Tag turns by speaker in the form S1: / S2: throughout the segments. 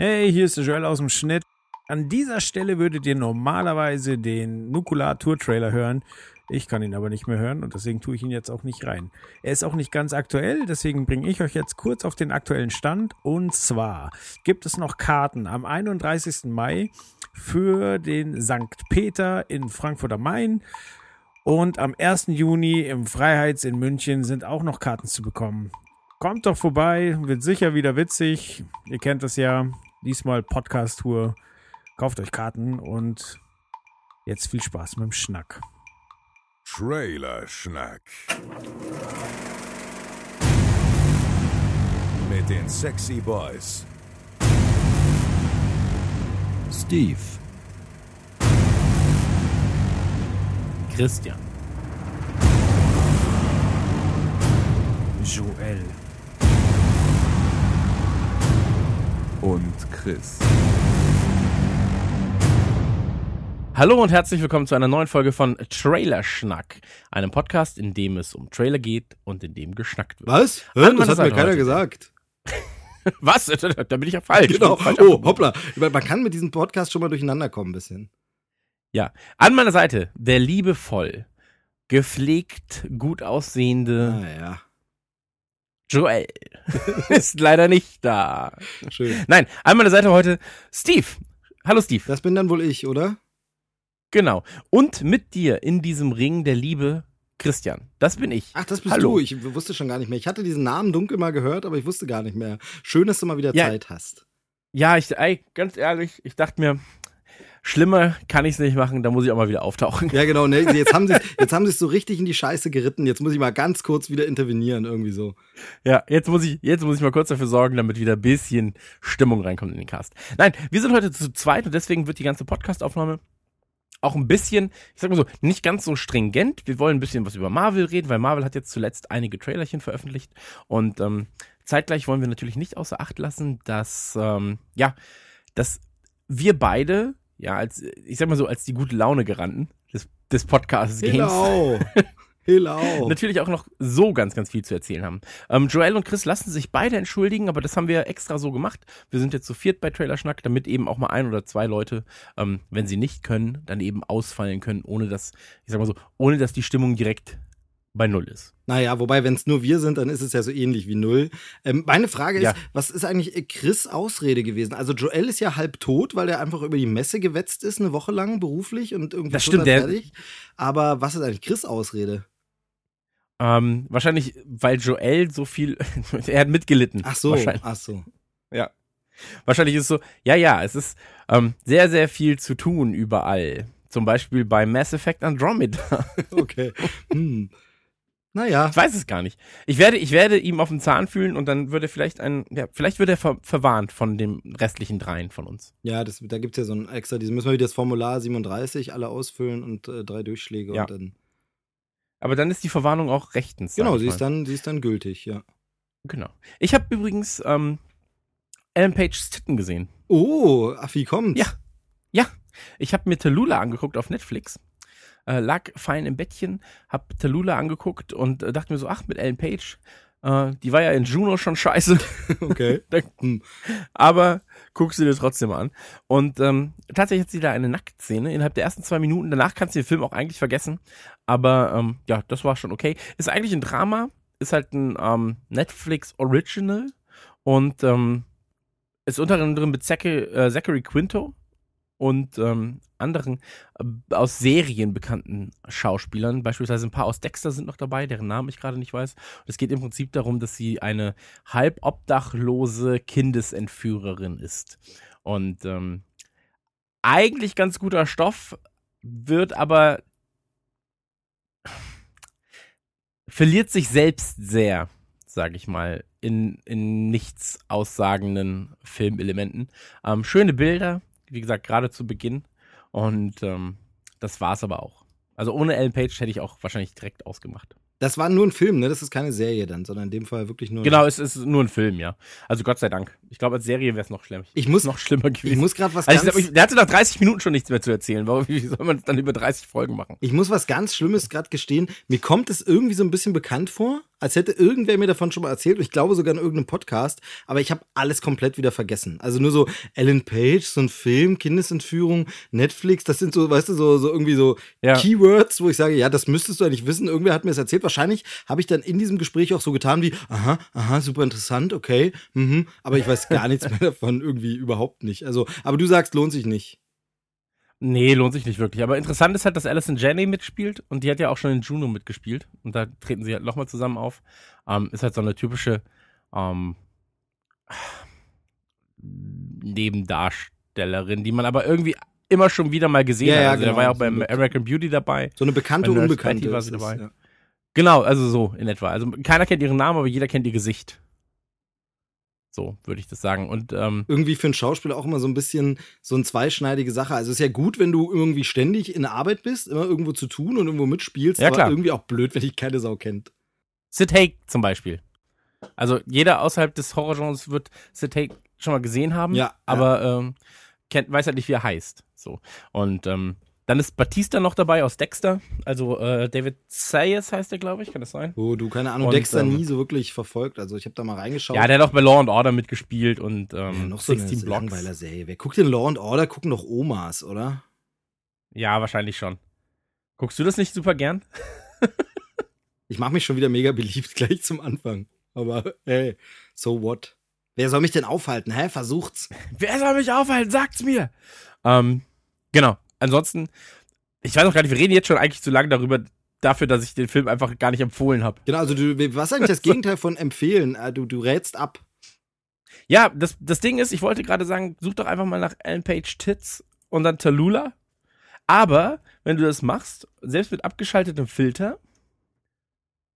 S1: Hey, hier ist der Joel aus dem Schnitt. An dieser Stelle würdet ihr normalerweise den Nukular Tour Trailer hören. Ich kann ihn aber nicht mehr hören und deswegen tue ich ihn jetzt auch nicht rein. Er ist auch nicht ganz aktuell, deswegen bringe ich euch jetzt kurz auf den aktuellen Stand. Und zwar gibt es noch Karten am 31. Mai für den St. Peter in Frankfurt am Main. Und am 1. Juni im Freiheits in München sind auch noch Karten zu bekommen. Kommt doch vorbei, wird sicher wieder witzig. Ihr kennt das ja. Diesmal Podcast-Tour. Kauft euch Karten und jetzt viel Spaß mit dem Schnack.
S2: Trailer Schnack. Mit den Sexy Boys.
S3: Steve,
S4: Christian.
S1: Joel.
S3: Und Chris.
S4: Hallo und herzlich willkommen zu einer neuen Folge von Trailer Schnack, einem Podcast, in dem es um Trailer geht und in dem geschnackt wird.
S5: Was? Hä? Das hat mir keiner
S4: heute.
S5: gesagt.
S4: Was? Da bin ich ja falsch.
S5: Genau.
S4: Falsch
S5: Oh, hoppla. Man kann mit diesem Podcast schon mal durcheinander kommen ein bisschen.
S4: Ja. An meiner Seite der liebevoll, gepflegt, gut aussehende
S5: Naja,
S4: Joel ist leider nicht da.
S5: schön.
S4: Nein, an meiner Seite heute Steve. Hallo Steve.
S5: Das bin dann wohl ich, oder?
S4: Genau. Und mit dir in diesem Ring der Liebe Christian. Das bin ich.
S5: Ach, das bist
S4: Hallo.
S5: du. Ich wusste schon gar nicht mehr. Ich hatte diesen Namen dunkel mal gehört, aber ich wusste gar nicht mehr. Schön, dass du mal wieder
S4: Ja.
S5: Zeit hast.
S4: Ja, ich, ey, ganz ehrlich, ich dachte mir, schlimmer kann ich es nicht machen, da muss ich auch mal wieder auftauchen.
S5: Ja, genau. Ne, jetzt haben sie jetzt haben sie es so richtig in die Scheiße geritten. Jetzt muss ich mal ganz kurz wieder intervenieren, irgendwie so.
S4: Ja, jetzt muss ich, jetzt muss ich mal kurz dafür sorgen, damit wieder ein bisschen Stimmung reinkommt in den Cast. Nein, wir sind heute zu zweit und deswegen wird die ganze Podcast-Aufnahme auch ein bisschen, ich sag mal so, nicht ganz so stringent. Wir wollen ein bisschen was über Marvel reden, weil Marvel hat jetzt zuletzt einige Trailerchen veröffentlicht und ähm, zeitgleich wollen wir natürlich nicht außer Acht lassen, dass ähm, ja, dass wir beide ja als ich sag mal so als die gute Laune gerannt des, des Podcasts Games
S5: Hello. Hello.
S4: natürlich auch noch so ganz, ganz viel zu erzählen haben. Ähm, Joel und Chris lassen sich beide entschuldigen, aber das haben wir extra so gemacht. Wir sind jetzt zu viert bei Trailer Schnack, damit eben auch mal ein oder zwei Leute, ähm, wenn sie nicht können, dann eben ausfallen können, ohne dass, ich sag mal so, ohne dass die Stimmung direkt bei Null ist.
S5: Naja, wobei, wenn es nur wir sind, dann ist es ja so ähnlich wie null. Ähm, meine Frage ist,
S4: Ja.
S5: was ist eigentlich Chris Ausrede gewesen? Also Joel ist ja halb tot, weil er einfach über die Messe gewetzt ist, eine Woche lang beruflich und irgendwie
S4: Das stimmt, der-
S5: fertig. Aber was ist eigentlich Chris Ausrede?
S4: Ähm, wahrscheinlich, weil Joel so viel, er hat mitgelitten.
S5: Ach so,
S4: Wahrscheinlich.
S5: ach so.
S4: Ja. Wahrscheinlich ist es so, ja, ja, es ist ähm, sehr, sehr viel zu tun überall. Zum Beispiel bei Mass Effect Andromeda.
S5: Okay. hm. Naja,
S4: Ich weiß es gar nicht. Ich werde, ich werde ihm auf den Zahn fühlen und dann würde vielleicht ein, ja, vielleicht wird er ver verwarnt von dem restlichen dreien von uns.
S5: ja, das, da gibt es ja so ein extra, diese müssen wir wieder das Formular 37 alle ausfüllen und äh, drei Durchschläge
S4: Ja.
S5: und dann.
S4: Aber dann ist die Verwarnung auch rechtens.
S5: Genau, sie
S4: mal.
S5: ist dann, sie ist dann gültig, ja.
S4: Genau. Ich habe übrigens ähm, Ellen Page's Titten gesehen.
S5: Oh, ach, wie kommt's?
S4: Ja. Ja. Ich habe mir Tallulah angeguckt auf Netflix. Äh, lag fein im Bettchen, hab Tallulah angeguckt und äh, dachte mir so, ach, mit Ellen Page, äh, die war ja in Juno schon scheiße.
S5: Okay. Hm.
S4: aber guck sie dir trotzdem an. Und ähm, tatsächlich hat sie da eine Nacktszene innerhalb der ersten zwei Minuten. Danach kannst du den Film auch eigentlich vergessen. Aber ähm, ja, das war schon okay. Ist eigentlich ein Drama, ist halt ein ähm, Netflix Original und ähm, ist unter anderem mit Zachary, äh, Zachary Quinto und ähm, anderen äh, aus Serien bekannten Schauspielern. Beispielsweise ein paar aus Dexter sind noch dabei, deren Namen ich gerade nicht weiß. Und es geht im Prinzip darum, dass sie eine halb obdachlose Kindesentführerin ist. Und ähm, eigentlich ganz guter Stoff, wird aber verliert sich selbst sehr, sage ich mal, in, in nichts aussagenden Filmelementen. Ähm, schöne Bilder, wie gesagt, gerade zu Beginn. Und ähm, das war's aber auch. Also ohne Ellen Page hätte ich auch wahrscheinlich direkt ausgemacht.
S5: Das war nur ein Film, ne? Das ist keine Serie dann, sondern in dem Fall wirklich nur.
S4: Genau, es ist nur ein Film, ja. Also Gott sei Dank. Ich glaube, als Serie wäre es noch schlimm.
S5: Ich muss-
S4: noch schlimmer gewesen.
S5: Ich muss gerade was
S4: also
S5: ganz
S4: ich, der hatte nach 30 Minuten schon nichts mehr zu erzählen. Warum, wie soll man dann über 30 Folgen machen?
S5: Ich muss was ganz Schlimmes gerade gestehen. Mir kommt es irgendwie so ein bisschen bekannt vor, als hätte irgendwer mir davon schon mal erzählt. Ich glaube sogar in irgendeinem Podcast. Aber ich habe alles komplett wieder vergessen. Also nur so Ellen Page, so ein Film, Kindesentführung, Netflix. Das sind so, weißt du, so, so irgendwie so
S4: Ja.
S5: Keywords, wo ich sage, ja, das müsstest du eigentlich wissen. Irgendwer hat mir das erzählt. Wahrscheinlich habe ich dann in diesem Gespräch auch so getan wie, aha, aha, super interessant, okay. Mhm, aber ich weiß gar nichts mehr davon. Irgendwie überhaupt nicht. Also, aber du sagst, lohnt sich nicht.
S4: Nee, lohnt sich nicht wirklich. Aber interessant ist halt, dass Alison Janney mitspielt und die hat ja auch schon in Juno mitgespielt und da treten sie halt nochmal zusammen auf. Ähm, ist halt so eine typische ähm, Nebendarstellerin, die man aber irgendwie immer schon wieder mal gesehen
S5: Ja,
S4: hat.
S5: ja,
S4: Also, der
S5: genau,
S4: war ja auch
S5: so
S4: beim American Beauty dabei.
S5: So eine bekannte Unbekannte.
S4: War sie
S5: ist es,
S4: dabei.
S5: ja.
S4: Genau, also so in etwa. Also keiner kennt ihren Namen, aber jeder kennt ihr Gesicht. So würde ich das sagen. Und ähm,
S5: irgendwie für einen Schauspieler auch immer so ein bisschen so eine zweischneidige Sache. Also es ist ja gut, wenn du irgendwie ständig in der Arbeit bist, immer irgendwo zu tun und irgendwo mitspielst,
S4: Ja,
S5: aber
S4: klar.
S5: irgendwie auch blöd, wenn dich keine Sau kennt.
S4: Sid Haig zum Beispiel. Also jeder außerhalb des Horrorgenres wird Sid Haig schon mal gesehen haben,
S5: Ja,
S4: aber ähm, kennt, weiß halt nicht, wie er heißt. So. Und ähm, dann ist Batista noch dabei aus Dexter. Also äh, David Sayers heißt er, glaube ich. Kann das sein?
S5: Wo du, keine Ahnung,
S4: Und,
S5: Dexter
S4: ähm,
S5: nie so wirklich verfolgt. Also ich habe da mal reingeschaut.
S4: Ja, der hat auch bei Law and Order mitgespielt und ähm,
S5: Ja, noch so eine
S4: 16 Blocks.
S5: Langweiler-Serie. Wer guckt denn Law and Order? Gucken doch Omas, oder?
S4: Ja, wahrscheinlich schon. Guckst du das nicht super gern?
S5: Ich mache mich schon wieder mega beliebt gleich zum Anfang. Aber hey, so what? Wer soll mich denn aufhalten? Hä? Versucht's.
S4: Wer soll mich aufhalten? Sagt's mir! Ähm, genau. Ansonsten, ich weiß auch gar nicht, wir reden jetzt schon eigentlich zu lange darüber, dafür, dass ich den Film einfach gar nicht empfohlen habe.
S5: Genau, also du, was eigentlich das Gegenteil von empfehlen? Äh, Du, du rätst ab.
S4: Ja, das, das Ding ist, ich wollte gerade sagen, such doch einfach mal nach Ellen Page Tits und dann Tallulah. Aber, wenn du das machst, selbst mit abgeschaltetem Filter,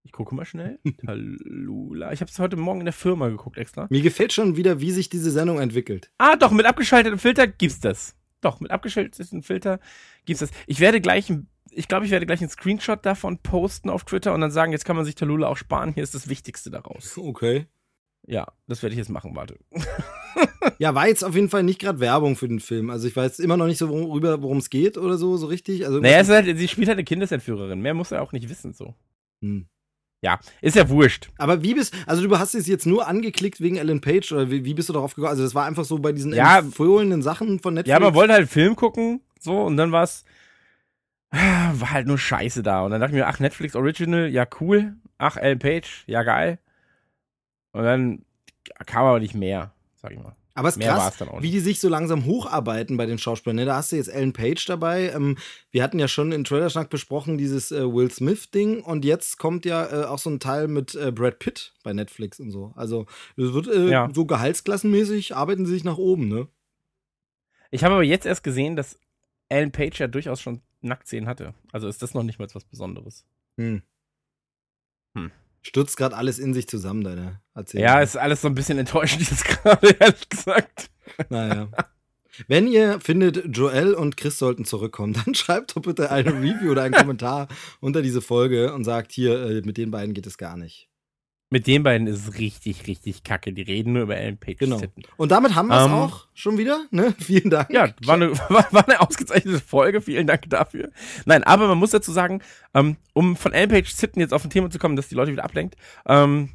S4: ich gucke mal schnell, Tallulah, ich habe es heute Morgen in der Firma geguckt extra.
S5: Mir gefällt schon wieder, wie sich diese Sendung entwickelt.
S4: Ah, doch, mit abgeschaltetem Filter gibt's das. Doch, mit abgeschaltetem Filter gibt's das. Ich werde gleich, ein- ich glaube, ich werde gleich einen Screenshot davon posten auf Twitter und dann sagen, jetzt kann man sich Tallulah auch sparen, hier ist das Wichtigste daraus.
S5: Okay.
S4: Ja, das werde ich jetzt machen, warte.
S5: Ja, war jetzt auf jeden Fall nicht gerade Werbung für den Film. Also ich weiß immer noch nicht so worüber, worum es geht oder so, so richtig. Also
S4: Naja, es halt, sie spielt halt eine Kindesentführerin. Mehr muss er auch nicht wissen, so.
S5: Hm.
S4: Ja, ist ja wurscht.
S5: Aber wie bist, also du hast es jetzt nur angeklickt wegen Ellen Page oder wie, wie bist du darauf gekommen? Also das war einfach so bei diesen
S4: Ja.
S5: empfohlenen Sachen von Netflix.
S4: Ja, man wollte halt einen Film gucken, so, und dann war's, war halt nur Scheiße da. Und dann dachte ich mir, ach, Netflix Original, ja, cool. Ach, Ellen Page, ja, geil. Und dann kam aber nicht mehr, sag ich mal.
S5: Aber es ist
S4: Mehr
S5: krass, wie die sich so langsam hocharbeiten bei den Schauspielern. Ne? Da hast du jetzt Ellen Page dabei. Ähm, wir hatten ja schon in Trailerschnack besprochen, dieses äh, Will Smith-Ding. Und jetzt kommt ja äh, auch so ein Teil mit äh, Brad Pitt bei Netflix und so. Also, es wird
S4: Ja.
S5: so gehaltsklassenmäßig, arbeiten sie sich nach oben, ne?
S4: Ich habe aber jetzt erst gesehen, dass Ellen Page ja durchaus schon Nacktszenen hatte. Also ist das noch nicht mal was Besonderes.
S5: Hm.
S4: Hm.
S5: Stürzt gerade alles in sich zusammen, deine Erzählung.
S4: Ja, ist alles so ein bisschen enttäuschend, dieses gerade, ehrlich gesagt.
S5: Naja. Wenn ihr findet, Joel und Chris sollten zurückkommen, dann schreibt doch bitte eine Review oder einen Kommentar unter diese Folge und sagt hier, äh, mit den beiden geht es gar nicht.
S4: Mit den beiden ist es richtig, richtig kacke. Die reden nur über Ellen Page.
S5: Genau.
S4: Titten.
S5: Und damit haben wir es
S4: Ähm,
S5: auch schon wieder. Ne? Vielen Dank.
S4: Ja, war eine, war, war eine ausgezeichnete Folge. Vielen Dank dafür. Nein, aber man muss dazu sagen, ähm, um von Ellen Page Sitten jetzt auf ein Thema zu kommen, das die Leute wieder ablenkt, ähm,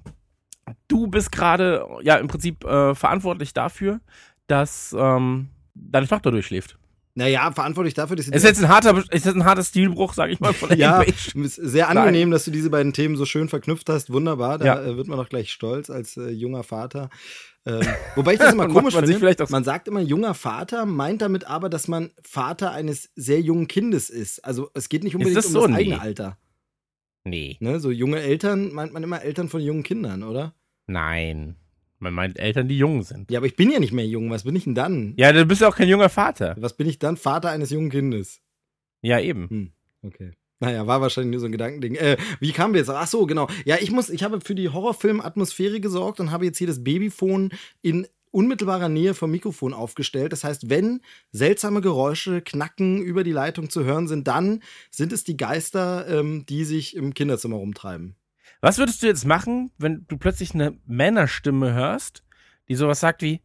S4: du bist gerade ja im Prinzip äh, verantwortlich dafür, dass ähm, deine Tochter durchschläft.
S5: Naja, verantwortlich dafür, dass sie
S4: Ist jetzt ein harter, ist jetzt ein harter Stilbruch, sag ich mal, von Ellen
S5: ja, sehr angenehm, dass du diese beiden Themen so schön verknüpft hast. Wunderbar, da
S4: Ja.
S5: äh, wird man doch gleich stolz als äh, junger Vater. Ähm, wobei ich das immer komisch
S4: man
S5: finde.
S4: vielleicht auch-
S5: Man sagt immer junger Vater, meint damit aber, dass man Vater eines sehr jungen Kindes ist. Also es geht nicht unbedingt
S4: das
S5: um
S4: so?
S5: das
S4: Nee.
S5: eigene Alter.
S4: Nee,
S5: Ne? So junge Eltern meint man immer Eltern von jungen Kindern, oder?
S4: nein. Man meint Eltern, die jung sind.
S5: Ja, aber ich bin ja nicht mehr jung. Was bin ich denn dann?
S4: Ja, du bist ja auch kein junger Vater.
S5: Was bin ich dann? Vater eines jungen Kindes.
S4: Ja, eben.
S5: Hm, okay. Naja, war wahrscheinlich nur so ein Gedankending. Äh, wie kamen wir jetzt? Ach so, genau. Ja, ich muss, ich habe für die Horrorfilm-Atmosphäre gesorgt und habe jetzt hier das Babyphone in unmittelbarer Nähe vom Mikrofon aufgestellt. Das heißt, wenn seltsame Geräusche, Knacken über die Leitung zu hören sind, dann sind es die Geister, ähm, die sich im Kinderzimmer rumtreiben.
S4: Was würdest du jetzt machen, wenn du plötzlich eine Männerstimme hörst, die sowas sagt wie,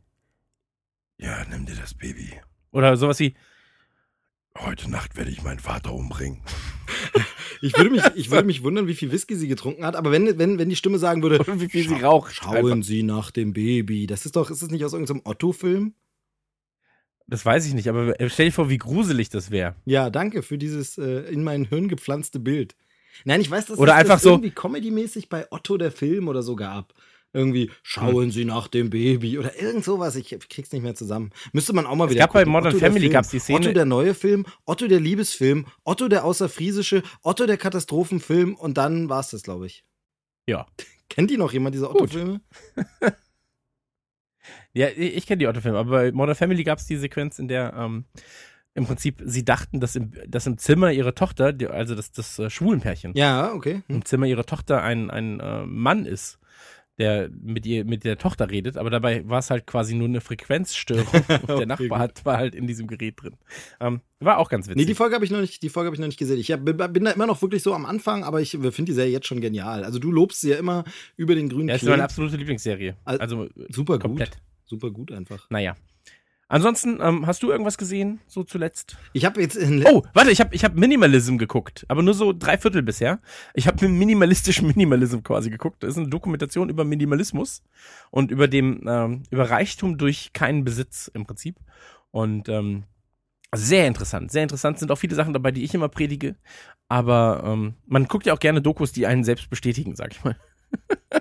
S3: Ja, nimm dir das Baby.
S4: oder sowas wie,
S3: Heute Nacht werde ich meinen Vater umbringen.
S5: Ich würde mich, ich würde mich wundern, wie viel Whisky sie getrunken hat, aber wenn, wenn, wenn die Stimme sagen würde,
S4: wie viel sie raucht.
S5: schauen
S4: einfach.
S5: Sie nach dem Baby, das ist doch, ist das nicht aus irgendeinem Otto-Film?
S4: Das weiß ich nicht, aber stell dir vor, wie gruselig das wäre.
S5: Ja, danke für dieses äh, in mein Hirn gepflanzte Bild. Nein, ich weiß, dass
S4: Oder
S5: es
S4: einfach
S5: das
S4: so-
S5: irgendwie Comedy-mäßig bei Otto der Film oder so gab. Irgendwie, schauen Sie nach dem Baby oder irgend sowas. Ich krieg's nicht mehr zusammen. Müsste man auch mal
S4: Es
S5: wieder
S4: gab bei. Modern
S5: Otto
S4: Family gab's die Szene-
S5: Otto der neue Film, Otto der Liebesfilm, Otto der außerfriesische, Otto der Katastrophenfilm und dann war's das, glaube ich.
S4: Ja.
S5: Kennt die noch jemand, diese Otto-Filme?
S4: Ja, ich ich kenne die Otto-Filme, aber bei Modern Family gab es die Sequenz, in der ähm, im Prinzip sie dachten, dass im, dass im Zimmer ihrer Tochter, also das, das äh, Schwulenpärchen,
S5: Ja, okay. Hm.
S4: im Zimmer ihrer Tochter ein, ein äh, Mann ist, der mit ihr mit der Tochter redet, aber dabei war es halt quasi nur eine Frequenzstörung und der
S5: Okay,
S4: Nachbar
S5: gut.
S4: hat, war halt in diesem Gerät drin. Ähm, war auch ganz
S5: Nee,
S4: witzig.
S5: die Folge habe ich noch nicht, die Folge habe ich noch nicht gesehen. Ich hab, bin da immer noch wirklich so am Anfang, aber ich finde die Serie jetzt schon genial. Also du lobst sie ja immer über den grünen
S4: ja, ist meine absolute Lieblingsserie.
S5: Al-
S4: Also
S5: Super gut.
S4: komplett.
S5: Super gut einfach.
S4: Naja. Ansonsten, ähm, hast du irgendwas gesehen, so zuletzt?
S5: Ich habe jetzt in
S4: Oh, warte, ich habe ich hab Minimalism geguckt, aber nur so drei Viertel bisher. Ich habe minimalistischen Minimalism quasi geguckt. Das ist eine Dokumentation über Minimalismus und über dem ähm, über Reichtum durch keinen Besitz im Prinzip. Und ähm, sehr interessant, sehr interessant sind auch viele Sachen dabei, die ich immer predige. Aber ähm, man guckt ja auch gerne Dokus, die einen selbst bestätigen, sag ich mal.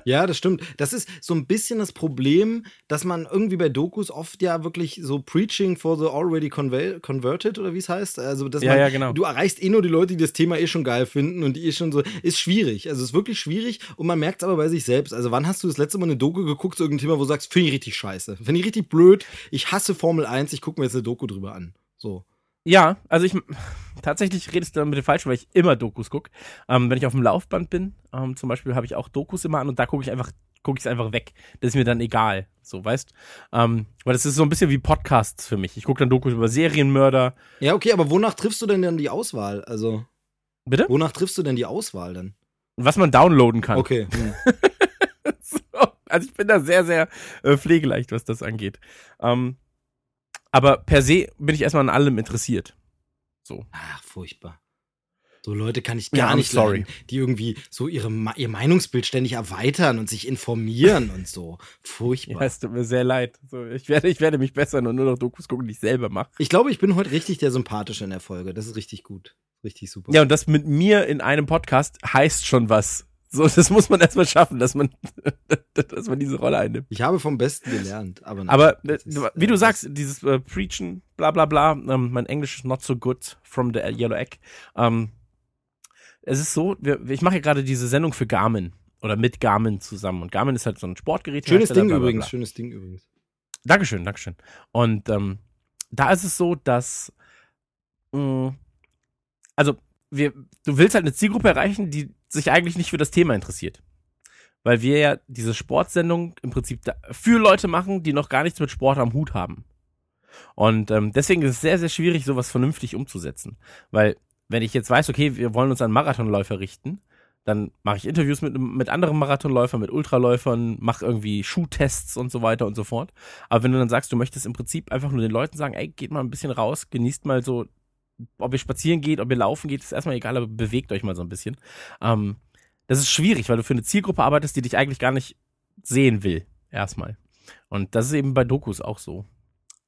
S5: Ja, das stimmt. Das ist so ein bisschen das Problem, dass man irgendwie bei Dokus oft ja wirklich so Preaching for the already conve- converted oder wie es heißt. Also, dass
S4: Ja,
S5: man,
S4: ja, genau.
S5: du erreichst eh nur die Leute, die das Thema eh schon geil finden und die eh schon so, ist schwierig. Also, es ist wirklich schwierig und man merkt es aber bei sich selbst. Also, wann hast du das letzte Mal eine Doku geguckt zu irgendeinem Thema, wo du sagst, finde ich richtig scheiße, finde ich richtig blöd, ich hasse Formel 1, ich gucke mir jetzt eine Doku drüber an. So.
S4: Ja, also ich tatsächlich redest du damit dem Falschen, weil ich immer Dokus gucke. Ähm, wenn ich auf dem Laufband bin, ähm, zum Beispiel, habe ich auch Dokus immer an und da gucke ich einfach, gucke ich es einfach weg. Das ist mir dann egal, so weißt. Ähm, weil das ist so ein bisschen wie Podcasts für mich. Ich gucke dann Dokus über Serienmörder.
S5: Ja, okay, aber wonach triffst du denn dann die Auswahl? Also,
S4: Bitte?
S5: wonach triffst du denn die Auswahl dann?
S4: Was man downloaden kann.
S5: Okay. Hm.
S4: So, also ich bin da sehr, sehr äh, pflegeleicht, was das angeht. Ähm, aber per se bin ich erstmal an allem interessiert. So.
S5: Ach, furchtbar. So Leute kann ich
S4: Ja,
S5: gar
S4: I'm
S5: nicht
S4: sorry.
S5: leiden, die irgendwie so ihre, ihr Meinungsbild ständig erweitern und sich informieren und so.
S4: Ja,
S5: Furchtbar.
S4: es tut mir sehr leid. So, ich, werde, ich werde mich bessern und nur noch Dokus gucken, die ich selber mache.
S5: Ich glaube, ich bin heute richtig der Sympathische in der Folge. Das ist richtig gut. Richtig super.
S4: Ja, und das mit mir in einem Podcast heißt schon was. So, das muss man erstmal schaffen, dass man, dass man diese Rolle einnimmt.
S5: Ich habe vom Besten gelernt. Aber,
S4: Aber äh,
S5: ist,
S4: wie
S5: äh,
S4: du
S5: das-
S4: sagst, dieses äh, Preachen, bla bla bla, ähm, mein Englisch ist not so good from the Yellow Egg. Ähm, es ist so, wir, ich mache ja gerade diese Sendung für Garmin oder mit Garmin zusammen. Und Garmin ist halt so ein Sportgerät.
S5: Schönes Ding übrigens. Schönes Ding übrigens.
S4: Dankeschön, Dankeschön. Und ähm, da ist es so, dass mh, also wir, du willst halt eine Zielgruppe erreichen, die sich eigentlich nicht für das Thema interessiert. Weil wir ja diese Sportsendung im Prinzip für Leute machen, die noch gar nichts mit Sport am Hut haben. Und ähm, deswegen ist es sehr, sehr schwierig, sowas vernünftig umzusetzen. Weil, wenn ich jetzt weiß, okay, wir wollen uns an Marathonläufer richten, dann mache ich Interviews mit, mit anderen Marathonläufern, mit Ultraläufern, mache irgendwie Schuhtests und so weiter und so fort. Aber wenn du dann sagst, du möchtest im Prinzip einfach nur den Leuten sagen, ey, geht mal ein bisschen raus, genießt mal so, ob ihr spazieren geht, ob ihr laufen geht, ist erstmal egal, aber bewegt euch mal so ein bisschen. Ähm, das ist schwierig, weil du für eine Zielgruppe arbeitest, die dich eigentlich gar nicht sehen will, erstmal. Und das ist eben bei Dokus auch so.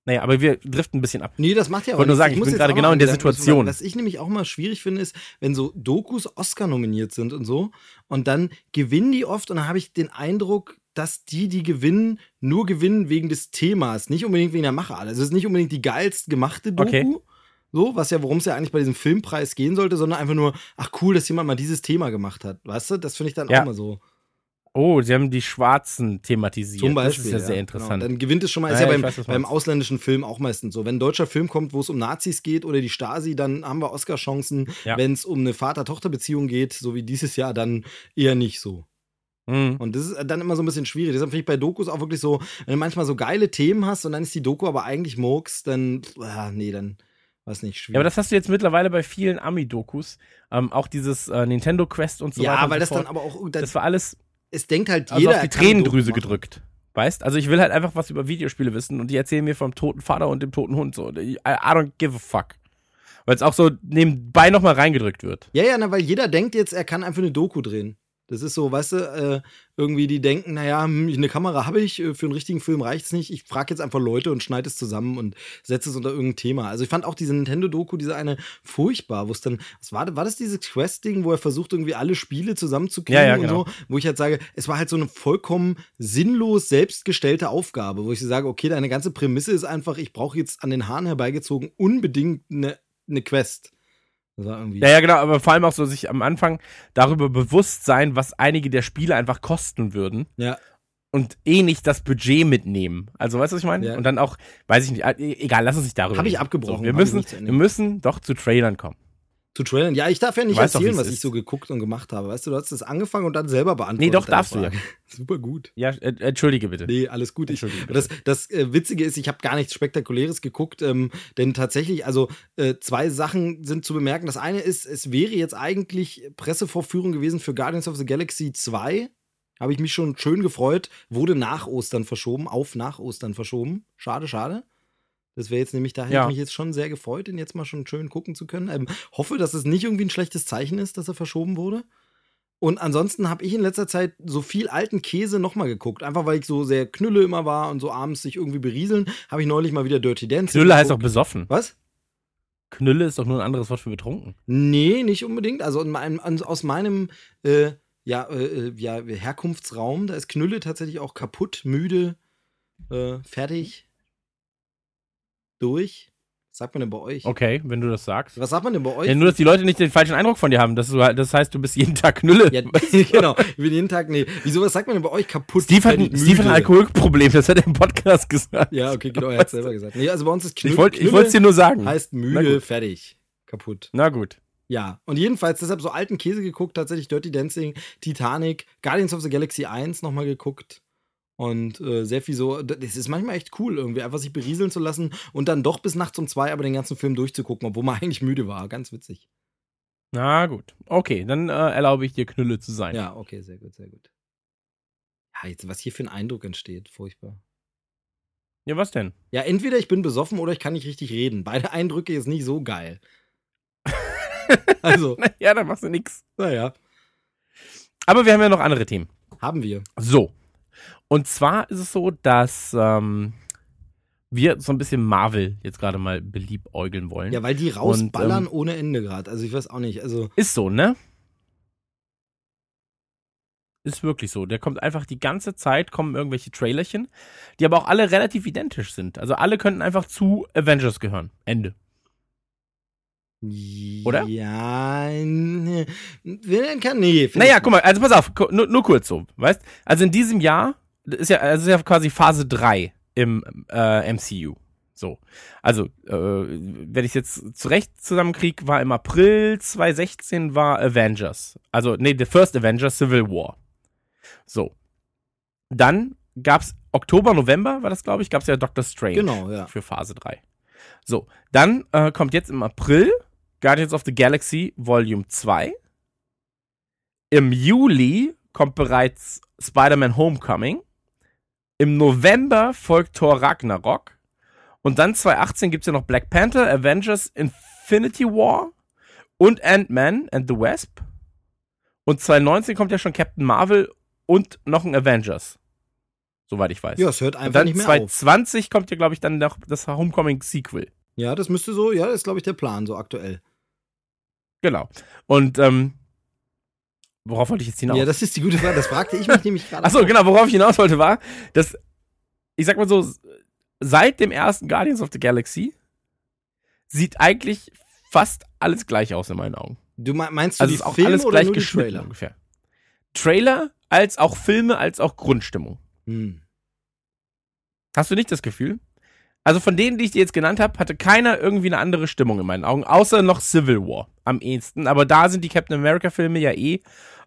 S4: Naja, aber wir driften ein bisschen ab.
S5: Nee, das macht ja
S4: Ich
S5: auch
S4: wollte nur sagen, ich
S5: muss
S4: bin gerade genau in der Situation.
S5: Was ich nämlich auch mal schwierig finde, ist, wenn so Dokus Oscar nominiert sind und so und dann gewinnen die oft und dann habe ich den Eindruck, dass die, die gewinnen, nur gewinnen wegen des Themas, nicht unbedingt wegen der Machart. Also es ist nicht unbedingt die geilst gemachte Doku.
S4: Okay.
S5: So, was ja, worum es ja eigentlich bei diesem Filmpreis gehen sollte, sondern einfach nur, ach cool, dass jemand mal dieses Thema gemacht hat. Weißt du, das finde ich dann
S4: Ja.
S5: auch mal so.
S4: Oh, sie haben die Schwarzen thematisiert.
S5: Zum Beispiel.
S4: Das ist ja, sehr
S5: Genau.
S4: interessant.
S5: Dann gewinnt es schon mal.
S4: Ja,
S5: ist ja
S4: ja,
S5: beim,
S4: weiß,
S5: beim ausländischen Film auch meistens so. Wenn ein deutscher Film kommt, wo es um Nazis geht oder die Stasi, dann haben wir Oscar-Chancen.
S4: Ja.
S5: Wenn es um eine Vater-Tochter-Beziehung geht, so wie dieses Jahr, dann eher nicht so.
S4: Mhm.
S5: Und das ist dann immer so ein bisschen schwierig. Deshalb finde ich bei Dokus auch wirklich so, wenn du manchmal so geile Themen hast und dann ist die Doku aber eigentlich Murks, dann, ah, nee, dann weiß nicht, schwierig.
S4: Ja, aber das hast du jetzt mittlerweile bei vielen Ami-Dokus. Ähm, auch dieses äh, Nintendo Quest und so
S5: ja,
S4: weiter. und
S5: weil das dann
S4: fort.
S5: aber auch, das,
S4: Das war alles
S5: es denkt halt
S4: also
S5: jeder.
S4: auf die Tränendrüse gedrückt. Weißt? Also ich will halt einfach was über Videospiele wissen und die erzählen mir vom toten Vater und dem toten Hund so. I, I don't give a fuck. Weil es auch so nebenbei nochmal reingedrückt wird.
S5: Ja, ja, na, weil jeder denkt jetzt, er kann einfach eine Doku drehen. Das ist so, weißt du, äh, irgendwie die denken, naja, hm, eine Kamera habe ich, äh, für einen richtigen Film reicht's nicht. Ich frage jetzt einfach Leute und schneide es zusammen und setze es unter irgendein Thema. Also ich fand auch diese Nintendo-Doku, diese eine, furchtbar, wo es dann, was war, war das dieses Quest-Ding, wo er versucht, irgendwie alle Spiele zusammenzukriegen
S4: Ja, ja,
S5: und
S4: genau.
S5: so, wo ich halt sage, es war halt so eine vollkommen sinnlos selbstgestellte Aufgabe, wo ich sage, okay, deine ganze Prämisse ist einfach, ich brauche jetzt an den Haaren herbeigezogen unbedingt eine, eine Quest.
S4: Ja, ja, genau, aber vor allem auch so sich am Anfang darüber bewusst sein, was einige der Spiele einfach kosten würden
S5: ja.
S4: und eh nicht das Budget mitnehmen. Also, weißt du, was ich meine?
S5: Ja.
S4: Und dann auch, weiß ich nicht, egal, lass uns nicht darüber
S5: Hab ich abgebrochen,
S4: So, wir, müssen, wir müssen doch zu Trailern kommen.
S5: Zu trailern. Ja, ich darf ja nicht
S4: weißt doch,
S5: erzählen,
S4: es
S5: was ich
S4: ist.
S5: so geguckt und gemacht habe. Weißt du, du hast das angefangen und dann selber beantwortet.
S4: Nee, doch, darfst du ja.
S5: Frage. Super gut.
S4: Ja, äh, entschuldige bitte.
S5: Nee, alles gut. Ich, das das äh, Witzige ist, ich habe gar nichts Spektakuläres geguckt, ähm, denn tatsächlich, also äh, zwei Sachen sind zu bemerken. Das eine ist, es wäre jetzt eigentlich Pressevorführung gewesen für Guardians of the Galaxy 2. Habe ich mich schon schön gefreut. Wurde nach Ostern verschoben, auf nach Ostern verschoben. Schade, schade. Das wäre jetzt nämlich, da hätte
S4: Ja.
S5: ich mich jetzt schon sehr gefreut, den jetzt mal schon schön gucken zu können. Ähm, hoffe, dass es nicht irgendwie ein schlechtes Zeichen ist, dass er verschoben wurde. Und ansonsten habe ich in letzter Zeit so viel alten Käse nochmal geguckt. Einfach weil ich so sehr Knülle immer war und so abends sich irgendwie berieseln, habe ich neulich mal wieder Dirty Dancing.
S4: Knülle heißt auch
S5: geguckt.
S4: besoffen.
S5: Was?
S4: Knülle ist doch nur ein anderes Wort für betrunken.
S5: Nee, nicht unbedingt. Also in meinem, aus meinem äh, ja, äh, äh, ja, Herkunftsraum, da ist Knülle tatsächlich auch kaputt, müde, äh, fertig, durch. Was sagt man denn bei euch?
S4: Okay, wenn du das sagst.
S5: Was sagt man denn bei euch?
S4: Ja, nur, dass die Leute nicht den falschen Eindruck von dir haben. Das, du, das heißt, du bist jeden Tag Knülle.
S5: Ja, genau. Ich bin jeden Tag, nee. Wieso, was sagt man denn bei euch? Kaputt.
S4: Steve hat, ein- Steve hat ein. Alkoholproblem, das hat er im Podcast gesagt.
S5: Ja, okay, genau, er hat selber gesagt. Nee, also bei uns ist Knülle.
S4: Ich wollte ich
S5: Knülle
S4: wollte es dir nur sagen.
S5: heißt müde, fertig, kaputt.
S4: Na gut.
S5: Ja, und jedenfalls deshalb so alten Käse geguckt, tatsächlich Dirty Dancing, Titanic, Guardians of the Galaxy 1 nochmal geguckt. Und äh, sehr viel so, das ist manchmal echt cool, irgendwie einfach sich berieseln zu lassen und dann doch bis nachts um zwei aber den ganzen Film durchzugucken, obwohl man eigentlich müde war. Ganz witzig.
S4: Na gut. Okay, dann äh, erlaube ich dir Knülle zu sein.
S5: Ja, okay, sehr gut, sehr gut. Ja, jetzt, was hier für ein Eindruck entsteht, furchtbar.
S4: Ja, was denn?
S5: Ja, entweder ich bin besoffen oder ich kann nicht richtig reden. Beide Eindrücke ist nicht so geil. also,
S4: Ja, dann machst du nix.
S5: naja,
S4: Aber wir haben ja noch andere Themen.
S5: haben wir.
S4: So. Und zwar ist es so, dass ähm, wir so ein bisschen Marvel jetzt gerade mal beliebäugeln wollen.
S5: Ja, weil die rausballern
S4: Und,
S5: ohne Ende gerade. Also ich weiß auch nicht. Also
S4: Ist so, ne? Ist wirklich so. Der kommt einfach die ganze Zeit, kommen irgendwelche Trailerchen, die aber auch alle relativ identisch sind. Also alle könnten einfach zu Avengers gehören. Ende. Oder?
S5: Ja, denn kann? Nee.
S4: Naja, guck mal, also pass auf, nur, nur kurz so, weißt? Also in diesem Jahr das ist ja, also ist ja quasi Phase 3 im äh, MCU. So. Also, äh, wenn ich jetzt zurecht zusammenkriege, war im April 2016 war Avengers. Also, nee, The First Avengers Civil War. So. Dann gab's Oktober, November, war das, glaube ich, gab's ja Doctor Strange.
S5: Genau, ja.
S4: Für Phase 3. So. Dann äh, kommt jetzt im April Guardians of the Galaxy Volume 2. Im Juli kommt bereits Spider-Man Homecoming. Im November folgt Thor Ragnarok. Und dann 2018 gibt's ja noch Black Panther, Avengers Infinity War und Ant-Man and the Wasp. Und 2019 kommt ja schon Captain Marvel und noch ein Avengers. Soweit ich weiß.
S5: Ja, es hört
S4: und
S5: einfach
S4: dann
S5: nicht mehr auf.
S4: 2020 kommt ja, glaube ich, dann noch das Homecoming-Sequel.
S5: Ja, das müsste so, ja, das ist, glaube ich, der Plan, so aktuell.
S4: Genau. Und ähm, worauf wollte ich jetzt hinaus?
S5: Ja, das ist die gute Frage. Das fragte ich mich nämlich gerade.
S4: Achso, genau, worauf ich hinaus wollte, war, dass, ich sag mal so, seit dem ersten Guardians of the Galaxy sieht eigentlich fast alles gleich aus in meinen Augen.
S5: Du me- meinst du
S4: Also
S5: die
S4: ist auch
S5: Filme
S4: alles gleich geschnitten
S5: Trailer?
S4: ungefähr. Trailer als auch Filme als auch Grundstimmung.
S5: Hm.
S4: Hast du nicht das Gefühl? Also von denen, die ich dir jetzt genannt habe, hatte keiner irgendwie eine andere Stimmung in meinen Augen, außer noch Civil War am ehesten. Aber da sind die Captain America Filme ja eh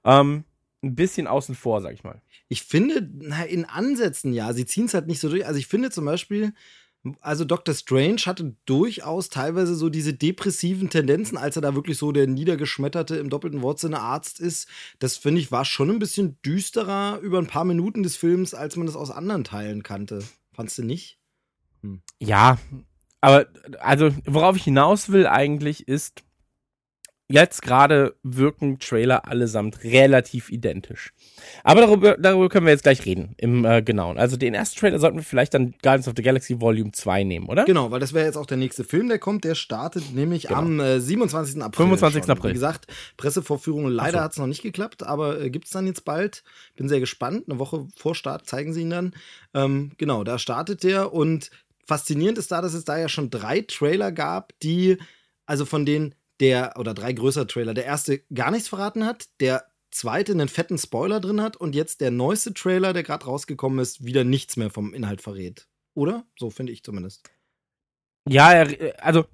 S4: ähm, ein bisschen außen vor, sag ich mal.
S5: Ich finde, na, in Ansätzen ja, sie ziehen es halt nicht so durch. Also ich finde zum Beispiel, Also Dr. Strange hatte durchaus teilweise so diese depressiven Tendenzen, als er da wirklich so der niedergeschmetterte im doppelten Wortsinne Arzt ist. Das finde ich war schon ein bisschen düsterer über ein paar Minuten des Films, als man das aus anderen Teilen kannte. Fandst du nicht?
S4: Ja, aber also worauf ich hinaus will eigentlich ist, jetzt gerade wirken Trailer allesamt relativ identisch. Aber darüber, darüber können wir jetzt gleich reden, im äh, Genauen. Also den ersten Trailer sollten wir vielleicht dann Guardians of the Galaxy Volume 2 nehmen, oder?
S5: Genau, weil das wäre jetzt auch der nächste Film, der kommt. Der startet nämlich am äh, 27. April.
S4: 25.
S5: schon.
S4: April.
S5: Wie gesagt, Pressevorführung, leider
S4: so.
S5: hat es noch nicht geklappt, aber äh, gibt es dann jetzt bald. Bin sehr gespannt. Eine Woche vor Start zeigen sie ihn dann. Ähm, genau, da startet der und faszinierend ist da, dass es da ja schon drei Trailer gab, die, also von denen der, oder drei größere Trailer, der erste gar nichts verraten hat, der zweite einen fetten Spoiler drin hat und jetzt der neueste Trailer, der gerade rausgekommen ist, wieder nichts mehr vom Inhalt verrät. Oder? So finde ich zumindest.
S4: Ja, also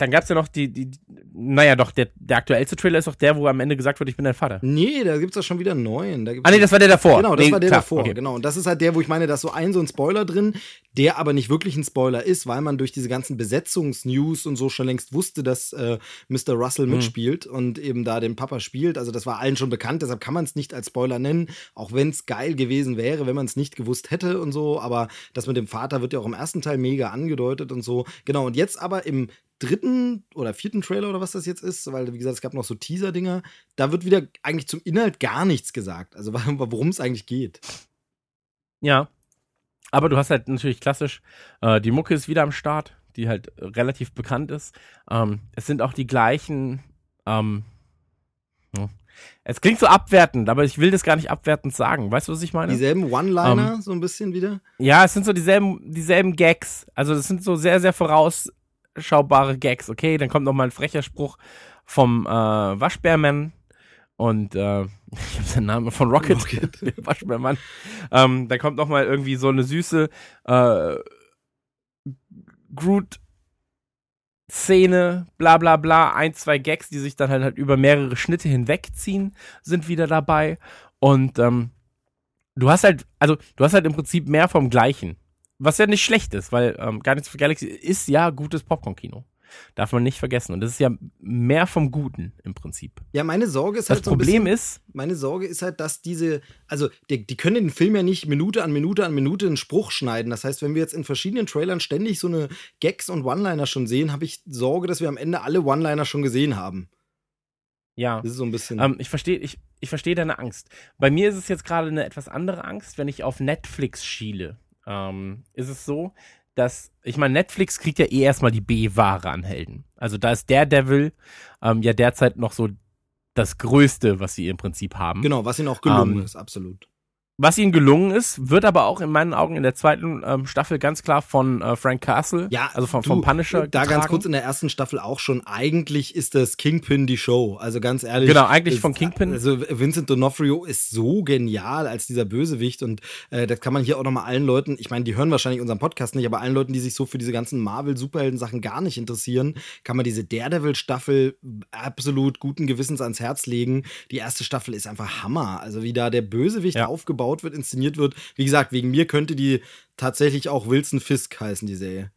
S4: dann gab's ja noch die, die, naja doch, der, der aktuellste Trailer ist doch der, wo am Ende gesagt wird, ich bin dein Vater.
S5: Nee, da gibt's doch schon wieder einen neuen. Da gibt's
S4: Ah nee, das war der davor.
S5: Genau, das
S4: nee,
S5: war der
S4: klar,
S5: davor,
S4: okay.
S5: genau. Und das ist halt der, wo ich meine, da ist so ein, so ein Spoiler drin, der aber nicht wirklich ein Spoiler ist, weil man durch diese ganzen Besetzungsnews und so schon längst wusste, dass äh, Mr. Russell
S4: Mhm.
S5: mitspielt und eben da den Papa spielt. Also das war allen schon bekannt, deshalb kann man es nicht als Spoiler nennen, auch wenn es geil gewesen wäre, wenn man es nicht gewusst hätte und so. Aber das mit dem Vater wird ja auch im ersten Teil mega angedeutet und so. Genau, und jetzt aber im dritten oder vierten Trailer oder was das jetzt ist, weil wie gesagt, es gab noch so Teaser-Dinger, da wird wieder eigentlich zum Inhalt gar nichts gesagt. Also worum es eigentlich geht.
S4: Ja. Aber du hast halt natürlich klassisch, äh, die Mucke ist wieder am Start, die halt relativ bekannt ist. Ähm, es sind auch die gleichen, ähm, ja. es klingt so abwertend, aber ich will das gar nicht abwertend sagen. Weißt du, was ich meine?
S5: Dieselben One-Liner,
S4: Ähm,
S5: so ein bisschen wieder.
S4: Ja, es sind so dieselben, dieselben Gags. Also das sind so sehr, sehr vorausschaubare Gags. Okay, dann kommt noch mal ein frecher Spruch vom äh, Waschbärmann und äh, ich habe den Namen von Rocket,
S5: Rocket.
S4: Waschbärmann. Ähm, dann kommt noch mal irgendwie so eine süße äh, Groot Szene, bla bla bla, ein, zwei Gags, die sich dann halt, halt über mehrere Schnitte hinwegziehen, sind wieder dabei. Und ähm, du hast halt, also du hast halt im Prinzip mehr vom Gleichen. Was ja nicht schlecht ist, weil ähm, Guardians of the Galaxy ist ja gutes Popcorn-Kino. Darf man nicht vergessen. Und das ist ja mehr vom Guten im Prinzip.
S5: Ja, meine Sorge ist
S4: Das
S5: halt so ein
S4: Problem
S5: bisschen,
S4: ist,
S5: meine Sorge ist halt, dass diese, also die, die können den Film ja nicht Minute an Minute an Minute einen Spruch schneiden. Das heißt, wenn wir jetzt in verschiedenen Trailern ständig so eine Gags und One-Liner schon sehen, habe ich Sorge, dass wir am Ende alle One-Liner schon gesehen haben.
S4: ja.
S5: Das ist so ein bisschen.
S4: Ähm, ich verstehe ich, ich versteh deine Angst. Bei mir ist es jetzt gerade eine etwas andere Angst, wenn ich auf Netflix schiele. Ähm, ist es so, dass, ich meine, Netflix kriegt ja eh erstmal die B-Ware an Helden. Also da ist Daredevil ähm, ja derzeit noch so das Größte, was sie im Prinzip haben.
S5: genau, was ihnen auch gelungen
S4: ähm,
S5: ist, absolut.
S4: Was ihnen gelungen ist, wird aber auch in meinen Augen in der zweiten ähm, Staffel ganz klar von äh, Frank Castle,
S5: Ja,
S4: also vom,
S5: du,
S4: vom Punisher.
S5: Da ganz
S4: getragen.
S5: kurz in der ersten Staffel auch schon. Eigentlich ist das Kingpin die Show. Also ganz ehrlich.
S4: Genau, eigentlich
S5: ist-
S4: von Kingpin.
S5: Also Vincent D'Onofrio ist so genial als dieser Bösewicht und äh, das kann man hier auch nochmal allen Leuten, ich meine, die hören wahrscheinlich unseren Podcast nicht, aber allen Leuten, die sich so für diese ganzen Marvel-Superhelden-Sachen gar nicht interessieren, kann man diese Daredevil-Staffel absolut guten Gewissens ans Herz legen. Die erste Staffel ist einfach Hammer. Also wie da der Bösewicht
S4: Ja.
S5: aufgebaut wird, inszeniert wird. Wie gesagt, wegen mir könnte die tatsächlich auch Wilson Fisk heißen, die Serie.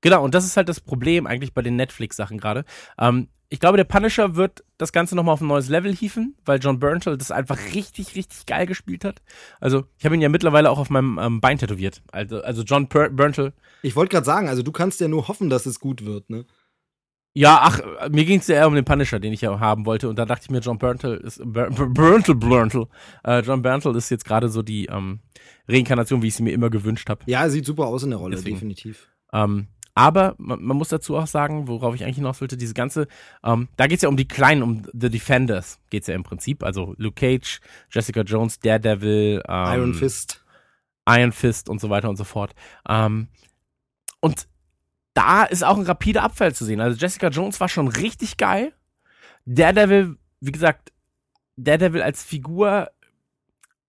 S4: Genau, und das ist halt das Problem eigentlich bei den Netflix-Sachen gerade. Ähm, ich glaube, der Punisher wird das Ganze nochmal auf ein neues Level hieven, weil John Bernthal das einfach richtig, richtig geil gespielt hat. Also, ich habe ihn ja mittlerweile auch auf meinem ähm, Bein tätowiert. Also, also John per Bernthal.
S5: Ich wollte gerade sagen, also du kannst ja nur hoffen, dass es gut wird, ne?
S4: Ja, ach, mir ging es ja eher um den Punisher, den ich ja haben wollte. Und da dachte ich mir, John Bernthal ist Ber Ber- Bernthal, Bernthal. Äh, John Bernthal ist jetzt gerade so die ähm, Reinkarnation, wie ich sie mir immer gewünscht habe.
S5: Ja, er sieht super aus in der Rolle,
S4: Deswegen.
S5: definitiv.
S4: Ähm, aber man, man muss dazu auch sagen, worauf ich eigentlich hinaus wollte, diese ganze, ähm, da geht's ja um die Kleinen, um The Defenders geht's ja im Prinzip. Also Luke Cage, Jessica Jones, Daredevil, ähm,
S5: Iron Fist.
S4: Iron Fist und so weiter und so fort. Ähm, und da ist auch ein rapider Abfall zu sehen. Also Jessica Jones war schon richtig geil. Daredevil, wie gesagt, Daredevil als Figur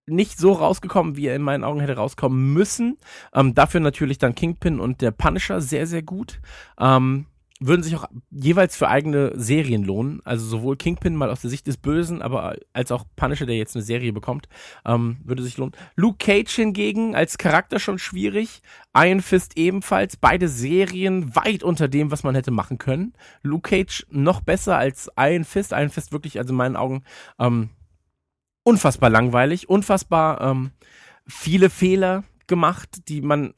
S4: nicht so rausgekommen, wie er in meinen Augen hätte rauskommen müssen. Ähm, dafür natürlich dann Kingpin und der Punisher sehr, sehr gut. Ähm, würden sich auch jeweils für eigene Serien lohnen. Also sowohl Kingpin mal aus der Sicht des Bösen, aber als auch Punisher, der jetzt eine Serie bekommt, ähm, würde sich lohnen. Luke Cage hingegen als Charakter schon schwierig. Iron Fist ebenfalls. Beide Serien weit unter dem, was man hätte machen können. Luke Cage noch besser als Iron Fist. Iron Fist wirklich, also in meinen Augen, ähm, unfassbar langweilig, unfassbar ähm, viele Fehler gemacht, die man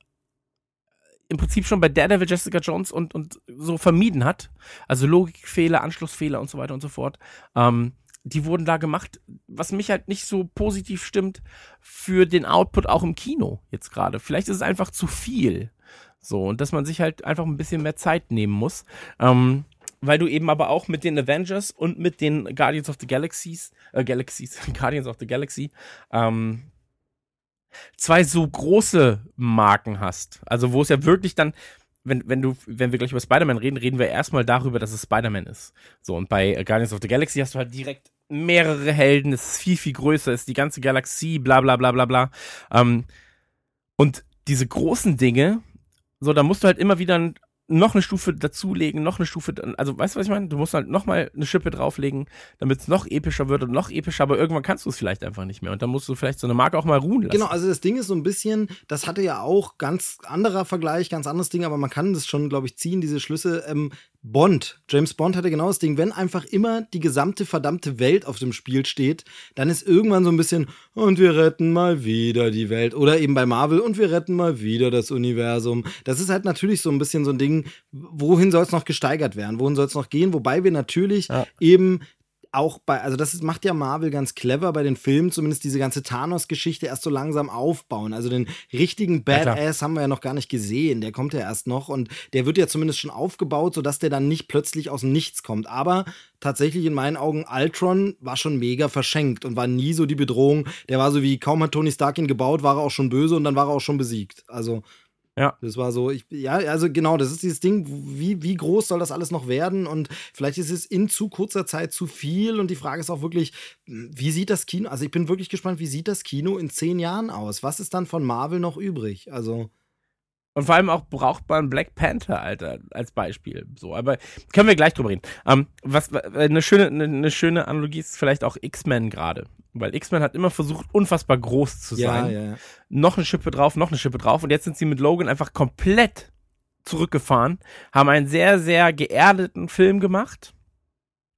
S4: im Prinzip schon bei Daredevil, Jessica Jones und, und so vermieden hat. Also Logikfehler, Anschlussfehler und so weiter und so fort. Ähm, die wurden da gemacht, was mich halt nicht so positiv stimmt für den Output auch im Kino jetzt gerade. Vielleicht ist es einfach zu viel. So, und dass man sich halt einfach ein bisschen mehr Zeit nehmen muss. Ähm, weil du eben aber auch mit den Avengers und mit den Guardians of the Galaxies, äh, Galaxies, Guardians of the Galaxy, ähm, zwei so große Marken hast. Also wo es ja wirklich dann, wenn, wenn du, wenn wir gleich über Spider-Man reden, reden wir erstmal darüber, dass es Spider-Man ist. So, und bei Guardians of the Galaxy hast du halt direkt mehrere Helden, es ist viel, viel größer, es ist die ganze Galaxie, bla bla bla bla bla. Ähm, und diese großen Dinge, so, da musst du halt immer wieder noch eine Stufe dazulegen, noch eine Stufe, also weißt du, was ich meine? Du musst halt noch mal eine Schippe drauflegen, damit es noch epischer wird und noch epischer, aber irgendwann kannst du es vielleicht einfach nicht mehr und dann musst du vielleicht so eine Marke auch mal ruhen lassen.
S5: Genau, also das Ding ist so ein bisschen, das hatte ja auch ganz anderer Vergleich, ganz anderes Ding, aber man kann das schon, glaube ich, ziehen, diese Schlüsse. Ähm, Bond, James Bond hatte genau das Ding, wenn einfach immer die gesamte verdammte Welt auf dem Spiel steht, dann ist irgendwann so ein bisschen, und wir retten mal wieder die Welt. Oder eben bei Marvel, und wir retten mal wieder das Universum. Das ist halt natürlich so ein bisschen so ein Ding, wohin soll es noch gesteigert werden? Wohin soll es noch gehen? Wobei wir natürlich ja. eben auch bei, also das ist, macht ja Marvel ganz clever bei den Filmen, zumindest diese ganze Thanos-Geschichte erst so langsam aufbauen. Also den richtigen Badass ja, haben wir ja noch gar nicht gesehen. Der kommt ja erst noch und der wird ja zumindest schon aufgebaut, sodass der dann nicht plötzlich aus dem Nichts kommt. Aber tatsächlich in meinen Augen, Ultron war schon mega verschenkt und war nie so die Bedrohung. Der war so wie kaum hat Tony Stark ihn gebaut, war er auch schon böse und dann war er auch schon besiegt. Also ja. Das war so, ich, ja, also genau, das ist dieses Ding, wie, wie groß soll das alles noch werden? Und vielleicht ist es in zu kurzer Zeit zu viel. Und die Frage ist auch wirklich, wie sieht das Kino, also ich bin wirklich gespannt, wie sieht das Kino in zehn Jahren aus? Was ist dann von Marvel noch übrig? Also.
S4: Und vor allem auch braucht man Black Panther, Alter, als Beispiel. So, aber können wir gleich drüber reden. Ähm, was eine schöne, eine, eine schöne Analogie ist vielleicht auch X-Men gerade. Weil X-Men hat immer versucht, unfassbar groß zu sein. Ja, ja. Noch eine Schippe drauf, noch eine Schippe drauf. Und jetzt sind sie mit Logan einfach komplett zurückgefahren, haben einen sehr, sehr geerdeten Film gemacht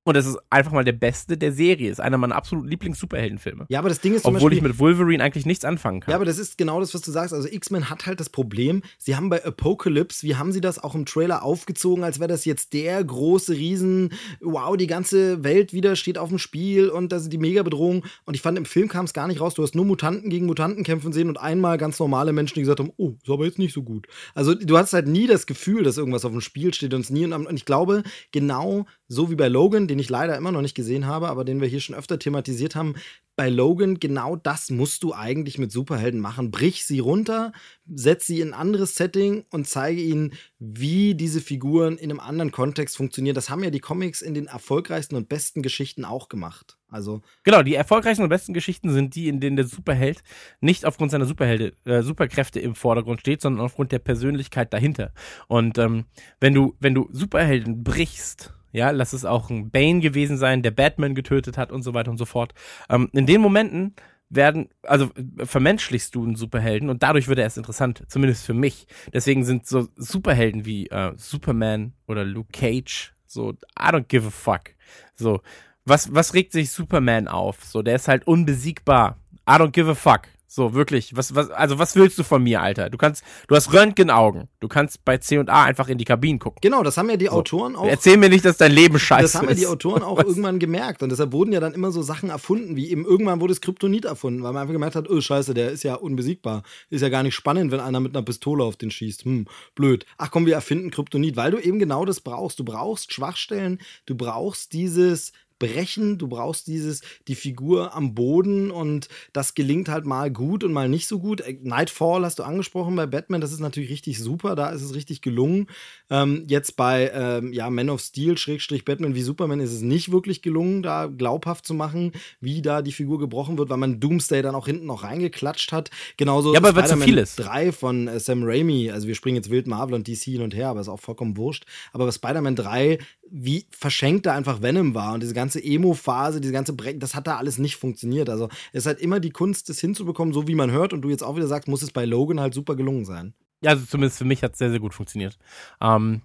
S4: und es ist einfach mal der beste der Serie. Ist einer meiner absoluten Lieblings-Superheldenfilme.
S5: Ja, aber das Ding ist
S4: zum Obwohl Beispiel, ich mit Wolverine eigentlich nichts anfangen kann.
S5: Ja, aber das ist genau das, was du sagst. Also X-Men hat halt das Problem, sie haben bei Apocalypse, wie haben sie das auch im Trailer aufgezogen, als wäre das jetzt der große Riesen, wow, die ganze Welt wieder steht auf dem Spiel und das ist die Mega-Bedrohung. Und ich fand, im Film kam es gar nicht raus. Du hast nur Mutanten gegen Mutanten kämpfen sehen und einmal ganz normale Menschen, die gesagt haben, oh, ist aber jetzt nicht so gut. Also du hast halt nie das Gefühl, dass irgendwas auf dem Spiel steht und es nie. Und ich glaube, genau so wie bei Logan, den ich leider immer noch nicht gesehen habe, aber den wir hier schon öfter thematisiert haben, bei Logan, genau das musst du eigentlich mit Superhelden machen. Brich sie runter, setz sie in ein anderes Setting und zeige ihnen, wie diese Figuren in einem anderen Kontext funktionieren. Das haben ja die Comics in den erfolgreichsten und besten Geschichten auch gemacht. Also
S4: genau, die erfolgreichsten und besten Geschichten sind die, in denen der Superheld nicht aufgrund seiner Superhelde, äh, Superkräfte im Vordergrund steht, sondern aufgrund der Persönlichkeit dahinter. Und ähm, wenn du, wenn du Superhelden brichst, ja, lass es auch ein Bane gewesen sein, der Batman getötet hat und so weiter und so fort. Ähm, in den Momenten werden, also vermenschlichst du einen Superhelden und dadurch wird er erst interessant, zumindest für mich. Deswegen sind so Superhelden wie äh, Superman oder Luke Cage so, I don't give a fuck. So, was, was regt sich Superman auf? So, der ist halt unbesiegbar. I don't give a fuck. So, wirklich. Was, was, also, was willst du von mir, Alter? Du kannst, du hast Röntgenaugen. Du kannst bei C und A einfach in die Kabinen gucken.
S5: Genau, das haben ja die so. Autoren auch.
S4: Erzähl mir nicht, dass dein Leben scheiße ist.
S5: Das haben ja die Autoren auch was? irgendwann gemerkt. Und deshalb wurden ja dann immer so Sachen erfunden, wie eben irgendwann wurde es Kryptonit erfunden, weil man einfach gemerkt hat, oh, scheiße, der ist ja unbesiegbar. Ist ja gar nicht spannend, wenn einer mit einer Pistole auf den schießt. Hm, blöd. Ach komm, wir erfinden Kryptonit, weil du eben genau das brauchst. Du brauchst Schwachstellen, du brauchst dieses brechen, du brauchst dieses, die Figur am Boden und das gelingt halt mal gut und mal nicht so gut. Äh, Nightfall hast du angesprochen bei Batman, das ist natürlich richtig super, da ist es richtig gelungen. Ähm, jetzt bei ähm, ja, Man of Steel, Schrägstrich Batman wie Superman ist es nicht wirklich gelungen, da glaubhaft zu machen, wie da die Figur gebrochen wird, weil man Doomsday dann auch hinten noch reingeklatscht hat. Genauso
S4: Ja, aber weil zu
S5: Spider-Man
S4: viel ist.
S5: 3 von äh, Sam Raimi, also wir springen jetzt wild Marvel und DC hin und her, aber ist auch vollkommen wurscht. Aber bei Spider-Man 3, wie verschenkt da einfach Venom war und diese ganze Emo-Phase, diese ganze Break, das hat da alles nicht funktioniert. Also es ist halt immer die Kunst, das hinzubekommen, so wie man hört und du jetzt auch wieder sagst, muss es bei Logan halt super gelungen sein.
S4: Ja, also zumindest für mich hat es sehr, sehr gut funktioniert. Ähm,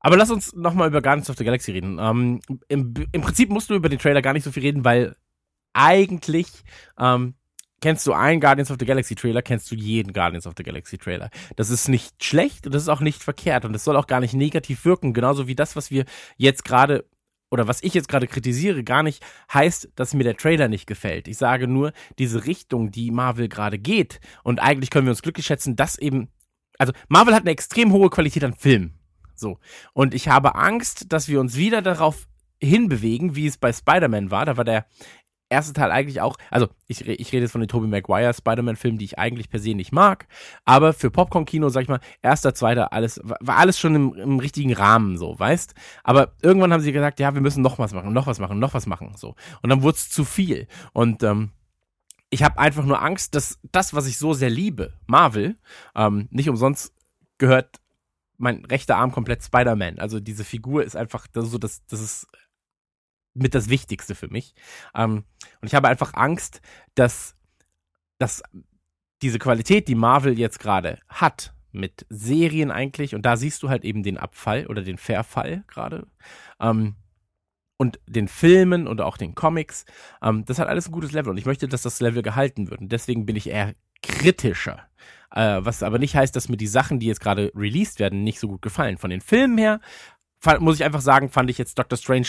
S4: aber lass uns nochmal über Guardians of the Galaxy reden. Ähm, im, Im Prinzip musst du über den Trailer gar nicht so viel reden, weil eigentlich ähm, kennst du einen Guardians of the Galaxy Trailer, kennst du jeden Guardians of the Galaxy Trailer. Das ist nicht schlecht und das ist auch nicht verkehrt und das soll auch gar nicht negativ wirken, genauso wie das, was wir jetzt gerade oder was ich jetzt gerade kritisiere, gar nicht heißt, dass mir der Trailer nicht gefällt. Ich sage nur, diese Richtung, die Marvel gerade geht und eigentlich können wir uns glücklich schätzen, dass eben also Marvel hat eine extrem hohe Qualität an Filmen. So. Und ich habe Angst, dass wir uns wieder darauf hinbewegen, wie es bei Spider-Man war. Da war der erste Teil eigentlich auch, also ich, ich rede jetzt von den Tobey Maguire Spider-Man-Filmen, die ich eigentlich per se nicht mag, aber für Popcorn-Kino, sag ich mal, erster, zweiter, alles, war alles schon im, im richtigen Rahmen, so, weißt? Aber irgendwann haben sie gesagt, ja, wir müssen noch was machen, noch was machen, noch was machen, so. Und dann wurde es zu viel. Und ähm, ich habe einfach nur Angst, dass das, was ich so sehr liebe, Marvel, ähm, nicht umsonst gehört mein rechter Arm komplett Spider-Man. Also diese Figur ist einfach das, so, das, das ist mit das Wichtigste für mich. Ähm, und ich habe einfach Angst, dass, dass diese Qualität, die Marvel jetzt gerade hat, mit Serien eigentlich, und da siehst du halt eben den Abfall oder den Verfall gerade, ähm, und den Filmen und auch den Comics, ähm, das hat alles ein gutes Level und ich möchte, dass das Level gehalten wird. Und deswegen bin ich eher kritischer. Äh, was aber nicht heißt, dass mir die Sachen, die jetzt gerade released werden, nicht so gut gefallen. Von den Filmen her fand, muss ich einfach sagen, fand ich jetzt Doctor Strange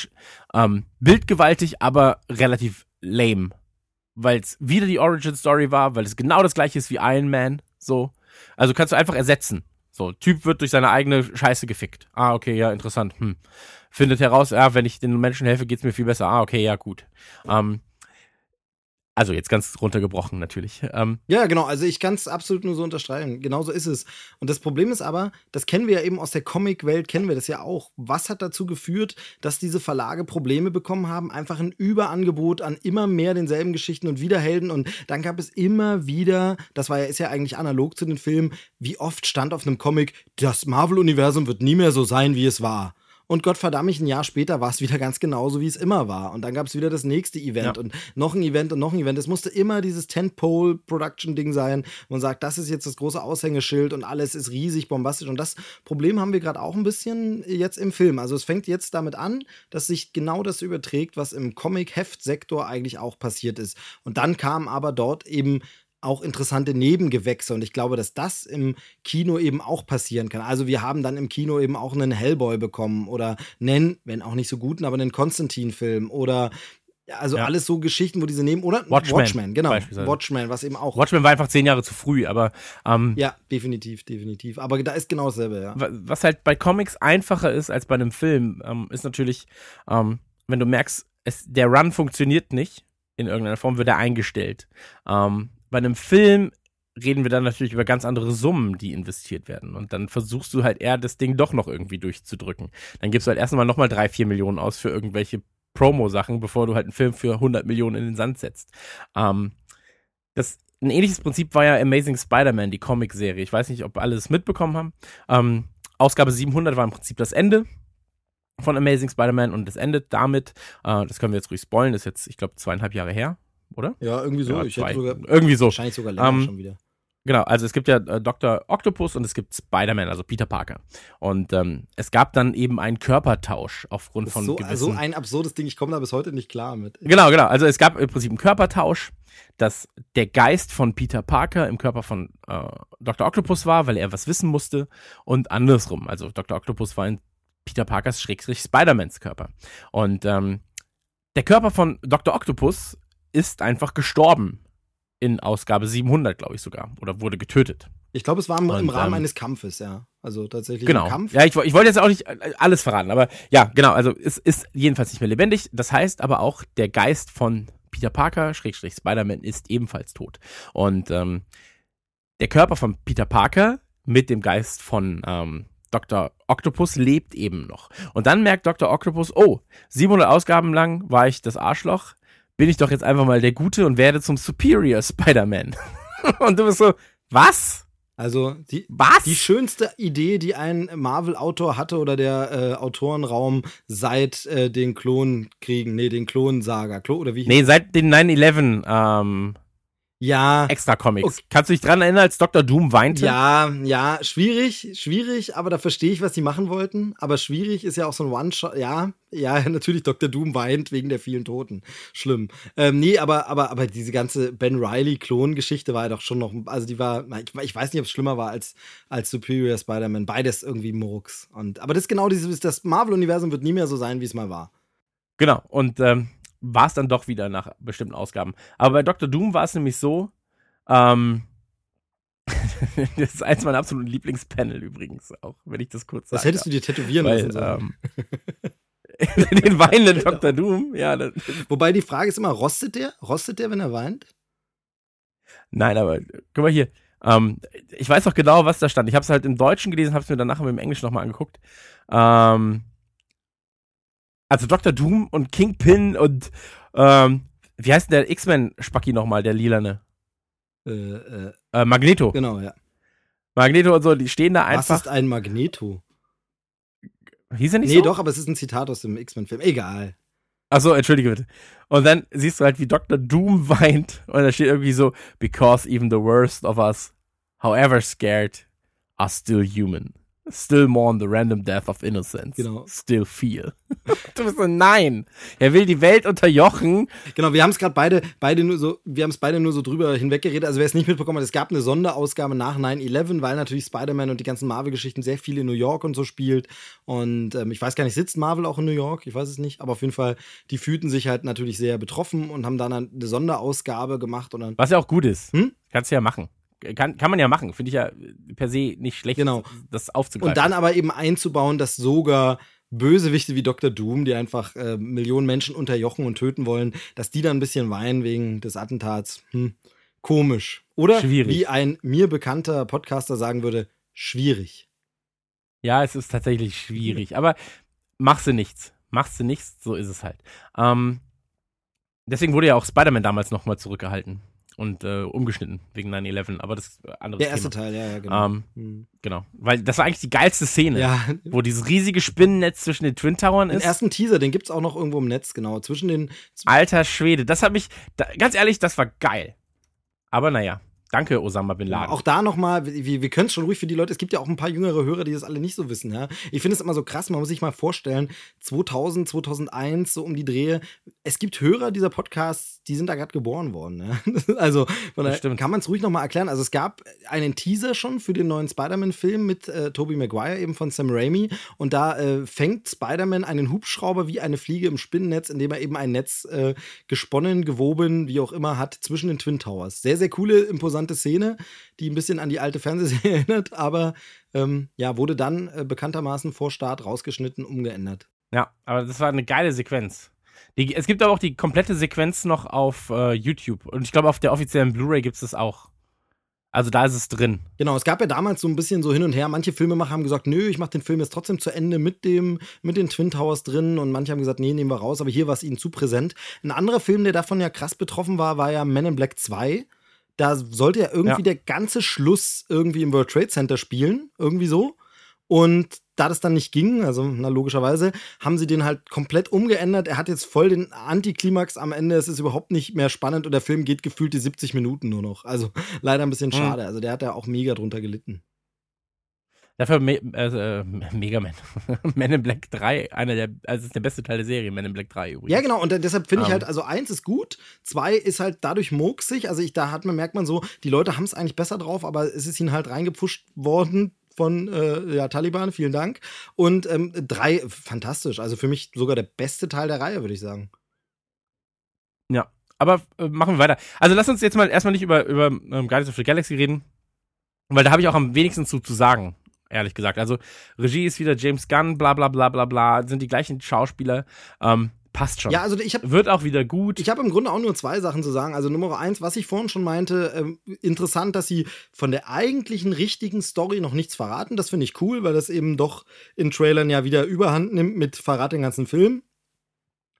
S4: ähm, bildgewaltig, aber relativ lame. Weil es wieder die Origin Story war, weil es genau das gleiche ist wie Iron Man. So. Also kannst du einfach ersetzen. So, Typ wird durch seine eigene Scheiße gefickt. Ah, okay, ja, interessant. Hm. Findet heraus, ja, wenn ich den Menschen helfe, geht's mir viel besser. Ah, okay, ja, gut. Ähm, also jetzt ganz runtergebrochen natürlich. Ähm,
S5: Ja, genau. Also ich kann es absolut nur so unterstreichen. Genauso ist es. Und das Problem ist aber, das kennen wir ja eben aus der Comic-Welt, kennen wir das ja auch. Was hat dazu geführt, dass diese Verlage Probleme bekommen haben? Einfach ein Überangebot an immer mehr denselben Geschichten und Wiederhelden. Und dann gab es immer wieder, das war ja, ist ja eigentlich analog zu den Filmen, wie oft stand auf einem Comic, das Marvel-Universum wird nie mehr so sein, wie es war. Und Gott verdammt mich, ein Jahr später war es wieder ganz genauso, wie es immer war. Und dann gab es wieder das nächste Event
S4: Ja.
S5: und noch ein Event und noch ein Event. Es musste immer dieses Tentpole-Production-Ding sein. Man sagt, das ist jetzt das große Aushängeschild und alles ist riesig, bombastisch. Und das Problem haben wir gerade auch ein bisschen jetzt im Film. Also es fängt jetzt damit an, dass sich genau das überträgt, was im Comic-Heft-Sektor eigentlich auch passiert ist. Und dann kam aber dort eben auch interessante Nebengewächse. Und ich glaube, dass das im Kino eben auch passieren kann. Also wir haben dann im Kino eben auch einen Hellboy bekommen oder einen, wenn auch nicht so guten, aber einen Konstantin-Film oder also
S4: Ja.
S5: alles so Geschichten, wo diese Neben- oder
S4: Watchmen,
S5: genau.
S4: beispielsweise.
S5: Watchmen, was eben auch.
S4: Watchmen war einfach zehn Jahre zu früh, aber ähm,
S5: ja, definitiv, definitiv. Aber da ist genau dasselbe, ja.
S4: wa- was halt bei Comics einfacher ist als bei einem Film, ähm, ist natürlich, ähm, wenn du merkst, es, der Run funktioniert nicht, in irgendeiner Form wird er eingestellt. Ähm, bei einem Film reden wir dann natürlich über ganz andere Summen, die investiert werden. Und dann versuchst du halt eher, das Ding doch noch irgendwie durchzudrücken. Dann gibst du halt erst einmal nochmal drei, vier Millionen aus für irgendwelche Promo-Sachen, bevor du halt einen Film für 100 Millionen in den Sand setzt. Ähm, das, ein ähnliches Prinzip war ja Amazing Spider-Man, die Comic-Serie. Ich weiß nicht, ob alle es mitbekommen haben. Ähm, Ausgabe 700 war im Prinzip das Ende von Amazing Spider-Man und es endet damit, äh, das können wir jetzt ruhig spoilen, das ist jetzt, ich glaube, zweieinhalb Jahre her, oder?
S5: Ja, irgendwie so.
S4: Ja,
S5: ich hätte sogar,
S4: Irgendwie so.
S5: wahrscheinlich sogar länger
S4: Ähm,
S5: schon wieder.
S4: Genau, also es gibt ja äh, Dr. Octopus und es gibt Spider-Man, also Peter Parker. Und ähm, es gab dann eben einen Körpertausch aufgrund von
S5: So,
S4: gewissen...
S5: so ein absurdes Ding, ich komme da bis heute nicht klar mit.
S4: Genau, genau. Also es gab im Prinzip einen Körpertausch, dass der Geist von Peter Parker im Körper von äh, Dr. Octopus war, weil er was wissen musste und andersrum. Also Dr. Octopus war in Peter Parkers Schrägstrich Spider-Mans Körper. Und ähm, der Körper von Dr. Octopus ist einfach gestorben in Ausgabe 700, glaube ich sogar, oder wurde getötet.
S5: Ich glaube, es war im, im
S4: Und,
S5: Rahmen
S4: ähm,
S5: eines Kampfes, ja. Also tatsächlich
S4: Genau.
S5: Kampf.
S4: Ja, ich, ich wollte jetzt auch nicht äh, alles verraten, aber ja, genau. Also es ist jedenfalls nicht mehr lebendig. Das heißt aber auch, der Geist von Peter Parker, Schrägstrich Spider-Man, ist ebenfalls tot. Und ähm, der Körper von Peter Parker mit dem Geist von ähm, Dr. Octopus lebt eben noch. Und dann merkt Dr. Octopus, oh, 700 Ausgaben lang war ich das Arschloch, bin ich doch jetzt einfach mal der Gute und werde zum Superior Spider-Man. und du bist so, was?
S5: Also die,
S4: Was?
S5: die schönste Idee, die ein Marvel-Autor hatte oder der äh, Autorenraum seit äh, den Klonkriegen, nee, den Klonsaga, Klo oder wie?
S4: Nee, seit den 9-11 ähm,
S5: Ja,
S4: extra Comics.
S5: Okay.
S4: Kannst du dich dran erinnern, als Dr. Doom weinte?
S5: ja, ja, schwierig, schwierig, aber da verstehe ich, was die machen wollten. Aber schwierig ist ja auch so ein One-Shot. Ja, ja, natürlich, Dr. Doom weint wegen der vielen Toten. Schlimm. Ähm, nee, aber, aber, aber diese ganze Ben Riley-Klon-Geschichte war ja doch schon noch, also die war, ich, ich weiß nicht, ob es schlimmer war als, als Superior Spider-Man. Beides irgendwie Murks. Und, aber das ist genau dieses, das Marvel-Universum wird nie mehr so sein, wie es mal war.
S4: Genau. Und ähm, war es dann doch wieder nach bestimmten Ausgaben. Aber bei Dr. Doom war es nämlich so, ähm, das ist eins meiner absoluten Lieblingspanel übrigens auch, wenn ich das kurz sage.
S5: Das hättest du dir tätowieren
S4: Weil,
S5: müssen. So.
S4: ähm, den weinenden Dr. Doom, ja.
S5: Wobei die Frage ist immer, rostet der? Rostet der, wenn er weint?
S4: nein, aber guck mal hier. Ähm, ich weiß auch genau, was da stand. Ich habe es halt im Deutschen gelesen, habe es mir danach im Englischen nochmal angeguckt. Ähm, also Dr. Doom und Kingpin und ähm, wie heißt denn der X-Men-Spacki nochmal, der lilane?
S5: Äh, äh,
S4: Äh, Magneto.
S5: genau, ja.
S4: Magneto und so, die stehen da
S5: Was
S4: einfach.
S5: ist ein Magneto?
S4: Hieß er nicht
S5: Nee,
S4: so?
S5: doch, aber es ist ein Zitat aus dem X-Men-Film. Egal.
S4: Achso, entschuldige bitte. Und dann siehst du halt, wie Dr. Doom weint. Und da steht irgendwie so, because even the worst of us, however scared, are still human. Still mourn the random death of innocence.
S5: Genau.
S4: Still feel. du bist so, nein. Er will die Welt unterjochen.
S5: Genau, wir haben es gerade beide, beide nur so, wir haben es beide nur so drüber hinweggeredet. Also wer es nicht mitbekommen hat, es gab eine Sonderausgabe nach 9-11, weil natürlich Spider-Man und die ganzen Marvel-Geschichten sehr viel in New York und so spielt. Und ähm, ich weiß gar nicht, sitzt Marvel auch in New York? Ich weiß es nicht. Aber auf jeden Fall, die fühlten sich halt natürlich sehr betroffen und haben dann eine Sonderausgabe gemacht und dann.
S4: Was ja auch gut ist.
S5: Hm?
S4: Kannst du ja machen. Kann, kann man ja machen. Finde ich ja per se nicht schlecht,
S5: Genau.
S4: das aufzugreifen.
S5: Und dann aber eben einzubauen, dass sogar Bösewichte wie Dr. Doom, die einfach äh, Millionen Menschen unterjochen und töten wollen, dass die dann ein bisschen weinen wegen des Attentats. Hm, komisch. Oder
S4: Schwierig.
S5: wie ein mir bekannter Podcaster sagen würde, schwierig.
S4: Ja, es ist tatsächlich schwierig, aber machst du nichts. Machst du nichts, so ist es halt. Ähm, deswegen wurde ja auch Spider-Man damals nochmal zurückgehalten und äh, umgeschnitten wegen 9-11, aber das ist ein anderes
S5: Der erste
S4: Thema.
S5: Teil, ja, ja, genau.
S4: Ähm,
S5: Hm.
S4: genau. Weil das war eigentlich die geilste Szene,
S5: ja,
S4: wo dieses riesige Spinnennetz zwischen den Twin Towern
S5: den
S4: ist.
S5: ersten Teaser, den gibt's auch noch irgendwo im Netz, genau. Zwischen den.
S4: Alter Schwede, das hat mich, da, ganz ehrlich, das war geil. Aber naja, danke Osama Bin Laden.
S5: Auch da nochmal, wir, wir können es schon ruhig für die Leute, es gibt ja auch ein paar jüngere Hörer, die das alle nicht so wissen. Ja? Ich finde es immer so krass, man muss sich mal vorstellen, 2000, 2001, so um die Drehe, es gibt Hörer dieser Podcasts, die sind da gerade geboren worden. Ja? Also von daher kann man es ruhig nochmal erklären. Also es gab einen Teaser schon für den neuen Spider-Man-Film mit äh, Tobey Maguire, eben von Sam Raimi. Und da äh, fängt Spider-Man einen Hubschrauber wie eine Fliege im Spinnennetz, indem er eben ein Netz äh, gesponnen, gewoben, wie auch immer, hat zwischen den Twin Towers. Sehr, sehr coole, imposante Szene, die ein bisschen an die alte Fernsehserie erinnert, aber ähm, ja, wurde dann äh, bekanntermaßen vor Start rausgeschnitten, umgeändert.
S4: Ja, aber das war eine geile Sequenz. Die, es gibt aber auch die komplette Sequenz noch auf äh, YouTube. Und ich glaube, auf der offiziellen Blu-ray gibt es das auch. Also da ist es drin.
S5: Genau, es gab ja damals so ein bisschen so hin und her. Manche Filmemacher haben gesagt, nö, ich mache den Film jetzt trotzdem zu Ende mit dem mit den Twin Towers drin und manche haben gesagt, nee, nehmen wir raus, aber hier war es ihnen zu präsent. Ein anderer Film, der davon ja krass betroffen war, war ja Men in Black 2. Da sollte ja irgendwie
S4: Ja.
S5: der ganze Schluss irgendwie im World Trade Center spielen, irgendwie so. Und da das dann nicht ging, also na, logischerweise, haben sie den halt komplett umgeändert. Er hat jetzt voll den Antiklimax am Ende. Es ist überhaupt nicht mehr spannend und der Film geht gefühlt die 70 Minuten nur noch. Also leider ein bisschen
S4: Mhm.
S5: schade. Also der hat ja auch mega drunter gelitten.
S4: Dafür Me äh, äh, Mega Man. Men in Black 3, einer der, also es ist der beste Teil der Serie, Men in Black 3 übrigens.
S5: Ja, genau. Und deshalb finde ich
S4: Ähm.
S5: halt, also eins ist gut, zwei ist halt dadurch murksig. Also ich, da hat man, merkt man so, die Leute haben es eigentlich besser drauf, aber es ist ihnen halt reingepusht worden von äh, ja, Taliban, vielen Dank. Und ähm, drei, fantastisch. Also für mich sogar der beste Teil der Reihe, würde ich sagen.
S4: Ja, aber äh, machen wir weiter. Also lass uns jetzt mal erstmal nicht über, über ähm, Guardians of the Galaxy reden. Weil da habe ich auch am wenigsten zu, zu sagen, ehrlich gesagt. Also Regie ist wieder James Gunn, bla bla bla bla bla, sind die gleichen Schauspieler. Ähm, passt schon.
S5: Ja, also ich habe
S4: Wird auch wieder gut.
S5: Ich habe im Grunde auch nur zwei Sachen zu sagen. Also Nummer eins, was ich vorhin schon meinte, ähm, interessant, dass sie von der eigentlichen richtigen Story noch nichts verraten. Das finde ich cool, weil das eben doch in Trailern ja wieder Überhand nimmt mit Verrat den ganzen Film.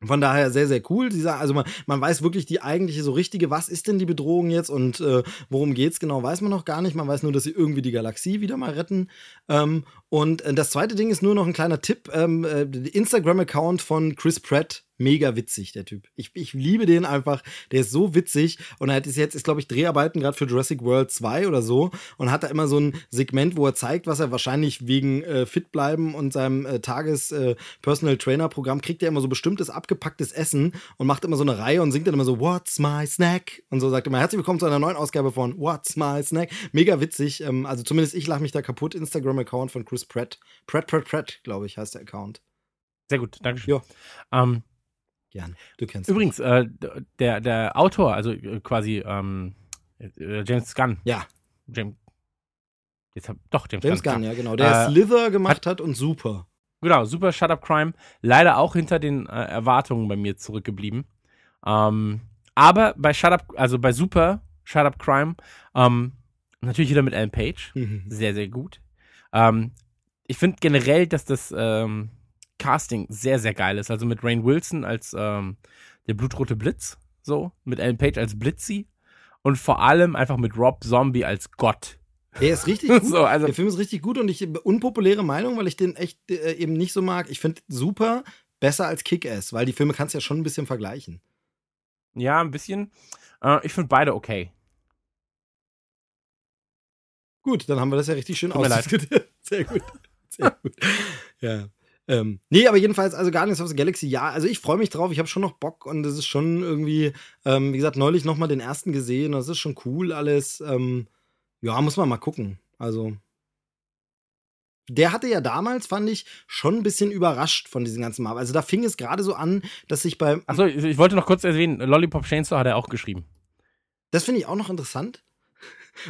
S5: Von daher sehr, sehr cool. Also man, man weiß wirklich die eigentliche, so richtige, was ist denn die Bedrohung jetzt und äh, worum geht's genau, weiß man noch gar nicht. Man weiß nur, dass sie irgendwie die Galaxie wieder mal retten. Ähm, und äh, das zweite Ding ist nur noch ein kleiner Tipp: ähm, äh, Instagram-Account von Chris Pratt mega witzig, der Typ. Ich, ich liebe den einfach. Der ist so witzig. Und er hat jetzt, ist, glaube ich, Dreharbeiten gerade für Jurassic World 2 oder so. Und hat da immer so ein Segment, wo er zeigt, was er wahrscheinlich wegen äh, fit und seinem äh, Tages-Personal Trainer-Programm kriegt er immer so bestimmtes abgepacktes Essen und macht immer so eine Reihe und singt dann immer so, What's my snack? Und so sagt immer, herzlich willkommen zu einer neuen Ausgabe von What's my snack? Mega witzig. Ähm, also zumindest ich lache mich da kaputt. Instagram-Account von Chris Pratt. Pratt, Pratt, Pratt, glaube ich, heißt der Account.
S4: Sehr gut, Dankeschön.
S5: Ja.
S4: Ähm,
S5: Gern. Du kennst
S4: übrigens, äh, der, der Autor, also äh, quasi ähm, äh, James Gunn.
S5: Ja.
S4: James, jetzt hab, doch, James,
S5: James
S4: Gunn.
S5: Gunn, ja, genau. Der
S4: Äh,
S5: Slither gemacht hat, und super.
S4: Genau, super Shut Up Crime. Leider auch hinter den äh, Erwartungen bei mir zurückgeblieben. Ähm, aber bei Shut Up, also bei Super Shut Up Crime, ähm, natürlich wieder mit Alan Page.
S5: Mhm.
S4: Sehr, sehr gut. Ähm, ich finde generell, dass das ähm, Casting sehr, sehr geil ist. Also mit Rain Wilson als ähm, der blutrote Blitz, so, mit Alan Page als Blitzy und vor allem einfach mit Rob Zombie als Gott.
S5: Der ist richtig gut.
S4: So, also-
S5: der Film ist richtig gut und ich unpopuläre Meinung, weil ich den echt äh, eben nicht so mag. Ich finde super besser als Kick-Ass, weil die Filme kannst du ja schon ein bisschen vergleichen.
S4: Ja, ein bisschen. Äh, ich finde beide okay.
S5: Gut, dann haben wir das ja richtig schön ausdiskutiert. Sehr gut. Sehr gut. Ja. Ähm, nee, aber jedenfalls, also Guardians of the Galaxy, ja, also ich freue mich drauf, ich habe schon noch Bock und es ist schon irgendwie, ähm, wie gesagt, neulich nochmal den ersten gesehen, das ist schon cool alles. Ähm, ja, muss man mal gucken. Also. Der hatte ja damals, fand ich, schon ein bisschen überrascht von diesen ganzen Marvel. Also da fing es gerade so an, dass sich bei.
S4: Achso, ich, ich wollte noch kurz erwähnen, Lollipop Chainsaw hat er auch geschrieben.
S5: Das finde ich auch noch interessant.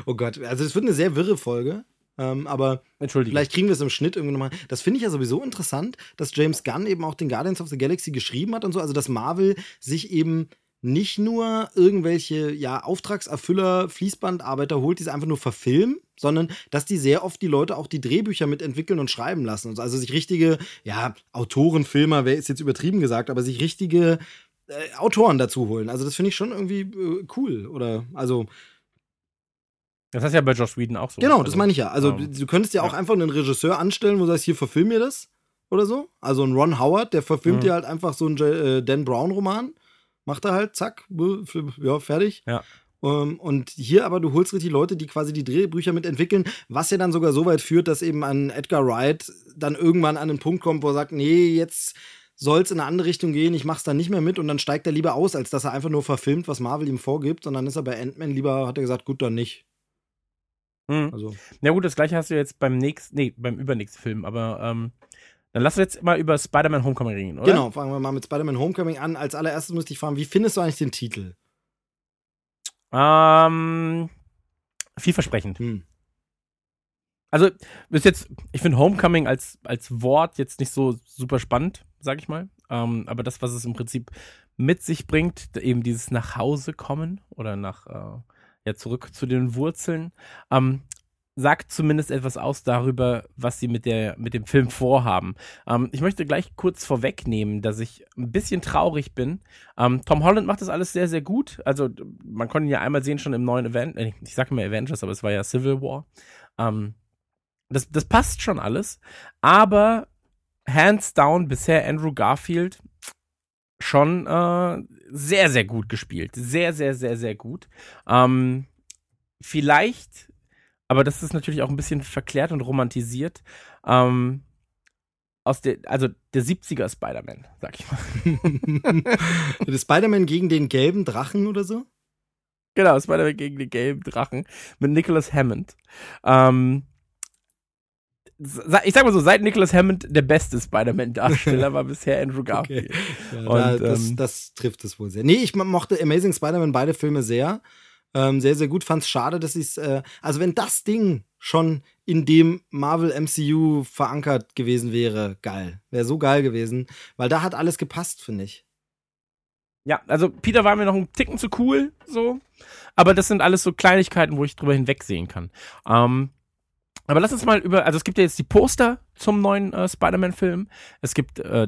S5: Oh Gott, also es wird eine sehr wirre Folge. Ähm, aber. Vielleicht kriegen wir es im Schnitt irgendwie nochmal. Das finde ich ja sowieso interessant, dass James Gunn eben auch den Guardians of the Galaxy geschrieben hat und so. Also, dass Marvel sich eben nicht nur irgendwelche ja, Auftragserfüller, Fließbandarbeiter holt, die sie einfach nur verfilmen, sondern dass die sehr oft die Leute auch die Drehbücher mitentwickeln und schreiben lassen. Und so. Also sich richtige, ja, Autoren, Filmer, wer ist jetzt übertrieben gesagt, aber sich richtige äh, Autoren dazu holen. Also das finde ich schon irgendwie äh, cool. Oder also
S4: Das ist ja bei Josh Whedon auch so.
S5: Genau,
S4: Also,
S5: das meine ich ja. Also
S4: ähm,
S5: du könntest ja auch
S4: ja.
S5: einfach einen Regisseur anstellen, wo du sagst, hier verfilm mir das oder so. Also ein Ron Howard, der verfilmt
S4: Mhm.
S5: dir halt einfach so einen äh, Dan Brown Roman, macht er halt, zack, ja fertig.
S4: Ja.
S5: Ähm, und hier aber, du holst richtig Leute, die quasi die Drehbücher mitentwickeln, was ja dann sogar so weit führt, dass eben ein Edgar Wright dann irgendwann an den Punkt kommt, wo er sagt, nee, jetzt soll es in eine andere Richtung gehen, ich mach's dann nicht mehr mit und dann steigt er lieber aus, als dass er einfach nur verfilmt, was Marvel ihm vorgibt, und dann ist er bei Ant-Man lieber, hat er gesagt, gut, dann nicht.
S4: Mhm.
S5: Also,
S4: Na gut, das gleiche hast du jetzt beim nächsten, nee, beim übernächsten Film, aber ähm, dann lass uns jetzt mal über Spider-Man Homecoming reden, oder?
S5: Genau, fangen wir mal mit Spider-Man Homecoming an. Als allererstes müsste ich fragen, wie findest du eigentlich den Titel?
S4: Ähm, vielversprechend.
S5: Hm.
S4: Also, bis jetzt, ich finde Homecoming als, als Wort jetzt nicht so super spannend, sag ich mal. Ähm, aber das, was es im Prinzip mit sich bringt, eben dieses nach Hause kommen oder nach, äh, ja, zurück zu den Wurzeln, ähm, sagt zumindest etwas aus darüber, was sie mit, der, mit dem Film vorhaben. Ähm, ich möchte gleich kurz vorwegnehmen, dass ich ein bisschen traurig bin. Ähm, Tom Holland macht das alles sehr, sehr gut. Also, man konnte ihn ja einmal sehen schon im neuen Event. äh, Ich sage immer Avengers, aber es war ja Civil War. Ähm, das, das passt schon alles. Aber hands down bisher Andrew Garfield schon äh, sehr, sehr gut gespielt. Sehr, sehr, sehr, sehr gut. Ähm, vielleicht, aber das ist natürlich auch ein bisschen verklärt und romantisiert, ähm, aus der, also der 70er Spider-Man, sag ich mal.
S5: Das Spider-Man gegen den gelben Drachen oder so?
S4: Genau, Spider-Man gegen den gelben Drachen mit Nicholas Hammond. Ähm, ich sag mal so, seit Nicholas Hammond der beste Spider-Man-Darsteller war bisher Andrew Garfield.
S5: Ja,
S4: Und,
S5: da, das,
S4: ähm,
S5: das trifft es wohl sehr. Nee, ich mochte Amazing Spider-Man beide Filme sehr. Ähm, sehr, sehr gut. Fand's schade, dass ich äh, also wenn das Ding schon in dem Marvel MCU verankert gewesen wäre, geil. Wäre so geil gewesen, weil da hat alles gepasst, finde ich.
S4: Ja, also Peter war mir noch ein Ticken zu cool, so. Aber das sind alles so Kleinigkeiten, wo ich drüber hinwegsehen kann. Ähm, aber lass uns mal über, also es gibt ja jetzt die Poster zum neuen äh, Spider-Man-Film. Es gibt, äh,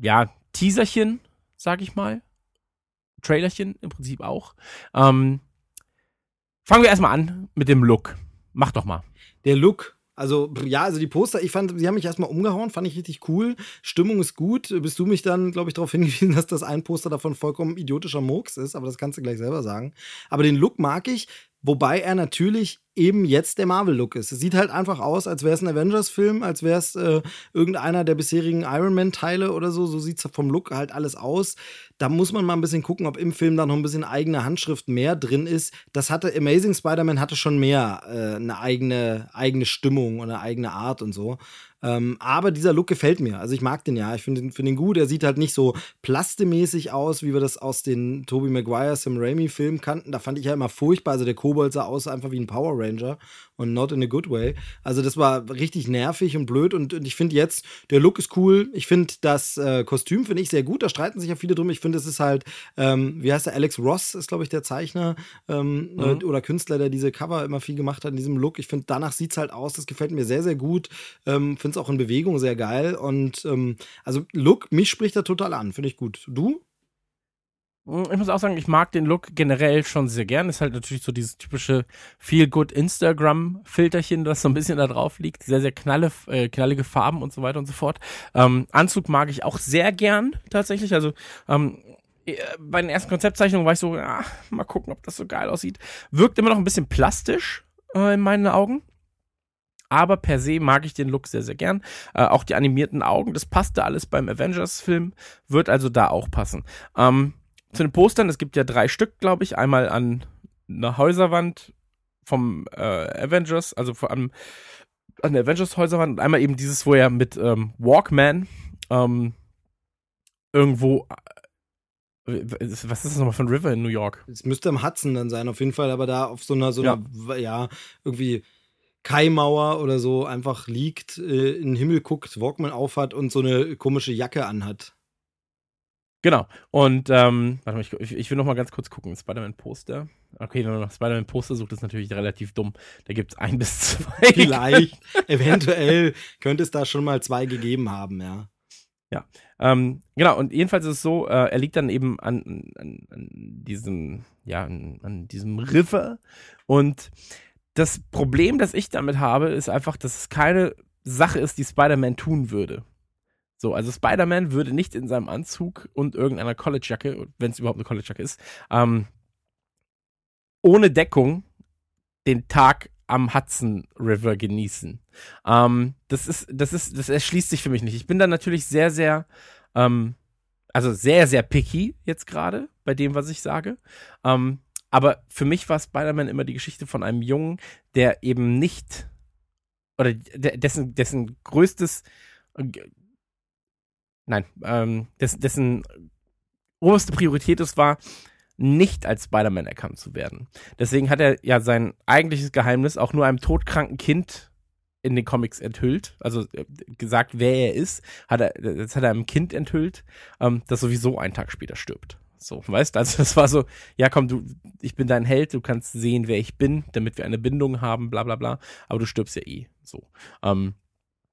S4: ja, Teaserchen, sag ich mal. Trailerchen im Prinzip auch. Ähm, fangen wir erstmal an mit dem Look. Mach doch mal.
S5: Der Look, also, ja, also die Poster, ich fand, sie haben mich erstmal umgehauen, fand ich richtig cool. Stimmung ist gut. Bist du mich dann, glaube ich, darauf hingewiesen, dass das ein Poster davon vollkommen idiotischer Murks ist, aber das kannst du gleich selber sagen. Aber den Look mag ich, wobei er natürlich eben jetzt der Marvel-Look ist. Es sieht halt einfach aus, als wäre es ein Avengers-Film, als wäre es äh, irgendeiner der bisherigen Iron Man-Teile oder so. So sieht es vom Look halt alles aus. Da muss man mal ein bisschen gucken, ob im Film da noch ein bisschen eigene Handschrift mehr drin ist. Das hatte Amazing Spider-Man hatte schon mehr äh, eine eigene, eigene Stimmung und eine eigene Art und so. Ähm, aber dieser Look gefällt mir. Also ich mag den ja. Ich finde den, find den gut. Er sieht halt nicht so plastemäßig aus, wie wir das aus den Tobey Maguire, Sam Raimi-Filmen kannten. Da fand ich ja immer furchtbar. Also der Kobold sah aus einfach wie ein Power Ranger und not in a good way. Also das war richtig nervig und blöd und, und ich finde jetzt, der Look ist cool. Ich finde das äh, Kostüm finde ich sehr gut. Da streiten sich ja viele drum. Ich finde, es ist halt, ähm, wie heißt der? Alex Ross ist, glaube ich, der Zeichner ähm, mhm. äh, oder Künstler, der diese Cover immer viel gemacht hat in diesem Look. Ich finde, danach sieht es halt aus. Das gefällt mir sehr, sehr gut. Ähm, finde es auch in Bewegung sehr geil. Und ähm, also Look, mich spricht er total an. Finde ich gut. Du?
S4: Ich muss auch sagen, ich mag den Look generell schon sehr gern. Ist halt natürlich so dieses typische Feel-Good Instagram-Filterchen, das so ein bisschen da drauf liegt. Sehr, sehr knalle, äh, knallige Farben und so weiter und so fort. Ähm, Anzug mag ich auch sehr gern, tatsächlich. Also, ähm, äh, bei den ersten Konzeptzeichnungen war ich so, ah, mal gucken, ob das so geil aussieht. Wirkt immer noch ein bisschen plastisch äh, in meinen Augen. Aber per se mag ich den Look sehr, sehr gern. Äh, auch die animierten Augen, das passte alles beim Avengers-Film, wird also da auch passen. Ähm, zu den Postern, es gibt ja drei Stück, glaube ich. Einmal an einer Häuserwand vom äh, Avengers, also vor allem an der Avengers-Häuserwand und einmal eben dieses, wo er mit ähm, Walkman ähm, irgendwo äh, was ist das nochmal von River in New York?
S5: Es müsste am Hudson dann sein, auf jeden Fall, aber da auf so einer, so einer, ja, ja irgendwie Kaimauer oder so einfach liegt, äh, in den Himmel guckt, Walkman aufhat und so eine komische Jacke anhat.
S4: Genau. Und ähm, warte mal, ich, ich will noch mal ganz kurz gucken. Spider-Man-Poster. Okay, wenn man nach Spider-Man-Poster sucht, ist natürlich relativ dumm. Da gibt es ein bis zwei.
S5: Vielleicht, eventuell könnte es da schon mal zwei gegeben haben, ja.
S4: Ja, ähm, genau, und jedenfalls ist es so, äh, er liegt dann eben an, an, an diesem, ja, an, an, diesem River. Und das Problem, das ich damit habe, ist einfach, dass es keine Sache ist, die Spider-Man tun würde. So, also Spider-Man würde nicht in seinem Anzug und irgendeiner College-Jacke, wenn es überhaupt eine College-Jacke ist, ähm, ohne Deckung den Tag am Hudson River genießen. Ähm, das ist, das ist, das erschließt sich für mich nicht. Ich bin da natürlich sehr, sehr, ähm, also sehr, sehr picky jetzt gerade bei dem, was ich sage. Ähm, aber für mich war Spider-Man immer die Geschichte von einem Jungen, der eben nicht oder dessen, dessen größtes nein, ähm, dessen, oberste Priorität es war, nicht als Spider-Man erkannt zu werden. Deswegen hat er ja sein eigentliches Geheimnis auch nur einem todkranken Kind in den Comics enthüllt, also äh, gesagt, wer er ist, hat er, das hat er einem Kind enthüllt, ähm, das sowieso einen Tag später stirbt. So, weißt also das war so, ja komm, du, ich bin dein Held, du kannst sehen, wer ich bin, damit wir eine Bindung haben, bla bla bla, aber du stirbst ja eh. So. Ähm,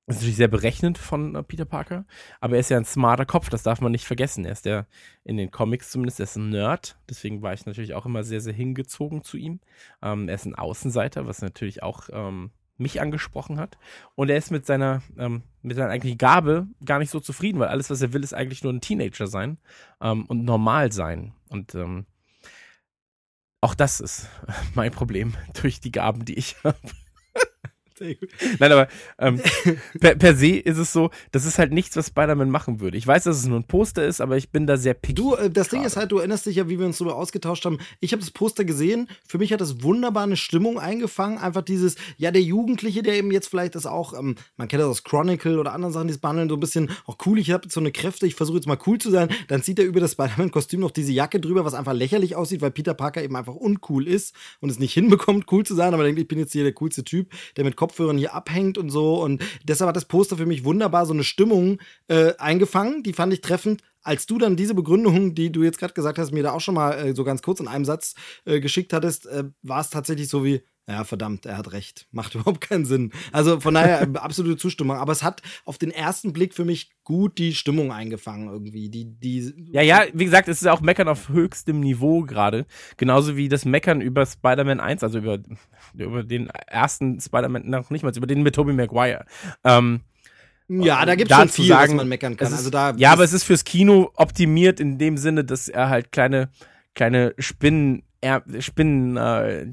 S4: das ist natürlich sehr berechnend von äh, Peter Parker, aber er ist ja ein smarter Kopf, das darf man nicht vergessen. Er ist der, in den Comics zumindest, er ist ein Nerd, deswegen war ich natürlich auch immer sehr, sehr hingezogen zu ihm. Ähm, er ist ein Außenseiter, was natürlich auch ähm, mich angesprochen hat. Und er ist mit seiner, ähm, mit seiner eigentlichen Gabe gar nicht so zufrieden, weil alles, was er will, ist eigentlich nur ein Teenager sein ähm, und normal sein. Und ähm, auch das ist mein Problem durch die Gaben, die ich habe.
S5: Sehr gut.
S4: Nein, aber ähm, per, per se ist es so, das ist halt nichts, was Spider-Man machen würde. Ich weiß, dass es nur ein Poster ist, aber ich bin da sehr picky.
S5: Du, äh, das Ding
S4: gerade.
S5: ist halt, du erinnerst dich ja, wie wir uns darüber ausgetauscht haben. Ich habe das Poster gesehen. Für mich hat das wunderbar eine Stimmung eingefangen. Einfach dieses, ja, der Jugendliche, der eben jetzt vielleicht das auch, ähm, man kennt das aus Chronicle oder anderen Sachen, die es behandeln, so ein bisschen, auch cool, ich habe jetzt so eine Kräfte, ich versuche jetzt mal cool zu sein. Dann zieht er über das Spider-Man-Kostüm noch diese Jacke drüber, was einfach lächerlich aussieht, weil Peter Parker eben einfach uncool ist und es nicht hinbekommt, cool zu sein. Aber denkt, ich bin jetzt hier der coolste Typ, der mit Kopfhörern hier abhängt und so. Und deshalb hat das Poster für mich wunderbar so eine Stimmung äh, eingefangen. Die fand ich treffend. Als du dann diese Begründung, die du jetzt gerade gesagt hast, mir da auch schon mal äh, so ganz kurz in einem Satz äh, geschickt hattest, äh, war es tatsächlich so wie, ja, verdammt, er hat recht. Macht überhaupt keinen Sinn. Also von daher äh, absolute Zustimmung. Aber es hat auf den ersten Blick für mich gut die Stimmung eingefangen irgendwie. Die, die,
S4: Ja, ja, wie gesagt, es ist auch Meckern auf höchstem Niveau gerade. Genauso wie das Meckern über Spider-Man 1, also über, über den ersten Spider-Man, noch nicht mal, über den mit Tobey Maguire. Ähm,
S5: ja, da gibt es schon viel, was
S4: sagen,
S5: man meckern kann.
S4: ist,
S5: Also da
S4: ja, aber es ist fürs Kino optimiert in dem Sinne, dass er halt kleine, kleine Spinnen, er, Spinnen, äh,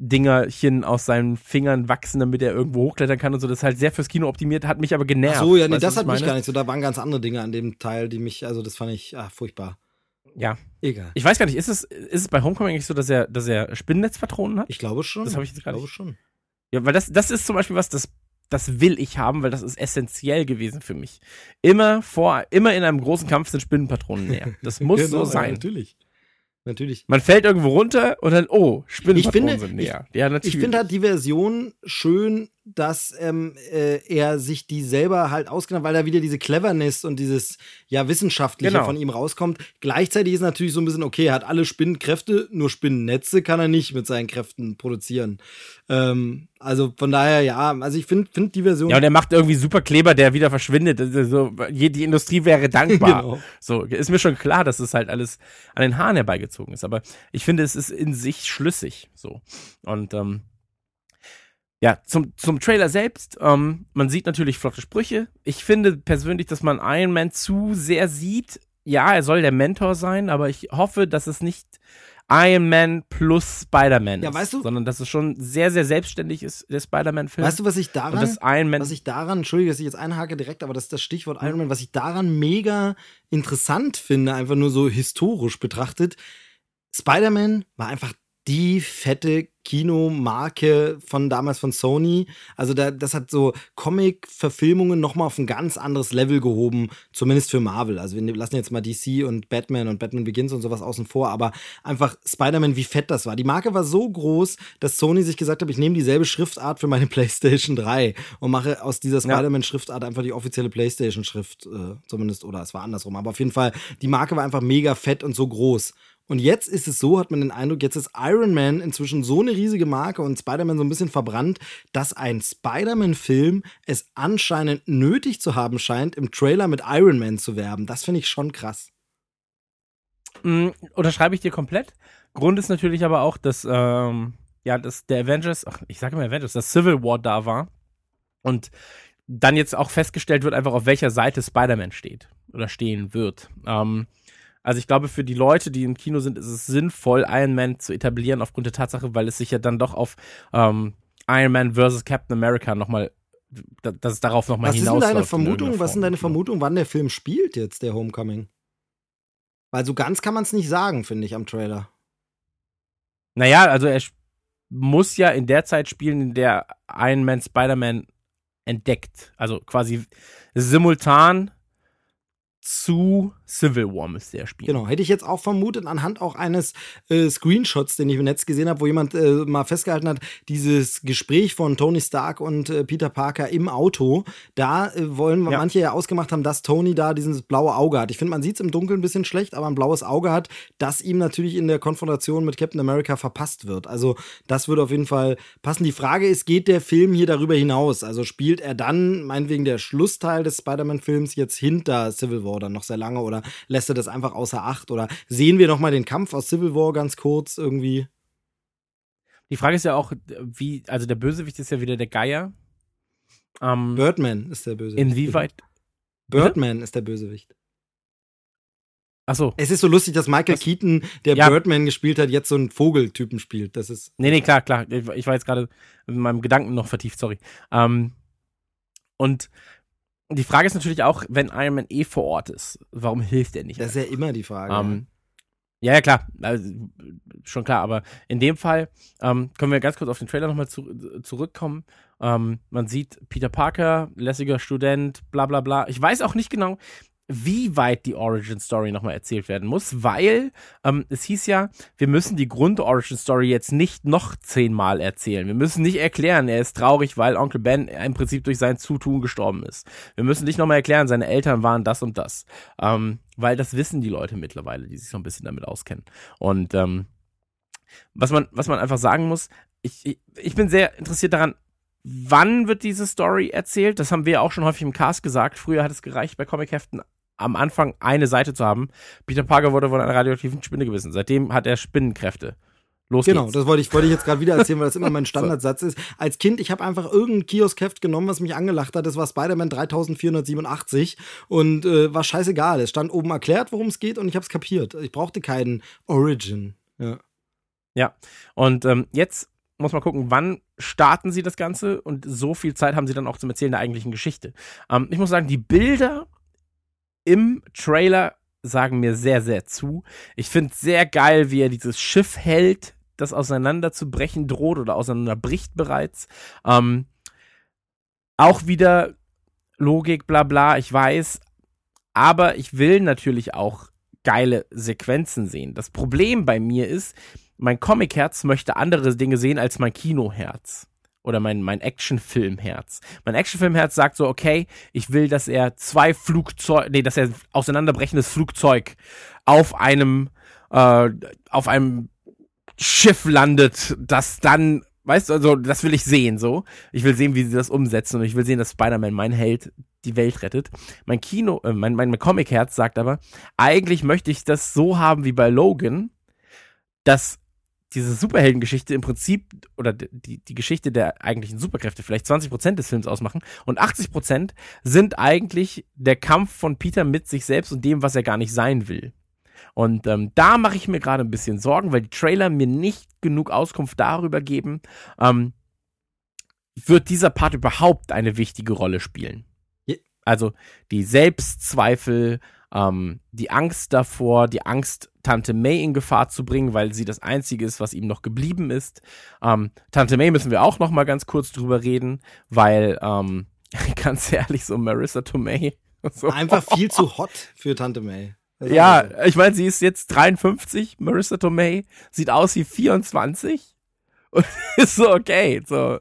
S4: Dingerchen aus seinen Fingern wachsen, damit er irgendwo hochklettern kann und so. Das ist halt sehr fürs Kino optimiert, hat mich aber genervt.
S5: Ach so, ja, nee,
S4: Weißt
S5: das hat
S4: ich
S5: mich gar nicht so. Da waren ganz andere Dinge an dem Teil, die mich, also das fand ich ah, furchtbar.
S4: Ja.
S5: Egal.
S4: Ich weiß gar nicht, ist es, ist es bei Homecoming eigentlich so, dass er, dass er Spinnennetzpatronen hat?
S5: Ich glaube schon.
S4: Das habe ich jetzt
S5: ich
S4: gar
S5: glaube schon.
S4: Ja, weil das, das ist zum Beispiel was, das, das will ich haben, weil das ist essentiell gewesen für mich. Immer vor, immer in einem großen Kampf sind Spinnenpatronen näher. Das muss
S5: Genau,
S4: so
S5: ja,
S4: sein.
S5: natürlich. Natürlich.
S4: Man fällt irgendwo runter und dann, oh, Spinnenpatronen
S5: Ich finde-
S4: näher. ja, natürlich.
S5: Ich finde halt die Version schön, dass ähm, äh, er sich die selber halt ausgenommen weil da wieder diese Cleverness und dieses ja Wissenschaftliche
S4: Genau.
S5: von ihm rauskommt. Gleichzeitig ist natürlich so ein bisschen, okay, er hat alle Spinnenkräfte, nur Spinnennetze kann er nicht mit seinen Kräften produzieren. Ähm, also von daher, ja, also ich finde find die Version.
S4: ja, und er macht irgendwie super Kleber, der wieder verschwindet. Das ist So, je- die Industrie wäre dankbar.
S5: Genau.
S4: So, ist mir schon klar, dass es halt alles an den Haaren herbeigezogen ist. Aber ich finde, es ist in sich schlüssig. So. Und ähm, ja, zum, zum Trailer selbst, ähm, man sieht natürlich flotte Sprüche. Ich finde persönlich, dass man Iron Man zu sehr sieht. Ja, er soll der Mentor sein, aber ich hoffe, dass es nicht Iron Man plus Spider-Man
S5: Ja,
S4: ist,
S5: weißt du-
S4: sondern dass es schon sehr, sehr selbstständig ist, der Spider-Man-Film.
S5: weißt du, was ich daran
S4: das Iron Man
S5: was ich daran, entschuldige, dass ich jetzt einhake direkt, aber das ist das Stichwort Iron Man, was ich daran mega interessant finde, einfach nur so historisch betrachtet. Spider-Man war einfach die fette Kinomarke von damals von Sony. Also da, das hat so Comic-Verfilmungen nochmal auf ein ganz anderes Level gehoben, zumindest für Marvel. Also wir lassen jetzt mal DC und Batman und Batman Begins und sowas außen vor, aber einfach Spider-Man, wie fett das war. Die Marke war so groß, dass Sony sich gesagt hat, ich nehme dieselbe Schriftart für meine PlayStation 3 und mache aus dieser. Spider-Man-Schriftart einfach die offizielle PlayStation-Schrift, äh, zumindest, oder es war andersrum. Aber auf jeden Fall, die Marke war einfach mega fett und so groß. Und jetzt ist es so, hat man den Eindruck, jetzt ist Iron Man inzwischen so eine riesige Marke und Spider-Man so ein bisschen verbrannt, dass ein Spider-Man-Film es anscheinend nötig zu haben scheint, im Trailer mit Iron Man zu werben. Das finde ich schon krass.
S4: Mm, unterschreibe ich dir komplett. Grund ist natürlich aber auch, dass, ähm, ja, dass der Avengers, ach, ich sage immer Avengers, dass Civil War da war und dann jetzt auch festgestellt wird, einfach auf welcher Seite Spider-Man steht oder stehen wird. Ähm, also ich glaube, für die Leute, die im Kino sind, ist es sinnvoll, Iron Man zu etablieren, aufgrund der Tatsache, weil es sich ja dann doch auf ähm, Iron Man versus Captain America nochmal, dass es darauf nochmal
S5: Was ist
S4: hinausläuft.
S5: deine
S4: in
S5: Vermutung? Was
S4: Form.
S5: deine Vermutung, wann der Film spielt jetzt, der Homecoming? Weil so ganz kann man es nicht sagen, finde ich, am Trailer.
S4: Naja, also er muss ja in der Zeit spielen, in der Iron Man Spider-Man entdeckt. Also quasi simultan zu Civil War müsste er spielen.
S5: Genau, hätte ich jetzt auch vermutet, anhand auch eines äh, Screenshots, den ich im Netz gesehen habe, wo jemand äh, mal festgehalten hat, dieses Gespräch von Tony Stark und äh, Peter Parker im Auto, da äh, wollen
S4: Ja.
S5: manche ja ausgemacht haben, dass Tony da dieses blaue Auge hat. Ich finde, man sieht es im Dunkeln ein bisschen schlecht, aber ein blaues Auge hat, das ihm natürlich in der Konfrontation mit Captain America verpasst wird. Also das würde auf jeden Fall passen. Die Frage ist, geht der Film hier darüber hinaus? Also spielt er dann, meinetwegen der Schlussteil des Spider-Man-Films jetzt hinter Civil War dann noch sehr lange oder lässt er das einfach außer Acht? Oder sehen wir noch mal den Kampf aus Civil War ganz kurz irgendwie?
S4: Die Frage ist ja auch, wie, also der Bösewicht ist ja wieder der Geier. Ähm,
S5: Birdman ist der Bösewicht.
S4: inwieweit,
S5: Birdman ist der Bösewicht.
S4: Ach so.
S5: Es ist so lustig, dass Michael
S4: Was?
S5: Keaton, der
S4: Ja.
S5: Birdman gespielt hat, jetzt so einen Vogeltypen spielt. Das ist.
S4: Nee, nee, klar, klar. Ich, war jetzt gerade in meinem Gedanken noch vertieft, sorry. Ähm, und die Frage ist natürlich auch, wenn Iron Man eh vor Ort ist, warum hilft er nicht?
S5: Das ist ja immer die Frage.
S4: Ähm, ja, ja, klar, also, schon klar, aber in dem Fall ähm, können wir ganz kurz auf den Trailer nochmal zu, zurückkommen. Ähm, man sieht Peter Parker, lässiger Student, bla bla bla. Ich weiß auch nicht genau, wie weit die Origin Story nochmal erzählt werden muss, weil ähm, es hieß ja, wir müssen die Grund-Origin Story jetzt nicht noch zehnmal erzählen. Wir müssen nicht erklären, er ist traurig, weil Onkel Ben im Prinzip durch sein Zutun gestorben ist. Wir müssen nicht nochmal erklären, seine Eltern waren das und das. Ähm, weil das wissen die Leute mittlerweile, die sich so ein bisschen damit auskennen. Und ähm, was man, was man einfach sagen muss, ich, ich, ich bin sehr interessiert daran, wann wird diese Story erzählt? Das haben wir auch schon häufig im Cast gesagt. Früher hat es gereicht, bei Comicheften am Anfang eine Seite zu haben. Peter Parker wurde von einer radioaktiven Spinne gebissen. Seitdem hat er Spinnenkräfte. Los
S5: Genau,
S4: geht's.
S5: das wollte ich, wollte ich jetzt gerade wieder erzählen, weil das immer mein Standardsatz ist. Als Kind, ich habe einfach irgendein Kioskheft genommen, was mich angelacht hat. Das war Spider-Man 3487 und äh, war scheißegal. Es stand oben erklärt, worum es geht und ich habe es kapiert. Ich brauchte keinen Origin. Ja.
S4: Und ähm, jetzt muss man gucken, wann starten sie das Ganze und so viel Zeit haben sie dann auch zum Erzählen der eigentlichen Geschichte. Ähm, ich muss sagen, die Bilder im Trailer sagen mir sehr, sehr zu. Ich finde sehr geil, wie er dieses Schiff hält, das auseinanderzubrechen droht oder auseinanderbricht bereits. Ähm, auch wieder Logik, bla bla, ich weiß. Aber ich will natürlich auch geile Sequenzen sehen. Das Problem bei mir ist, mein Comic-Herz möchte andere Dinge sehen als mein Kinoherz. Oder mein, mein Actionfilmherz. Mein Actionfilmherz sagt so, okay, ich will, dass er zwei Flugzeuge, nee, dass er auseinanderbrechendes Flugzeug auf einem, äh, auf einem Schiff landet, das dann, weißt du, also das will ich sehen, so. Ich will sehen, wie sie das umsetzen und ich will sehen, dass Spider-Man, mein Held, die Welt rettet. Mein Kino, äh, mein, mein Comic-Herz sagt aber, eigentlich möchte ich das so haben wie bei Logan, dass diese Superheldengeschichte im Prinzip oder die, die Geschichte der eigentlichen Superkräfte vielleicht 20% des Films ausmachen und 80% sind eigentlich der Kampf von Peter mit sich selbst und dem, was er gar nicht sein will. Und ähm, da mache ich mir gerade ein bisschen Sorgen, weil die Trailer mir nicht genug Auskunft darüber geben, ähm, wird dieser Part überhaupt eine wichtige Rolle spielen. Also die Selbstzweifel, ähm, die Angst davor, die Angst, Tante May in Gefahr zu bringen, weil sie das Einzige ist, was ihm noch geblieben ist. Ähm, Tante May müssen wir auch noch mal ganz kurz drüber reden, weil ähm, ganz ehrlich, so Marissa Tomei. So.
S5: Einfach viel zu hot für Tante May. Das
S4: Ja, ich meine, sie ist jetzt 53, Marissa Tomei, sieht aus wie 24 und ist so okay. So,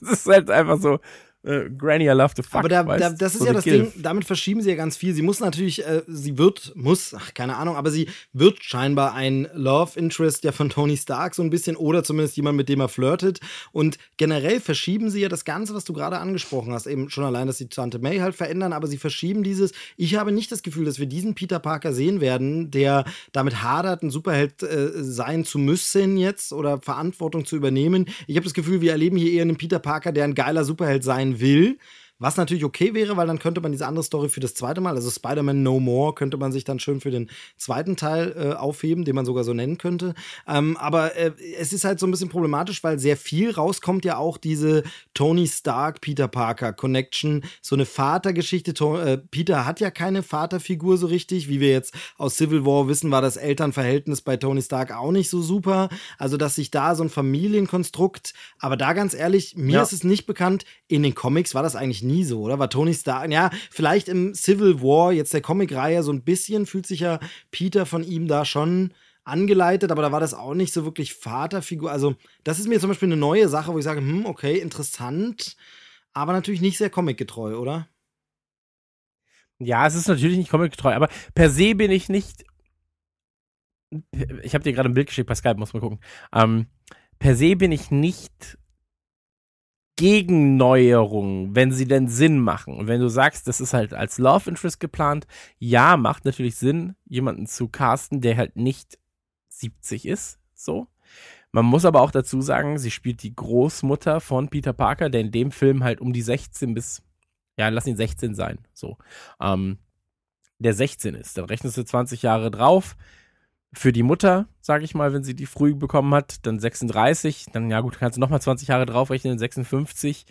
S4: das ist halt einfach so, äh, Granny, I love the fuck.
S5: Aber da, da, das ist
S4: So
S5: ja das
S4: Gilf.
S5: Ding, damit verschieben sie ja ganz viel. Sie muss natürlich, äh, sie wird, muss, ach, keine Ahnung, aber sie wird scheinbar ein Love Interest ja von Tony Stark so ein bisschen oder zumindest jemand, mit dem er flirtet. Und generell verschieben sie ja das Ganze, was du gerade angesprochen hast, eben schon allein, dass sie Tante May halt verändern, aber sie verschieben dieses. Ich habe nicht das Gefühl, dass wir diesen Peter Parker sehen werden, der damit hadert, ein Superheld äh, sein zu müssen jetzt oder Verantwortung zu übernehmen. Ich habe das Gefühl, wir erleben hier eher einen Peter Parker, der ein geiler Superheld sein will. Was natürlich okay wäre, weil dann könnte man diese andere Story für das zweite Mal, also Spider-Man No More, könnte man sich dann schön für den zweiten Teil äh, aufheben, den man sogar so nennen könnte. Ähm, aber äh, es ist halt so ein bisschen problematisch, weil sehr viel rauskommt ja auch diese Tony Stark, Peter Parker Connection, so eine Vatergeschichte. To äh, Peter hat ja keine Vaterfigur so richtig, wie wir jetzt aus Civil War wissen, war das Elternverhältnis bei Tony Stark auch nicht so super. Also, dass sich da so ein Familienkonstrukt, aber da ganz ehrlich, mir
S4: Ja.
S5: ist es nicht bekannt, in den Comics war das eigentlich nie so, oder? War Tony Stark, ja, vielleicht im Civil War, jetzt der Comicreihe, so ein bisschen fühlt sich ja Peter von ihm da schon angeleitet, aber da war das auch nicht so wirklich Vaterfigur. Also, das ist mir zum Beispiel eine neue Sache, wo ich sage, hm, okay, interessant, aber natürlich nicht sehr comicgetreu, oder?
S4: Ja, es ist natürlich nicht comicgetreu, aber per se bin ich nicht. Ich habe dir gerade ein Bild geschickt Skype, muss mal gucken. Ähm, per se bin ich nicht gegen Neuerungen, wenn sie denn Sinn machen. Und wenn du sagst, das ist halt als Love Interest geplant, ja, macht natürlich Sinn, jemanden zu casten, der halt nicht 70 ist, so. Man muss aber auch dazu sagen, sie spielt die Großmutter von Peter Parker, der in dem Film halt um die 16 bis, ja, lass ihn 16 sein, so. Ähm, der 16 ist. Dann rechnest du 20 Jahre drauf. Für die Mutter, sage ich mal, wenn sie die früh bekommen hat, dann 36. Dann, ja gut, kannst du nochmal 20 Jahre draufrechnen, 56.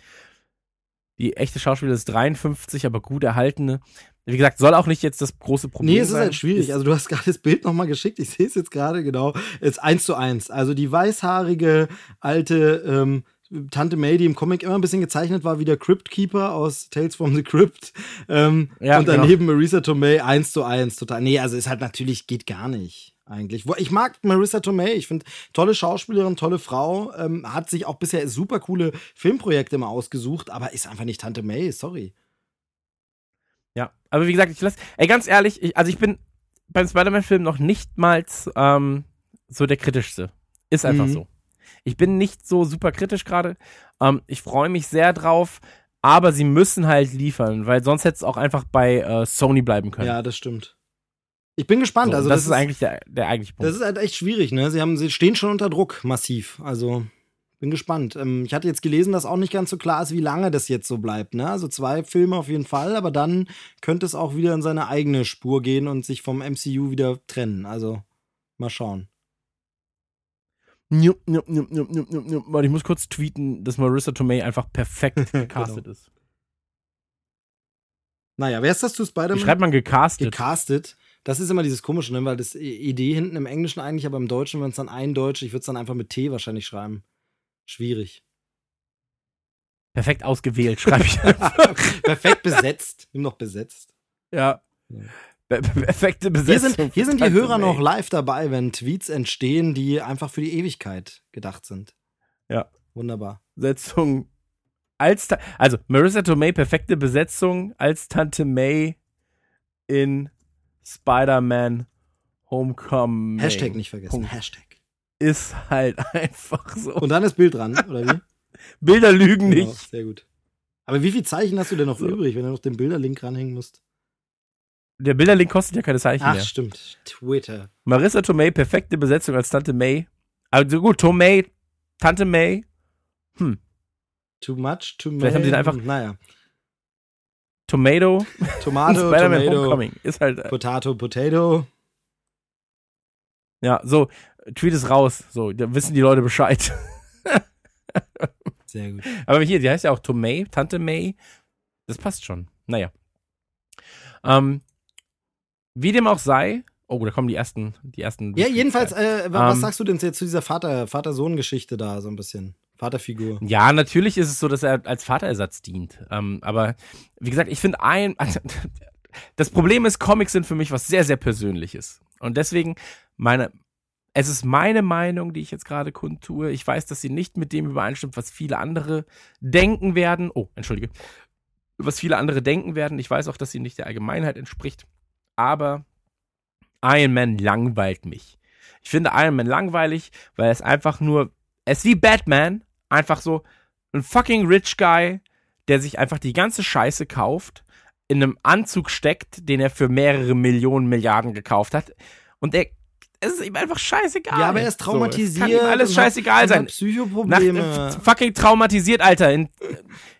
S4: Die echte Schauspielerin ist 53, aber gut erhaltene. Wie gesagt, soll auch nicht jetzt das große Problem sein.
S5: Nee, es ist halt schwierig. Also du hast gerade das Bild nochmal geschickt. Ich sehe es jetzt gerade genau. Es ist eins zu eins. Also die weißhaarige alte ähm, Tante May, die im Comic immer ein bisschen gezeichnet war, wie der Crypt Keeper aus Tales from the Crypt. Ähm,
S4: Ja,
S5: und daneben Marisa Tomei eins zu eins. Total. Nee, also ist halt natürlich, geht gar nicht. Eigentlich. Ich mag Marissa Tomei. Ich finde, tolle Schauspielerin, tolle Frau. Ähm, hat sich auch bisher super coole Filmprojekte immer ausgesucht, aber ist einfach nicht Tante May. Sorry.
S4: Ja, aber wie gesagt, ich lass, ey, ganz ehrlich, ich, also ich bin beim Spider-Man-Film noch nicht mal ähm, so der kritischste. Ist einfach
S5: Mhm.
S4: so. Ich bin nicht so super kritisch gerade. Ähm, ich freue mich sehr drauf, aber sie müssen halt liefern, weil sonst hätte es auch einfach bei äh, Sony bleiben können.
S5: Ja, das stimmt. Ich bin gespannt.
S4: so,
S5: also
S4: das, ist eigentlich der, der eigentliche Punkt.
S5: Das ist halt echt schwierig, ne? Sie, haben, sie stehen schon unter Druck, massiv. Also, bin gespannt. Ähm, ich hatte jetzt gelesen, dass auch nicht ganz so klar ist, wie lange das jetzt so bleibt, ne? Also zwei Filme auf jeden Fall, aber dann könnte es auch wieder in seine eigene Spur gehen und sich vom MCU wieder trennen. Also, mal schauen.
S4: Nup, nup, nup, nup, nup, nup. Warte, ich muss kurz tweeten, dass Marissa Tomei einfach perfekt gecastet
S5: Genau.
S4: ist.
S5: Naja, wer ist das zu
S4: Wie
S5: Spider-Man?
S4: schreibt man gecastet?
S5: Gecastet. Das ist immer dieses Komische, ne? Weil das Idee hinten im Englischen eigentlich, aber im Deutschen, wenn es dann eindeutsch, ich würde es dann einfach mit T wahrscheinlich schreiben. Schwierig.
S4: perfekt ausgewählt, schreibe ich.
S5: Perfekt besetzt. Nimm noch besetzt.
S4: ja.
S5: Ja.
S4: Per- Perfekte
S5: Hier
S4: Besetzung.
S5: sind, hier sind die Hörer noch live dabei, wenn Tweets entstehen, die einfach für die Ewigkeit gedacht sind.
S4: Ja.
S5: Wunderbar.
S4: Besetzung als also Marissa Tomei perfekte Besetzung als Tante May in Spider-Man Homecoming.
S5: Hashtag nicht vergessen.
S4: Punkt.
S5: Hashtag.
S4: Ist halt einfach so.
S5: Und dann ist Bild dran, oder wie?
S4: Bilder lügen
S5: Genau,
S4: nicht.
S5: sehr gut. Aber wie viel Zeichen hast du denn noch
S4: So.
S5: übrig, wenn du noch den Bilderlink ranhängen musst?
S4: Der Bilderlink kostet ja keine Zeichen
S5: Ach,
S4: mehr.
S5: stimmt. Twitter.
S4: Marissa Tomei perfekte Besetzung als Tante May. Also gut, Tomei, Tante May. Hm.
S5: Too much, too
S4: Vielleicht haben sie einfach-
S5: Naja.
S4: Tomato.
S5: Tomato,
S4: Spider-Man
S5: Tomato,
S4: Homecoming. Ist halt. Äh,
S5: Potato, Potato.
S4: ja, so. Tweet es raus. So, da wissen die Leute Bescheid.
S5: Sehr gut.
S4: Aber hier, die heißt ja auch Tomei, Tante May. Das passt schon. Naja. Ähm, wie dem auch sei. Oh, da kommen die ersten, die ersten.
S5: Ja, jedenfalls, äh, wa- was
S4: Ähm,
S5: sagst du denn jetzt zu dieser Vater- Vater-Sohn-Geschichte da so ein bisschen? Vaterfigur.
S4: Ja, natürlich ist es so, dass er als Vaterersatz dient. Ähm, aber wie gesagt, ich finde ein. Das Problem ist, Comics sind für mich was sehr, sehr Persönliches. Und deswegen, meine. Es ist meine Meinung, die ich jetzt gerade kundtue. Ich weiß, dass sie nicht mit dem übereinstimmt, was viele andere denken werden. Oh, entschuldige. Was viele andere denken werden. Ich weiß auch, dass sie nicht der Allgemeinheit entspricht. Aber Iron Man langweilt mich. Ich finde Iron Man langweilig, weil es einfach nur. Es ist wie Batman. Einfach so ein fucking rich guy, der sich einfach die ganze Scheiße kauft, in einem Anzug steckt, den er für mehrere Millionen Milliarden gekauft hat. Und er. Es ist ihm einfach scheißegal.
S5: Ja, aber er ist
S4: So,
S5: traumatisiert.
S4: es kann ihm alles scheißegal sein.
S5: hat
S4: Nach,
S5: Psychoprobleme.
S4: äh, fucking traumatisiert, Alter. In,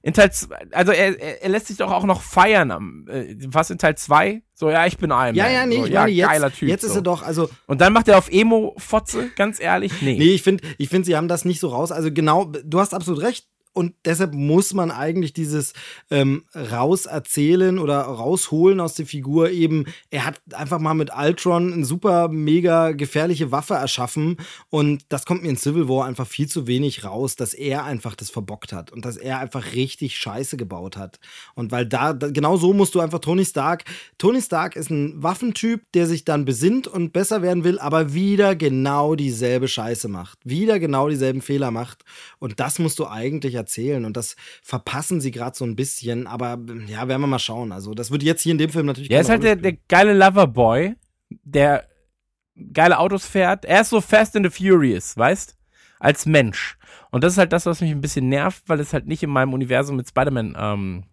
S4: in Teil also er, er, lässt sich doch auch noch feiern am, äh, was in Teil 2? So, ja, ich bin Iron
S5: ja, ja, nee,
S4: so,
S5: ich
S4: ja,
S5: meine, jetzt,
S4: geiler Typ.
S5: jetzt ist
S4: so.
S5: er doch, also,
S4: Und dann macht er auf Emo-Fotze, ganz ehrlich, nee.
S5: nee, ich finde, ich finde, sie haben das nicht so raus. Also genau, du hast absolut recht. Und deshalb muss man eigentlich dieses ähm, rauserzählen oder rausholen aus der Figur eben, er hat einfach mal mit Ultron eine super mega gefährliche Waffe erschaffen und das kommt mir in Civil War einfach viel zu wenig raus, dass er einfach das verbockt hat und dass er einfach richtig Scheiße gebaut hat. Und weil da, da genau so musst du einfach Tony Stark, Tony Stark ist ein Waffentyp, der sich dann besinnt und besser werden will, aber wieder genau dieselbe Scheiße macht, wieder genau dieselben Fehler macht und das musst du eigentlich erzählen und das verpassen sie gerade so ein bisschen, aber ja, werden wir mal schauen. Also, das wird jetzt hier in dem Film natürlich
S4: Ja, ist halt der, der geile Loverboy, der geile Autos fährt. Er ist so Fast and the Furious, weißt? Als Mensch. Und das ist halt das, was mich ein bisschen nervt, weil es halt nicht in meinem Universum mit Spider-Man ähm,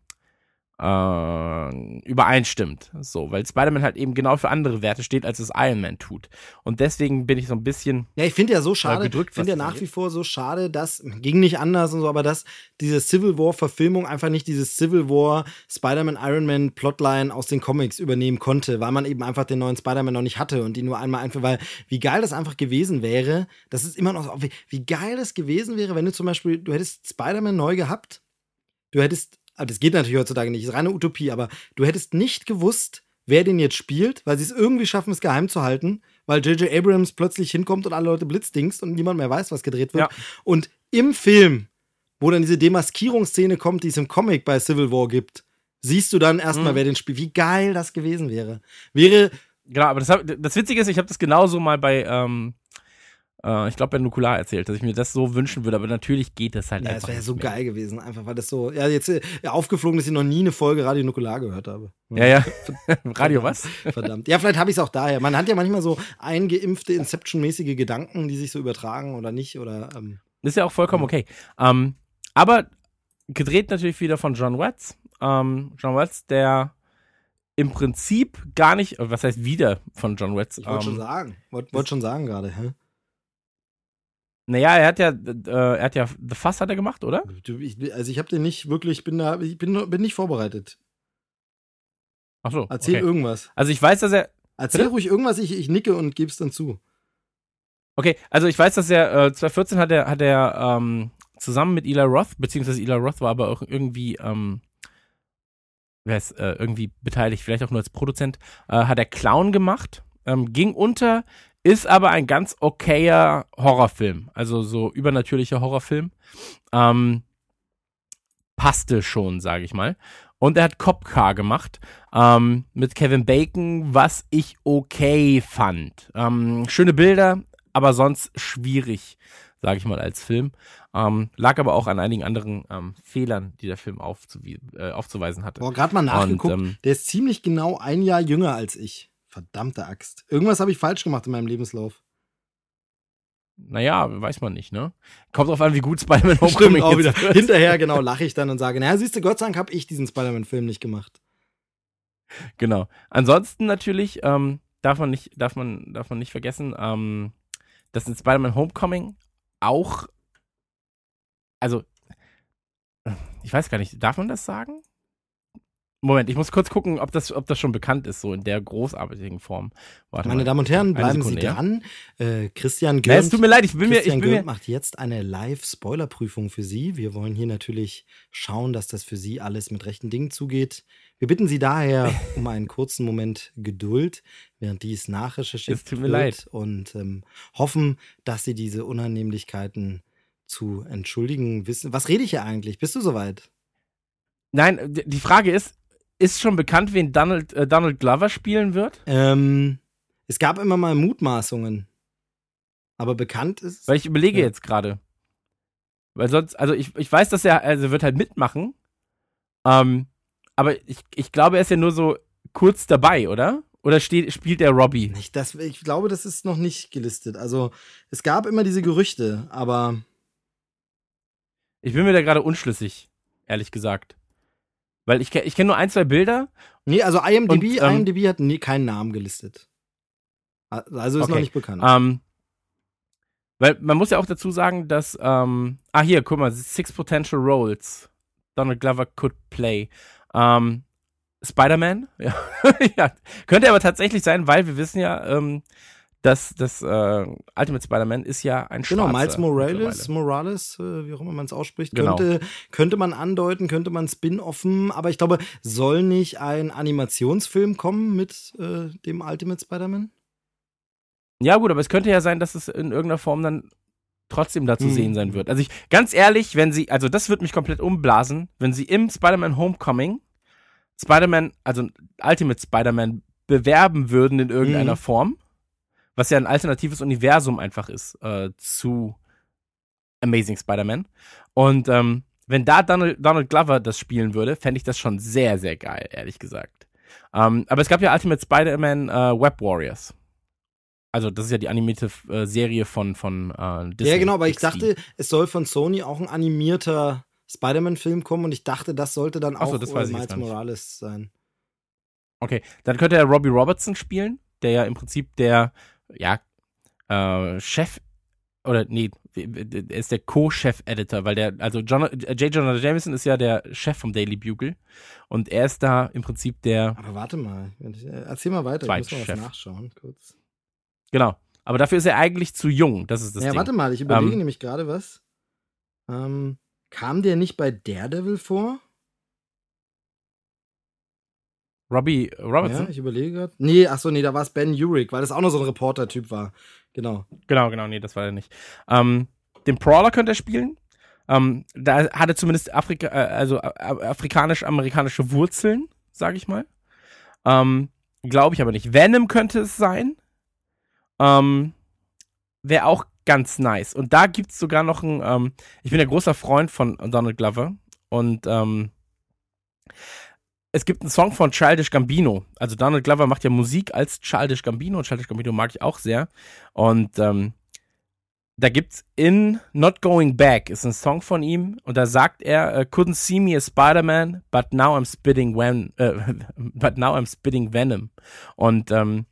S4: äh, übereinstimmt. So, weil Spider-Man halt eben genau für andere Werte steht, als es Iron Man tut. Und deswegen bin ich so ein bisschen.
S5: Ja, ich finde ja so schade,
S4: gedrückt,
S5: ich finde ja nach wie vor so schade, dass, ging nicht anders und so, aber dass diese Civil War-Verfilmung einfach nicht dieses Civil War Spider-Man, Iron Man Plotline aus den Comics übernehmen konnte, weil man eben einfach den neuen Spider-Man noch nicht hatte und die nur einmal einfach, weil wie geil das einfach gewesen wäre, das ist immer noch so, wie, wie geil das gewesen wäre, wenn du zum Beispiel, du hättest Spider-Man neu gehabt, du hättest, ah, das geht natürlich heutzutage nicht, ist reine Utopie, aber du hättest nicht gewusst, wer den jetzt spielt, weil sie es irgendwie schaffen, es geheim zu halten, weil J.J. Abrams plötzlich hinkommt und alle Leute blitzdingst und niemand mehr weiß, was gedreht wird.
S4: Ja.
S5: Und im Film, wo dann diese Demaskierungsszene kommt, die es im Comic bei Civil War gibt, siehst du dann erstmal,
S4: Mhm.
S5: wer den spielt. Wie geil das gewesen wäre. Wäre,
S4: Genau, aber das, hab, das Witzige ist, ich habe das genauso mal bei, ähm, äh, ich glaube, bei Nukular erzählt, dass ich mir das so wünschen würde, aber natürlich geht das halt
S5: ja,
S4: einfach.
S5: das wäre ja
S4: nicht
S5: so
S4: mehr.
S5: geil gewesen, einfach weil das so, ja, jetzt äh, ja, aufgeflogen, dass ich noch nie eine Folge Radio Nukular gehört habe.
S4: Ja, ja. Radio was?
S5: Verdammt. Ja, vielleicht habe ich es auch daher. Man hat ja manchmal so eingeimpfte Inception-mäßige Gedanken, die sich so übertragen oder nicht. Oder ähm,
S4: Ist ja auch vollkommen okay. Ähm, aber gedreht natürlich wieder von John Watts. Ähm, John Watts, der im Prinzip gar nicht, äh, was heißt wieder von John Watts?
S5: ich wollte schon
S4: Ähm,
S5: sagen. Wollte wollt schon sagen gerade.
S4: Naja, er hat ja, äh, er hat ja The Fuss hat er gemacht, oder?
S5: Ich, also ich habe den nicht wirklich, ich bin da, ich bin, bin nicht vorbereitet.
S4: Ach so.
S5: Erzähl
S4: okay.
S5: irgendwas.
S4: Also ich weiß, dass er,
S5: Erzähl
S4: Bitte?
S5: ruhig irgendwas, ich, ich nicke und geb's dann zu.
S4: okay, also ich weiß, dass er, äh, 2014 hat er, hat er ähm, zusammen mit Eli Roth, beziehungsweise Eli Roth war aber auch irgendwie, ähm, wer ist äh, irgendwie beteiligt, vielleicht auch nur als Produzent, äh, hat er Clown gemacht, ähm, ging unter, ist aber ein ganz okayer Horrorfilm, also so übernatürlicher Horrorfilm. Ähm, passte schon, sage ich mal. Und er hat Cop Car gemacht ähm, mit Kevin Bacon, was ich okay fand. Ähm, schöne Bilder, aber sonst schwierig, sage ich mal, als Film. Ähm, lag aber auch an einigen anderen ähm, Fehlern, die der Film aufzuwie äh, aufzuweisen hatte.
S5: Boah, gerade mal nachgeguckt.
S4: ähm,
S5: der ist ziemlich genau ein Jahr jünger als ich. Verdammte Axt. Irgendwas habe ich falsch gemacht in meinem Lebenslauf.
S4: Naja, weiß man nicht, ne? Kommt drauf an, wie gut Spider-Man Homecoming
S5: Stimmt, auch wieder.
S4: wird.
S5: Hinterher genau lache ich dann und sage, naja, siehst du, Gott sei Dank habe ich diesen Spider-Man-Film nicht gemacht.
S4: Genau. Ansonsten natürlich ähm, darf man nicht, darf man, darf man nicht vergessen, ähm, dass in Spider-Man Homecoming auch, also ich weiß gar nicht, darf man das sagen? Moment, ich muss kurz gucken, ob das, ob das schon bekannt ist, so in der großartigen Form. Warte
S5: Meine
S4: mal.
S5: Damen und Herren, bleiben
S4: Sekunde,
S5: Sie dran. Äh, Christian Gürnt,
S4: es tut mir leid, ich bin mir, ich
S5: Christian
S4: bin mir,
S5: macht jetzt eine Live-Spoiler-Prüfung für Sie. Wir wollen hier natürlich schauen, dass das für Sie alles mit rechten Dingen zugeht. Wir bitten Sie daher um einen kurzen Moment Geduld, während dies nachrecherchiert
S4: Es tut mir
S5: wird
S4: leid.
S5: und ähm, hoffen, dass Sie diese Unannehmlichkeiten zu entschuldigen wissen. Was rede ich hier eigentlich? Bist du soweit?
S4: nein, die Frage ist, ist schon bekannt, wen Donald, äh, Donald Glover spielen wird?
S5: Ähm, es gab immer mal Mutmaßungen. Aber bekannt ist.
S4: Weil ich überlege
S5: Ja.
S4: jetzt gerade. Weil sonst, also ich, ich weiß, dass er, also wird halt mitmachen. Ähm, aber ich, ich glaube, er ist ja nur so kurz dabei, oder? Oder steht, spielt er Robbie?
S5: Nicht, das, ich glaube, das ist noch nicht gelistet. Also, es gab immer diese Gerüchte, aber
S4: Ich bin mir da gerade unschlüssig, ehrlich gesagt. Weil ich, ich kenne nur ein, zwei Bilder.
S5: nee, also IMDb,
S4: Und, ähm,
S5: IMDb hat nie, keinen Namen gelistet. Also ist
S4: Okay.
S5: noch nicht bekannt.
S4: Ähm, weil man muss ja auch dazu sagen, dass, ähm, ah hier, guck mal, Six Potential Roles. Donald Glover could play. Ähm, Spider-Man? Ja. ja. Könnte aber tatsächlich sein, weil wir wissen ja, ähm, dass das äh, Ultimate Spider-Man ist ja ein
S5: Genau,
S4: Schwarzer
S5: Miles Morales. Morales, äh, wie auch immer man es ausspricht,
S4: Genau.
S5: könnte, könnte man andeuten, könnte man spin-offen, aber ich glaube, soll nicht ein Animationsfilm kommen mit äh, dem Ultimate Spider-Man?
S4: Ja, gut, aber es könnte ja sein, dass es in irgendeiner Form dann trotzdem da zu
S5: Hm.
S4: sehen sein wird. Also ich, ganz ehrlich, wenn sie, also das wird mich komplett umblasen, wenn sie im Spider-Man Homecoming Spider-Man, also Ultimate Spider-Man bewerben würden in irgendeiner
S5: Mhm.
S4: Form, was ja ein alternatives Universum einfach ist äh, zu Amazing Spider-Man. Und ähm, wenn da Donald, Donald Glover das spielen würde, fände ich das schon sehr, sehr geil, ehrlich gesagt. Ähm, aber es gab ja Ultimate Spider-Man äh, Web Warriors. Also das ist ja die animierte äh, Serie von, von äh, Disney.
S5: ja, genau, aber ich
S4: XD.
S5: dachte, es soll von Sony auch ein animierter Spider-Man-Film kommen und ich dachte, das sollte dann auch
S4: ich
S5: Miles. Morales sein.
S4: Okay, dann könnte er Robbie Robertson spielen, der ja im Prinzip der, ja, äh, Chef, oder nee, er ist der Co-Chef-Editor, weil der, also John, äh, J. Jonah Jameson ist ja der Chef vom Daily Bugle und er ist da im Prinzip der,
S5: Aber warte mal, äh, erzähl mal weiter, ich muss mal was nachschauen, kurz.
S4: genau, aber dafür ist er eigentlich zu jung, das ist das
S5: ja,
S4: Ding.
S5: warte mal, ich überlege
S4: Ähm,
S5: nämlich gerade was. Ähm, kam der nicht bei Daredevil vor?
S4: Robbie Robertson?
S5: Ja, ich überlege gerade. Nee, ach so, nee, da war es Ben Urich, weil das auch noch so ein Reporter-Typ war. Genau.
S4: Genau, genau, nee, das war er nicht. Ähm, den Brawler könnte er spielen. Ähm, da hat er zumindest Afrika, äh, also äh, afrikanisch-amerikanische Wurzeln, sage ich mal. Ähm, Glaube ich aber nicht. Venom könnte es sein. Ähm, Wäre auch ganz nice. Und da gibt es sogar noch ein, ähm, ich bin ja großer Freund von Donald Glover und ähm, es gibt einen Song von Childish Gambino. Also Donald Glover macht ja Musik als Childish Gambino und Childish Gambino mag ich auch sehr. Und ähm, da gibt's in Not Going Back ist ein Song von ihm und da sagt er äh, Couldn't see me as Spider-Man, but now I'm spitting Ven äh, but now I'm spitting Venom. Und ähm,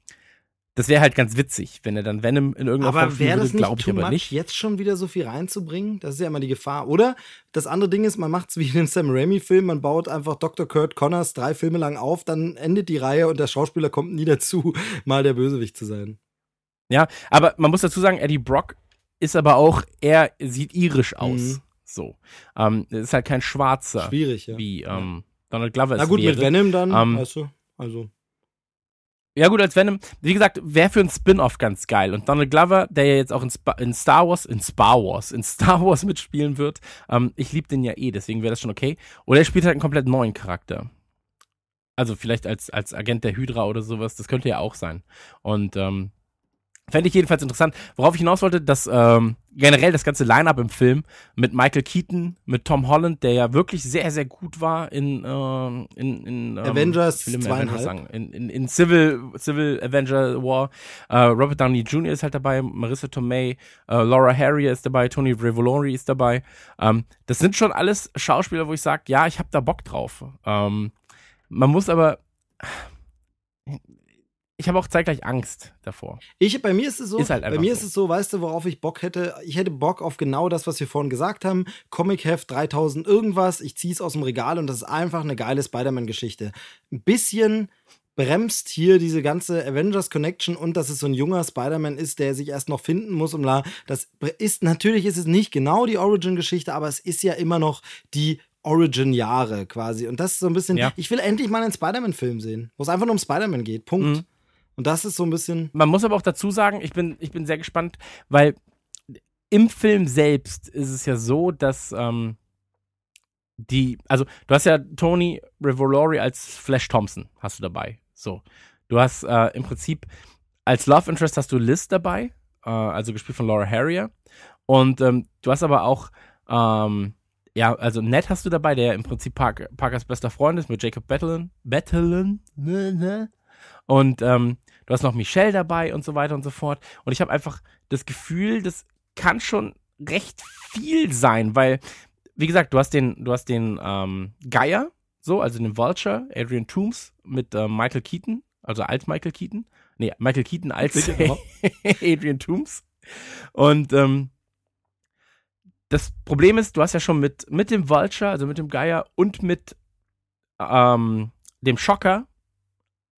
S4: das wäre halt ganz witzig, wenn er dann Venom in irgendeiner Form
S5: Aber
S4: spielen
S5: wäre das
S4: würde,
S5: nicht
S4: glaube ich aber nicht.
S5: jetzt schon wieder so viel reinzubringen? Das ist ja immer die Gefahr. Oder das andere Ding ist, man macht es wie in den Sam Raimi-Film, man baut einfach Dr. Kurt Connors drei Filme lang auf, dann endet die Reihe und der Schauspieler kommt nie dazu, mal der Bösewicht zu sein.
S4: Ja, aber man muss dazu sagen, Eddie Brock ist aber auch, er sieht irisch aus.
S5: Mhm.
S4: So. Ähm, ist halt kein Schwarzer,
S5: Schwierig, ja.
S4: wie ähm, Donald Glover
S5: Na
S4: es
S5: gut,
S4: wäre.
S5: mit Venom dann,
S4: Ähm,
S5: weißt du, also.
S4: Ja, gut, als Venom, wie gesagt, wäre für ein Spin-off ganz geil. Und Donald Glover, der ja jetzt auch in, Spa in Star Wars, in Star Wars, in Star Wars mitspielen wird, ähm, ich liebe den ja eh, deswegen wäre das schon okay. Oder er spielt halt einen komplett neuen Charakter. Also vielleicht als, als Agent der Hydra oder sowas, das könnte ja auch sein. Und ähm, fände ich jedenfalls interessant. Worauf ich hinaus wollte, dass ähm, generell das ganze Line-Up im Film mit Michael Keaton, mit Tom Holland, der ja wirklich sehr, sehr gut war in, ähm, in, in ähm,
S5: Avengers
S4: immer
S5: zweieinhalb.
S4: sagen, in, in, in Civil, Civil Avenger War. Äh, Robert Downey Jr. ist halt dabei, Marissa Tomei, äh, Laura Harrier ist dabei, Tony Revolori ist dabei. Ähm, das sind schon alles Schauspieler, wo ich sage, ja, ich habe da Bock drauf. Ähm, man muss aber ich habe auch zeitgleich Angst davor.
S5: Ich, bei mir ist es so,
S4: Ist halt
S5: bei mir
S4: so.
S5: ist es so, weißt du, worauf ich Bock hätte? Ich hätte Bock auf genau das, was wir vorhin gesagt haben. Comic-Heft 3000 irgendwas, ich ziehe es aus dem Regal und das ist einfach eine geile Spider-Man-Geschichte. Ein bisschen bremst hier diese ganze Avengers Connection und dass es so ein junger Spider-Man ist, der sich erst noch finden muss und la. Das ist, natürlich ist es nicht genau die Origin-Geschichte, aber es ist ja immer noch die Origin-Jahre quasi. Und das ist so ein bisschen,
S4: Ja.
S5: ich will endlich mal einen Spider-Man-Film sehen, wo es einfach nur um Spider-Man geht. Punkt.
S4: Mhm.
S5: Und das ist so ein bisschen.
S4: Man muss aber auch dazu sagen, ich bin, ich bin sehr gespannt, weil im Film selbst ist es ja so, dass ähm, die, also du hast ja Tony Revolori als Flash Thompson, hast du dabei. So. Du hast äh, im Prinzip als Love Interest hast du Liz dabei, äh, also gespielt von Laura Harrier. Und ähm, du hast aber auch, ähm, ja, also Ned hast du dabei, der im Prinzip Park, Parkers bester Freund ist mit Jacob Battlen. Battlen? Ne, ne? Und ähm, du hast noch Michelle dabei und so weiter und so fort. Und ich habe einfach das Gefühl, das kann schon recht viel sein, weil, wie gesagt, du hast den, du hast den ähm, Geier, so, also den Vulture, Adrian Toomes mit ähm, Michael Keaton, also als Michael Keaton. Nee, Michael Keaton als
S5: Genau.
S4: Adrian Toomes. Und ähm, das Problem ist, du hast ja schon mit, mit dem Vulture, also mit dem Geier und mit ähm, dem Schocker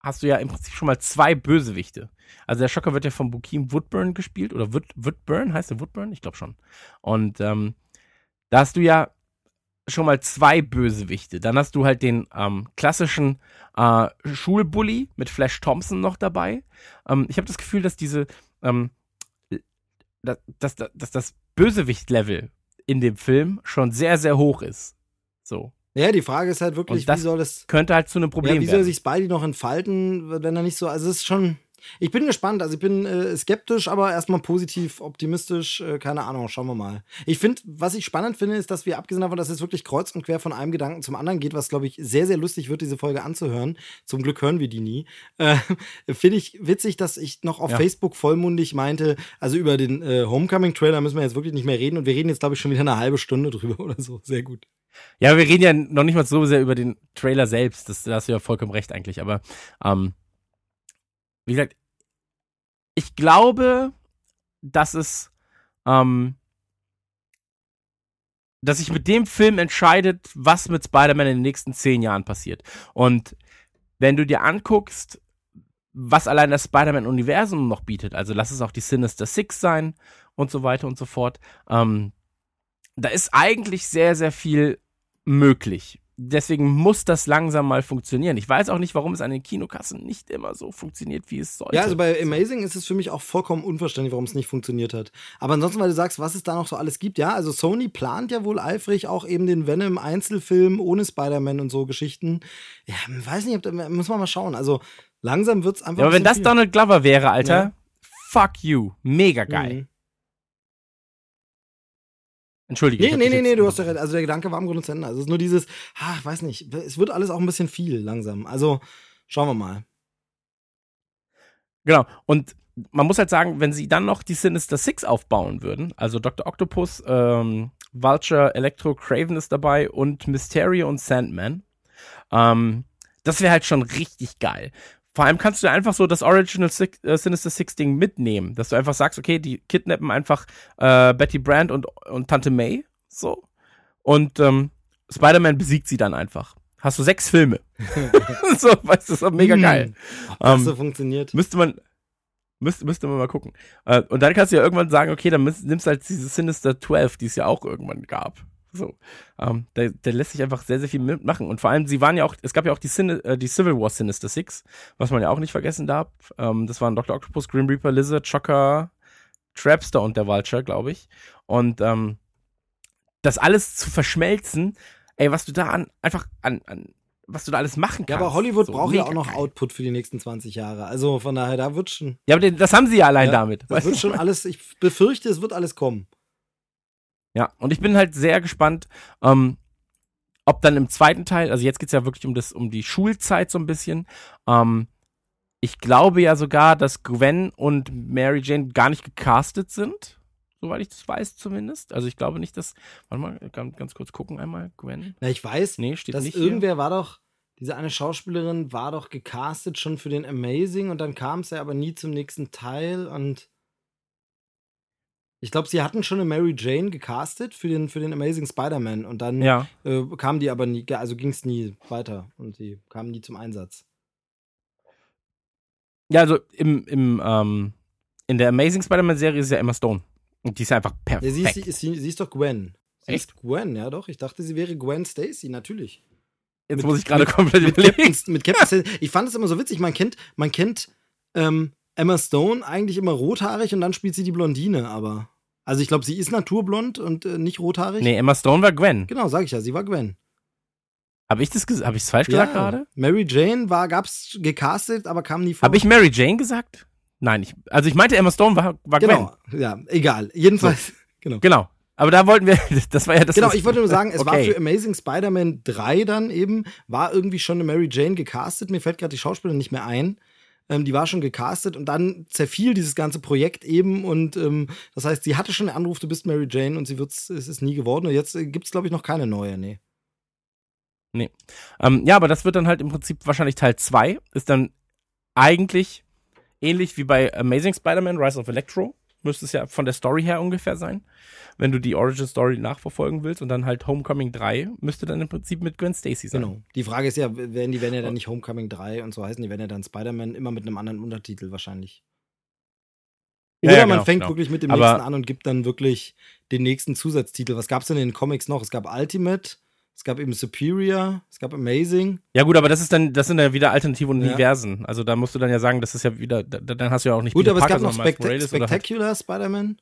S4: hast du ja im Prinzip schon mal zwei Bösewichte. Also der Schocker wird ja von Bokeem Woodburn gespielt oder Wood, Woodburn, heißt der Woodburn? Ich glaube schon. Und ähm, da hast du ja schon mal zwei Bösewichte. Dann hast du halt den ähm, klassischen äh, Schulbully mit Flash Thompson noch dabei. Ähm, ich habe das Gefühl, dass diese ähm, dass, dass, dass das Bösewicht-Level in dem Film schon sehr, sehr hoch ist. So.
S5: Ja, die Frage ist halt wirklich, wie soll das.
S4: Könnte halt zu einem Problem
S5: Ja, wie soll
S4: werden.
S5: sich Spidey noch entfalten, wenn er nicht so. Also, es ist schon. Ich bin gespannt. Also, ich bin äh, skeptisch, aber erstmal positiv, optimistisch. Äh, keine Ahnung, schauen wir mal. Ich finde, was ich spannend finde, ist, dass wir abgesehen davon, dass es wirklich kreuz und quer von einem Gedanken zum anderen geht, was, glaube ich, sehr, sehr lustig wird, diese Folge anzuhören. Zum Glück hören wir die nie. Äh, finde ich witzig, dass ich noch auf
S4: Ja.
S5: Facebook vollmundig meinte, also über den äh, Homecoming-Trailer müssen wir jetzt wirklich nicht mehr reden und wir reden jetzt, glaube ich, schon wieder eine halbe Stunde drüber oder so. Sehr gut.
S4: Ja, wir reden ja noch nicht mal so sehr über den Trailer selbst. Das, da hast du ja vollkommen recht eigentlich. Aber ähm, wie gesagt, ich glaube, dass es, ähm, dass sich mit dem Film entscheidet, was mit Spider-Man in den nächsten zehn Jahren passiert. Und wenn du dir anguckst, was allein das Spider-Man-Universum noch bietet, also lass es auch die Sinister Six sein und so weiter und so fort, ähm, da ist eigentlich sehr, sehr viel möglich. Deswegen muss das langsam mal funktionieren. Ich weiß auch nicht, warum es an den Kinokassen nicht immer so funktioniert, wie es sollte.
S5: Ja, also bei Amazing ist es für mich auch vollkommen unverständlich, warum es nicht funktioniert hat. Aber ansonsten, weil du sagst, was es da noch so alles gibt, ja, also Sony plant ja wohl eifrig auch eben den Venom-Einzelfilm ohne Spider-Man und so Geschichten. Ja, weiß nicht, ob, muss man mal schauen. Also langsam wird es einfach.
S4: Ja, aber wenn das
S5: bisschen
S4: Donald Glover wäre, Alter,
S5: Ja.
S4: fuck you. Mega
S5: viel.
S4: geil.
S5: Mhm.
S4: Entschuldige.
S5: Nee, nee, nee, nee, du hast ja recht. Also der Gedanke war im Grunde zu Ende. Also es ist nur dieses, ich weiß nicht, es wird alles auch ein bisschen viel langsam. Also schauen wir mal.
S4: Genau. Und man muss halt sagen, wenn sie dann noch die Sinister Six aufbauen würden, also Dr. Octopus, ähm, Vulture, Electro, Craven ist dabei und Mysterio und Sandman, ähm, das wäre halt schon richtig geil. Vor allem kannst du einfach so das Original Six, äh, Sinister Six Ding mitnehmen, dass du einfach sagst, okay, die kidnappen einfach äh, Betty Brand und, und Tante May, so. Und ähm, Spider-Man besiegt sie dann einfach. Hast du sechs Filme. so, weißt du, das ist doch mega geil.
S5: Ob das
S4: Ähm,
S5: so funktioniert.
S4: Müsste man, müsste, müsste man mal gucken. Äh, und dann kannst du ja irgendwann sagen, okay, dann nimmst du halt diese Sinister 12, die es ja auch irgendwann gab. So. Ähm, der, der lässt sich einfach sehr, sehr viel mitmachen. Und vor allem, sie waren ja auch, es gab ja auch die, Sin äh, die Civil War Sinister Six, was man ja auch nicht vergessen darf. Ähm, das waren Dr. Octopus, Grim Reaper, Lizard, Shocker, Trapster und der Vulture, glaube ich. Und ähm, das alles zu verschmelzen, ey, was du da an, einfach an, an was du da alles machen kannst.
S5: Ja, aber Hollywood
S4: So,
S5: braucht ja auch noch
S4: geil.
S5: Output für die nächsten 20 Jahre. Also von daher, da wird schon.
S4: Ja, aber das haben sie ja allein
S5: ja,
S4: damit.
S5: Das wird schon alles, ich befürchte, es wird alles kommen.
S4: Ja, und ich bin halt sehr gespannt, ähm, ob dann im zweiten Teil, also jetzt geht's ja wirklich um das, um die Schulzeit so ein bisschen. Ähm, ich glaube ja sogar, dass Gwen und Mary Jane gar nicht gecastet sind, soweit ich das weiß zumindest. Also ich glaube nicht, dass. Warte mal, ganz, ganz kurz gucken einmal. Gwen.
S5: Na, ich weiß,
S4: Nee, steht
S5: dass
S4: nicht. Hier.
S5: irgendwer war doch, diese eine Schauspielerin war doch gecastet schon für den Amazing und dann kam es ja aber nie zum nächsten Teil und ich glaube, sie hatten schon eine Mary Jane gecastet für den, für den Amazing Spider-Man und dann
S4: Ja.
S5: äh, kam die aber nie, also ging es nie weiter und sie kam nie zum Einsatz.
S4: Ja, also im, im, ähm, in der Amazing Spider-Man-Serie ist ja Emma Stone. Und die ist ja einfach
S5: Ja,
S4: perfekt.
S5: sie, ist, sie, ist, sie, ist doch Gwen. Sie
S4: Echt?
S5: ist Gwen, ja doch. Ich dachte, sie wäre Gwen Stacy, natürlich.
S4: Jetzt
S5: mit-
S4: muss ich gerade komplett
S5: mit
S4: überlegen.
S5: Captain, mit Captain Stacy. Ich fand es immer so witzig. Man kennt, man kennt ähm, Emma Stone eigentlich immer rothaarig und dann spielt sie die Blondine, aber. Also ich glaube, sie ist naturblond und äh, nicht rothaarig.
S4: Nee, Emma Stone war Gwen.
S5: Genau, sag ich ja, sie war Gwen.
S4: Habe ich das hab ich's falsch gesagt gerade?
S5: Mary Jane war, gab's gecastet, aber kam nie vor.
S4: Habe ich Mary Jane gesagt? Nein, ich, also ich meinte Emma Stone war, war
S5: Genau, ja, egal. Jedenfalls, genau.
S4: Gwen. Genau. Aber da wollten wir, das war ja das.
S5: Genau, ich wollte nur sagen, es war
S4: Okay.
S5: für Amazing Spider-Man 3 dann eben, war irgendwie schon eine Mary Jane gecastet. Mir fällt gerade die Schauspielerin nicht mehr ein. Ähm, die war schon gecastet und dann zerfiel dieses ganze Projekt eben und ähm, das heißt, sie hatte schon den Anruf, du bist Mary Jane und sie wird's, es ist nie geworden und jetzt äh, gibt's glaube ich noch keine neue, nee.
S4: Ähm, ja, aber das wird dann halt im Prinzip wahrscheinlich Teil 2. Ist dann eigentlich ähnlich wie bei Amazing Spider-Man Rise of Electro. Müsste es ja von der Story her ungefähr sein. Wenn du die Origin Story nachverfolgen willst und dann halt Homecoming 3 müsste dann im Prinzip mit Gwen Stacy sein.
S5: Genau. Die Frage ist ja, werden die werden ja dann nicht Homecoming 3 und so heißen, die werden ja dann Spider-Man immer mit einem anderen Untertitel wahrscheinlich.
S4: Ja,
S5: Oder
S4: ja,
S5: man
S4: genau,
S5: fängt
S4: genau.
S5: wirklich mit dem
S4: Aber-
S5: nächsten an und gibt dann wirklich den nächsten Zusatztitel. Was gab's denn in den Comics noch? Es gab Ultimate, es gab eben Superior, es gab Amazing.
S4: Ja gut, aber das ist dann, das sind ja wieder alternative
S5: Ja.
S4: Universen. Also da musst du dann ja sagen, das ist ja wieder, da, dann hast du ja auch nicht
S5: Gut,
S4: Peter
S5: aber es
S4: Parker,
S5: gab noch Specta
S4: Morales halt-
S5: Spectacular Spider-Man.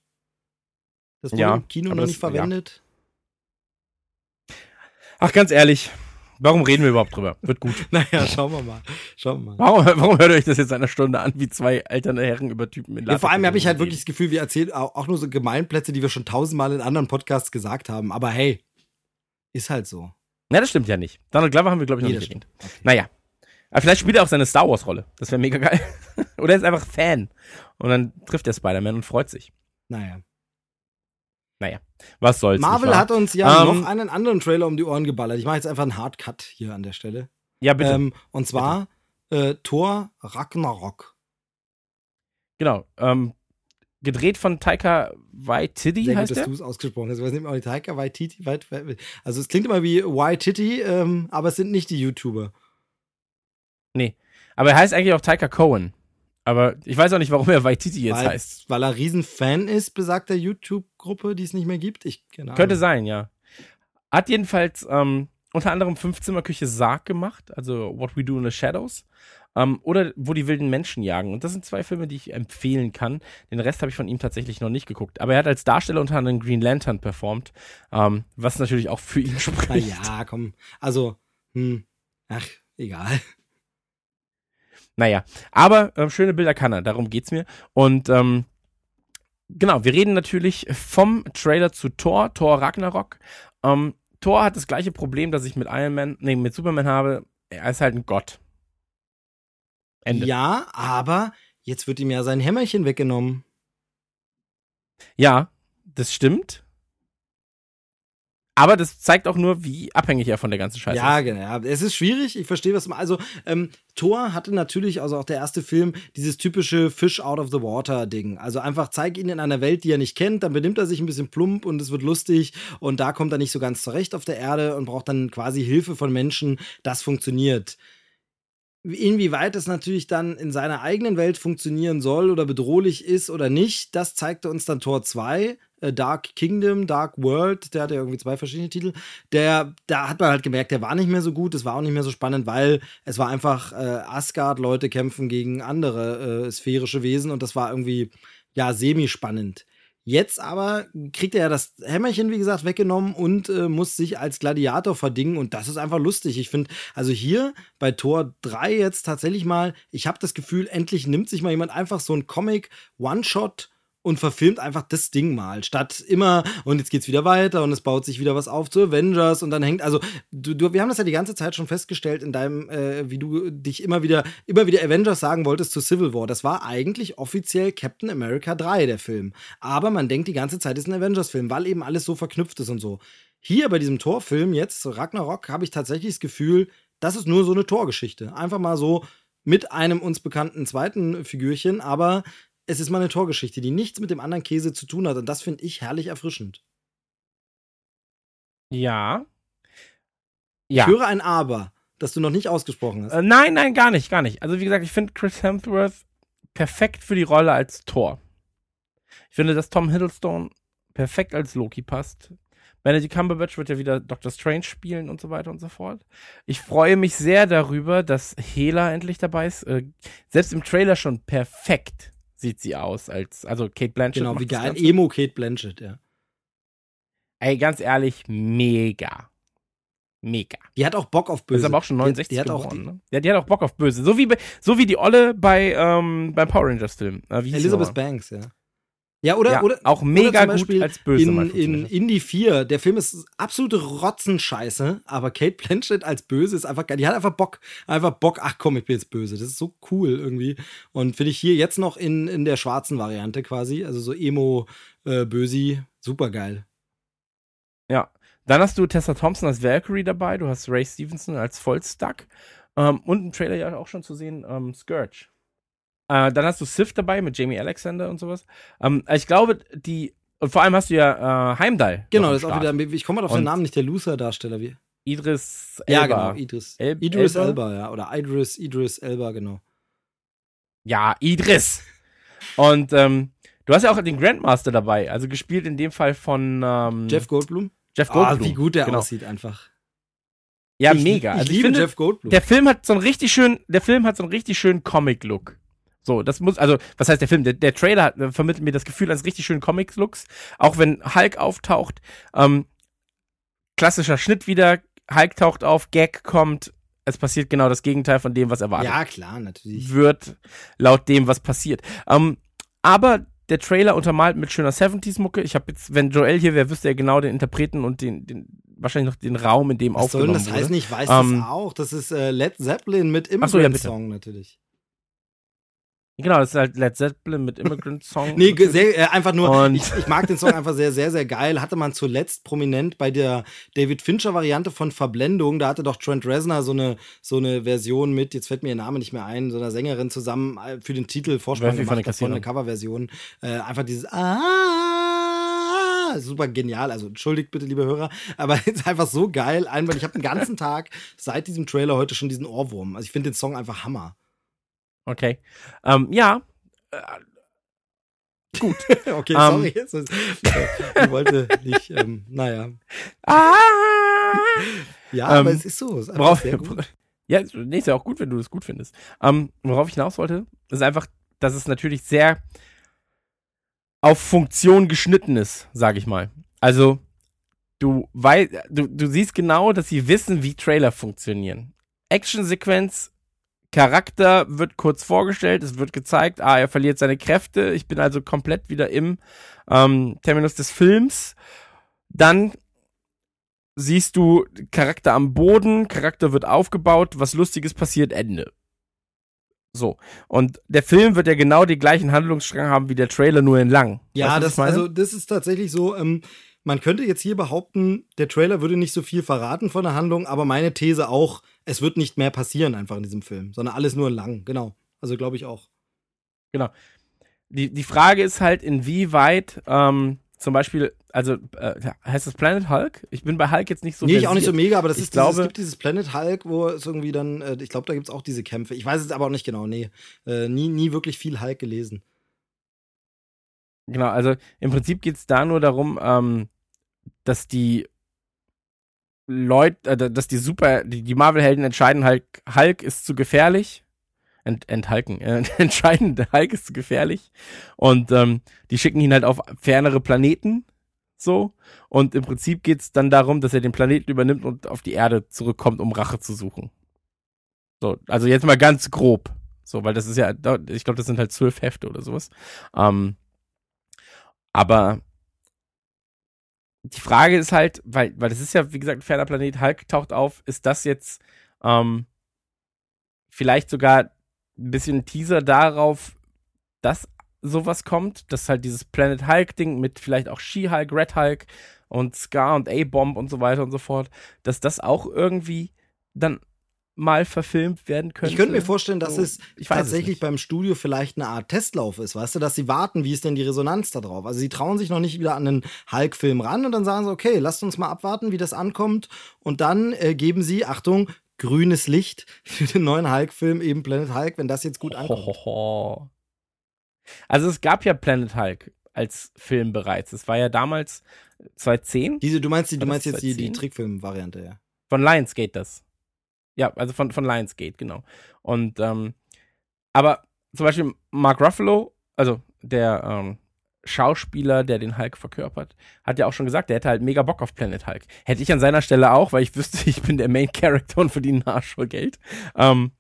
S5: Das wurde
S4: Ja,
S5: im Kino noch
S4: das-
S5: nicht
S4: ja.
S5: verwendet.
S4: Ach, ganz ehrlich, warum reden wir überhaupt drüber? Wird gut.
S5: Naja, schauen wir mal. Schauen wir mal.
S4: Warum, warum hört ihr euch das jetzt eine Stunde an, wie zwei alterne Herren über Typen in
S5: Ja, vor allem habe ich halt
S4: Latex
S5: wirklich das Gefühl, wir erzählen auch nur so Gemeinplätze, die wir schon tausendmal in anderen Podcasts gesagt haben. Aber hey, ist halt so.
S4: Ja, das stimmt ja nicht. Donald Glover haben wir, glaube ich, noch
S5: Nee,
S4: nicht erwähnt. Naja. Aber vielleicht spielt er auch seine Star Wars-Rolle. Das wäre mega geil. Oder er ist einfach Fan. Und dann trifft er Spider-Man und freut sich.
S5: Naja.
S4: naja, was soll's.
S5: Marvel hat uns ja
S4: Ähm,
S5: noch einen anderen Trailer um die Ohren geballert. Ich mache jetzt einfach einen Hardcut hier an der Stelle.
S4: Ja, bitte.
S5: Ähm, und zwar äh, Thor Ragnarok.
S4: genau. Ähm, gedreht von Taika Waititi
S5: Sehr gut,
S4: heißt
S5: dass
S4: der?
S5: du es ausgesprochen hast. Ich weiß nicht mehr, Taika Waititi. Wait, also es klingt immer wie Waititi, ähm, aber es sind nicht die YouTuber.
S4: Aber er heißt eigentlich auch Taika Cohen. Aber ich weiß auch nicht, warum er Waititi jetzt
S5: weil,
S4: heißt.
S5: Weil er Riesenfan ist, besagter YouTube-Gruppe, die es nicht mehr gibt. Ich,
S4: Könnte sein, ja. Hat jedenfalls ähm, unter anderem Fünfzimmerküche Sarg gemacht, also What We Do in the Shadows. Ähm, oder Wo die wilden Menschen jagen. Und das sind zwei Filme, die ich empfehlen kann. Den Rest habe ich von ihm tatsächlich noch nicht geguckt. Aber er hat als Darsteller unter anderem Green Lantern performt, ähm, was natürlich auch für ihn
S5: Na
S4: spricht.
S5: ja, komm. Also, hm, ach, egal.
S4: Naja, aber ähm, schöne Bilder kann er, darum geht's mir. Und ähm, genau, wir reden natürlich vom Trailer zu Thor, Thor Ragnarok. Ähm, Thor hat das gleiche Problem, das ich mit Iron Man, nee, mit Superman habe. Er ist halt ein Gott. Ende.
S5: Ja, aber jetzt wird ihm ja sein Hämmerchen weggenommen.
S4: Ja, das stimmt. Aber das zeigt auch nur, wie abhängig er von der ganzen Scheiße
S5: ja,
S4: ist.
S5: genau. Ja, es ist schwierig. Ich verstehe, was du meinst. Also, ähm, Thor hatte natürlich, also auch der erste Film, dieses typische Fish out of the water Ding. Also einfach zeig ihn in einer Welt, die er nicht kennt, dann benimmt er sich ein bisschen plump und es wird lustig und da kommt er nicht so ganz zurecht auf der Erde und braucht dann quasi Hilfe von Menschen. Das funktioniert. Inwieweit es natürlich dann in seiner eigenen Welt funktionieren soll oder bedrohlich ist oder nicht, das zeigte uns dann Tor 2, äh, Dark Kingdom, Dark World, der hatte irgendwie zwei verschiedene Titel. Der, da hat man halt gemerkt, der war nicht mehr so gut, es war auch nicht mehr so spannend, weil es war einfach äh, Asgard-Leute kämpfen gegen andere äh, sphärische Wesen und das war irgendwie, ja, semi-spannend. Jetzt aber kriegt er ja das Hämmerchen, wie gesagt, weggenommen und äh, muss sich als Gladiator verdingen. Und das ist einfach lustig. Ich finde, also hier bei Tor 3 jetzt tatsächlich mal, ich habe das Gefühl, endlich nimmt sich mal jemand einfach so ein Comic One-Shot und verfilmt einfach das Ding mal. Statt immer, und jetzt geht's wieder weiter und es baut sich wieder was auf zu Avengers und dann hängt, also du, du, wir haben das ja die ganze Zeit schon festgestellt in deinem, äh, wie du dich immer wieder, immer wieder Avengers sagen wolltest zu Civil War. Das war eigentlich offiziell Captain America 3, der Film. Aber man denkt die ganze Zeit, ist ein Avengers-Film, weil eben alles so verknüpft ist und so. Hier bei diesem Torfilm jetzt, Ragnarok, habe ich tatsächlich das Gefühl, das ist nur so eine Torgeschichte. Einfach mal so mit einem uns bekannten zweiten Figürchen, aber es ist mal eine Torgeschichte, die nichts mit dem anderen Käse zu tun hat. Und das finde ich herrlich erfrischend.
S4: Ja. Ja.
S5: Ich höre ein Aber, das du noch nicht ausgesprochen hast.
S4: Äh, nein, nein, gar nicht, gar nicht. Also wie gesagt, ich finde Chris Hemsworth perfekt für die Rolle als Thor. Ich finde, dass Tom Hiddleston perfekt als Loki passt. Benedict Cumberbatch wird ja wieder Doctor Strange spielen und so weiter und so fort. Ich freue mich sehr darüber, dass Hela endlich dabei ist. Äh, selbst im Trailer schon perfekt sieht sie aus als also Kate Blanchett.
S5: genau, wie geil. Emo Kate Blanchett, ja.
S4: Ey, ganz ehrlich, mega. Mega.
S5: Die hat auch Bock auf Böse.
S4: Ist aber auch schon 69
S5: die, die hat
S4: geworden,
S5: auch die,
S4: ne? Ja, die hat auch Bock auf Böse. So wie, so wie die Olle bei, ähm, beim Power Rangers Film. Äh,
S5: Elizabeth? Banks, ja. Ja, oder,
S4: ja,
S5: oder
S4: auch
S5: oder
S4: mega
S5: zum
S4: gut als Böse.
S5: in, in. Indie 4. Der Film ist absolute Rotzenscheiße, aber Kate Blanchett als Böse ist einfach geil. Die hat einfach Bock. Einfach Bock, ach komm, ich bin jetzt böse. Das ist so cool irgendwie. Und finde ich hier jetzt noch in, in der schwarzen Variante quasi, also so Emo-Bösi, super geil.
S4: Ja. Dann hast du Tessa Thompson als Valkyrie dabei, du hast Ray Stevenson als Vollstuck ähm, und im Trailer ja auch schon zu sehen ähm, Scourge. Äh, dann hast du Sif dabei mit Jamie Alexander und sowas. Ähm, ich glaube, die und vor allem hast du ja äh, Heimdall.
S5: Genau, das ist auch wieder, ich komme mal auf
S4: Und-
S5: den Namen nicht, der Loser-Darsteller. Wie?
S4: Idris
S5: Ja,
S4: Elba.
S5: genau, Idris.
S4: El-
S5: Idris
S4: Elba?
S5: Elba, ja. Oder Idris, Idris Elba, genau.
S4: Ja, Idris. Und ähm, du hast ja auch den Grandmaster dabei, also gespielt in dem Fall von ähm,
S5: Jeff Goldblum.
S4: Jeff
S5: Ah,
S4: Goldblum.
S5: wie gut der
S4: genau.
S5: aussieht einfach.
S4: Ja,
S5: ich,
S4: mega.
S5: Ich,
S4: also
S5: liebe
S4: finde,
S5: Jeff Goldblum.
S4: Der Film hat so einen richtig schönen, der Film hat so einen richtig schönen Comic-Look. So, das muss, also, was heißt der Film? Der, der Trailer hat, äh, vermittelt mir das Gefühl eines richtig schönen Comic-Looks. Auch wenn Hulk auftaucht, ähm, klassischer Schnitt wieder, Hulk taucht auf, Gag kommt, es passiert genau das Gegenteil von dem, was erwartet
S5: ja, klar, natürlich.
S4: wird, laut dem, was passiert. Ähm, aber der Trailer untermalt mit schöner 70s-Mucke. Ich habe jetzt, wenn Joel hier wäre, wüsste er genau den Interpreten und den, den wahrscheinlich noch den Raum, in dem
S5: Was soll denn
S4: aufgenommen
S5: das
S4: wurde.
S5: heißen? Ich weiß
S4: Ähm,
S5: das auch. Das ist äh, Led Zeppelin mit
S4: Ach so, ja,
S5: Immigrant. Song natürlich.
S4: Genau, das ist halt Led Zeppelin mit Immigrant Song.
S5: Nee, sehr, äh, einfach nur, ich, ich mag den Song einfach sehr, sehr, sehr geil. Hatte man zuletzt prominent bei der David Fincher-Variante von Verblendung. Da hatte doch Trent Reznor so eine, so eine Version mit, jetzt fällt mir ihr Name nicht mehr ein, so einer Sängerin zusammen äh, für den Titel Vorspann
S4: von
S5: gemacht davon, eine. Coverversion. Äh, einfach dieses Ah, super genial. Also entschuldigt bitte, liebe Hörer, aber es ist einfach so geil. Einfach, ich habe den ganzen Tag seit diesem Trailer heute schon diesen Ohrwurm. Also ich finde den Song einfach Hammer.
S4: Okay. Ähm, ja,
S5: okay,
S4: Ähm.
S5: sorry. Ich wollte nicht, ähm, naja.
S4: ah,
S5: Ja,
S4: Ähm,
S5: aber es ist so. Es ist
S4: worauf,
S5: sehr gut.
S4: ja, nee, ist ja auch gut, wenn du das gut findest. Ähm, worauf ich hinaus wollte, ist einfach, dass es natürlich sehr auf Funktion geschnitten ist, sage ich mal. Also, du, wei du, du siehst genau, dass sie wissen, wie Trailer funktionieren. Actionsequenz, Charakter wird kurz vorgestellt, es wird gezeigt, ah, er verliert seine Kräfte, ich bin also komplett wieder im ähm, Terminus des Films. Dann siehst du Charakter am Boden, Charakter wird aufgebaut, was Lustiges passiert, Ende. So. Und der Film wird ja genau den gleichen Handlungsstrang haben wie der Trailer, nur in lang.
S5: Ja,
S4: Weißt
S5: das, also, das ist tatsächlich so. Ähm, man könnte jetzt hier behaupten, der Trailer würde nicht so viel verraten von der Handlung, aber meine These auch, es wird nicht mehr passieren einfach in diesem Film, sondern alles nur lang. Genau. Also glaube ich auch.
S4: die, die Frage ist halt, inwieweit ähm, zum Beispiel, also äh, heißt das Planet Hulk? Ich bin bei Hulk jetzt nicht so
S5: nee, ich auch nicht so mega, aber das
S4: Ich
S5: ist
S4: glaube-
S5: dieses, es gibt dieses Planet Hulk, wo es irgendwie dann, äh, ich glaube, da gibt es auch diese Kämpfe. Ich weiß es aber auch nicht genau, nee. Äh, nie, nie wirklich viel Hulk gelesen.
S4: Genau, also im Prinzip geht es da nur darum, ähm, dass die Leute, äh, dass die Super, die, die Marvel-Helden entscheiden, Hulk, Hulk ist zu gefährlich. Ent, enthalken, äh, entscheiden, Hulk ist zu gefährlich. Und ähm, die schicken ihn halt auf fernere Planeten. So. Und im Prinzip geht es dann darum, dass er den Planeten übernimmt und auf die Erde zurückkommt, um Rache zu suchen. So, also jetzt mal ganz grob. So, weil das ist ja, ich glaube, das sind halt zwölf Hefte oder sowas. Ähm, aber die Frage ist halt, weil, weil das ist ja, wie gesagt, ein ferner Planet, Hulk taucht auf, ist das jetzt ähm, vielleicht sogar ein bisschen Teaser darauf, dass sowas kommt, dass halt dieses Planet Hulk-Ding mit vielleicht auch She-Hulk, Red Hulk und Scar und A-Bomb und so weiter und so fort, dass das auch irgendwie dann mal verfilmt werden könnte.
S5: Ich könnte mir vorstellen, dass
S4: So,
S5: es
S4: es
S5: tatsächlich
S4: nicht.
S5: beim Studio vielleicht eine Art Testlauf ist, weißt du, dass sie warten, wie ist denn die Resonanz da drauf. Also sie trauen sich noch nicht wieder an einen Hulk-Film ran und dann sagen sie, okay, lasst uns mal abwarten, wie das ankommt. Und dann äh, geben sie, Achtung, grünes Licht für den neuen Hulk-Film, eben Planet Hulk, wenn das jetzt gut ankommt.
S4: Hohoho. Also es gab ja Planet Hulk als Film bereits. Es war ja damals 2010
S5: Diese, du meinst, die, du meinst jetzt die, die
S4: 2010?
S5: Trickfilm-Variante, ja.
S4: von Lionsgate das. Ja, also von, von Lionsgate, genau. Und ähm, aber zum Beispiel Mark Ruffalo, also der ähm, Schauspieler, der den Hulk verkörpert, hat ja auch schon gesagt, der hätte halt mega Bock auf Planet Hulk. Hätte ich an seiner Stelle auch, weil ich wüsste, ich bin der Main Character und verdiene einen Arsch voll Geld. Ähm,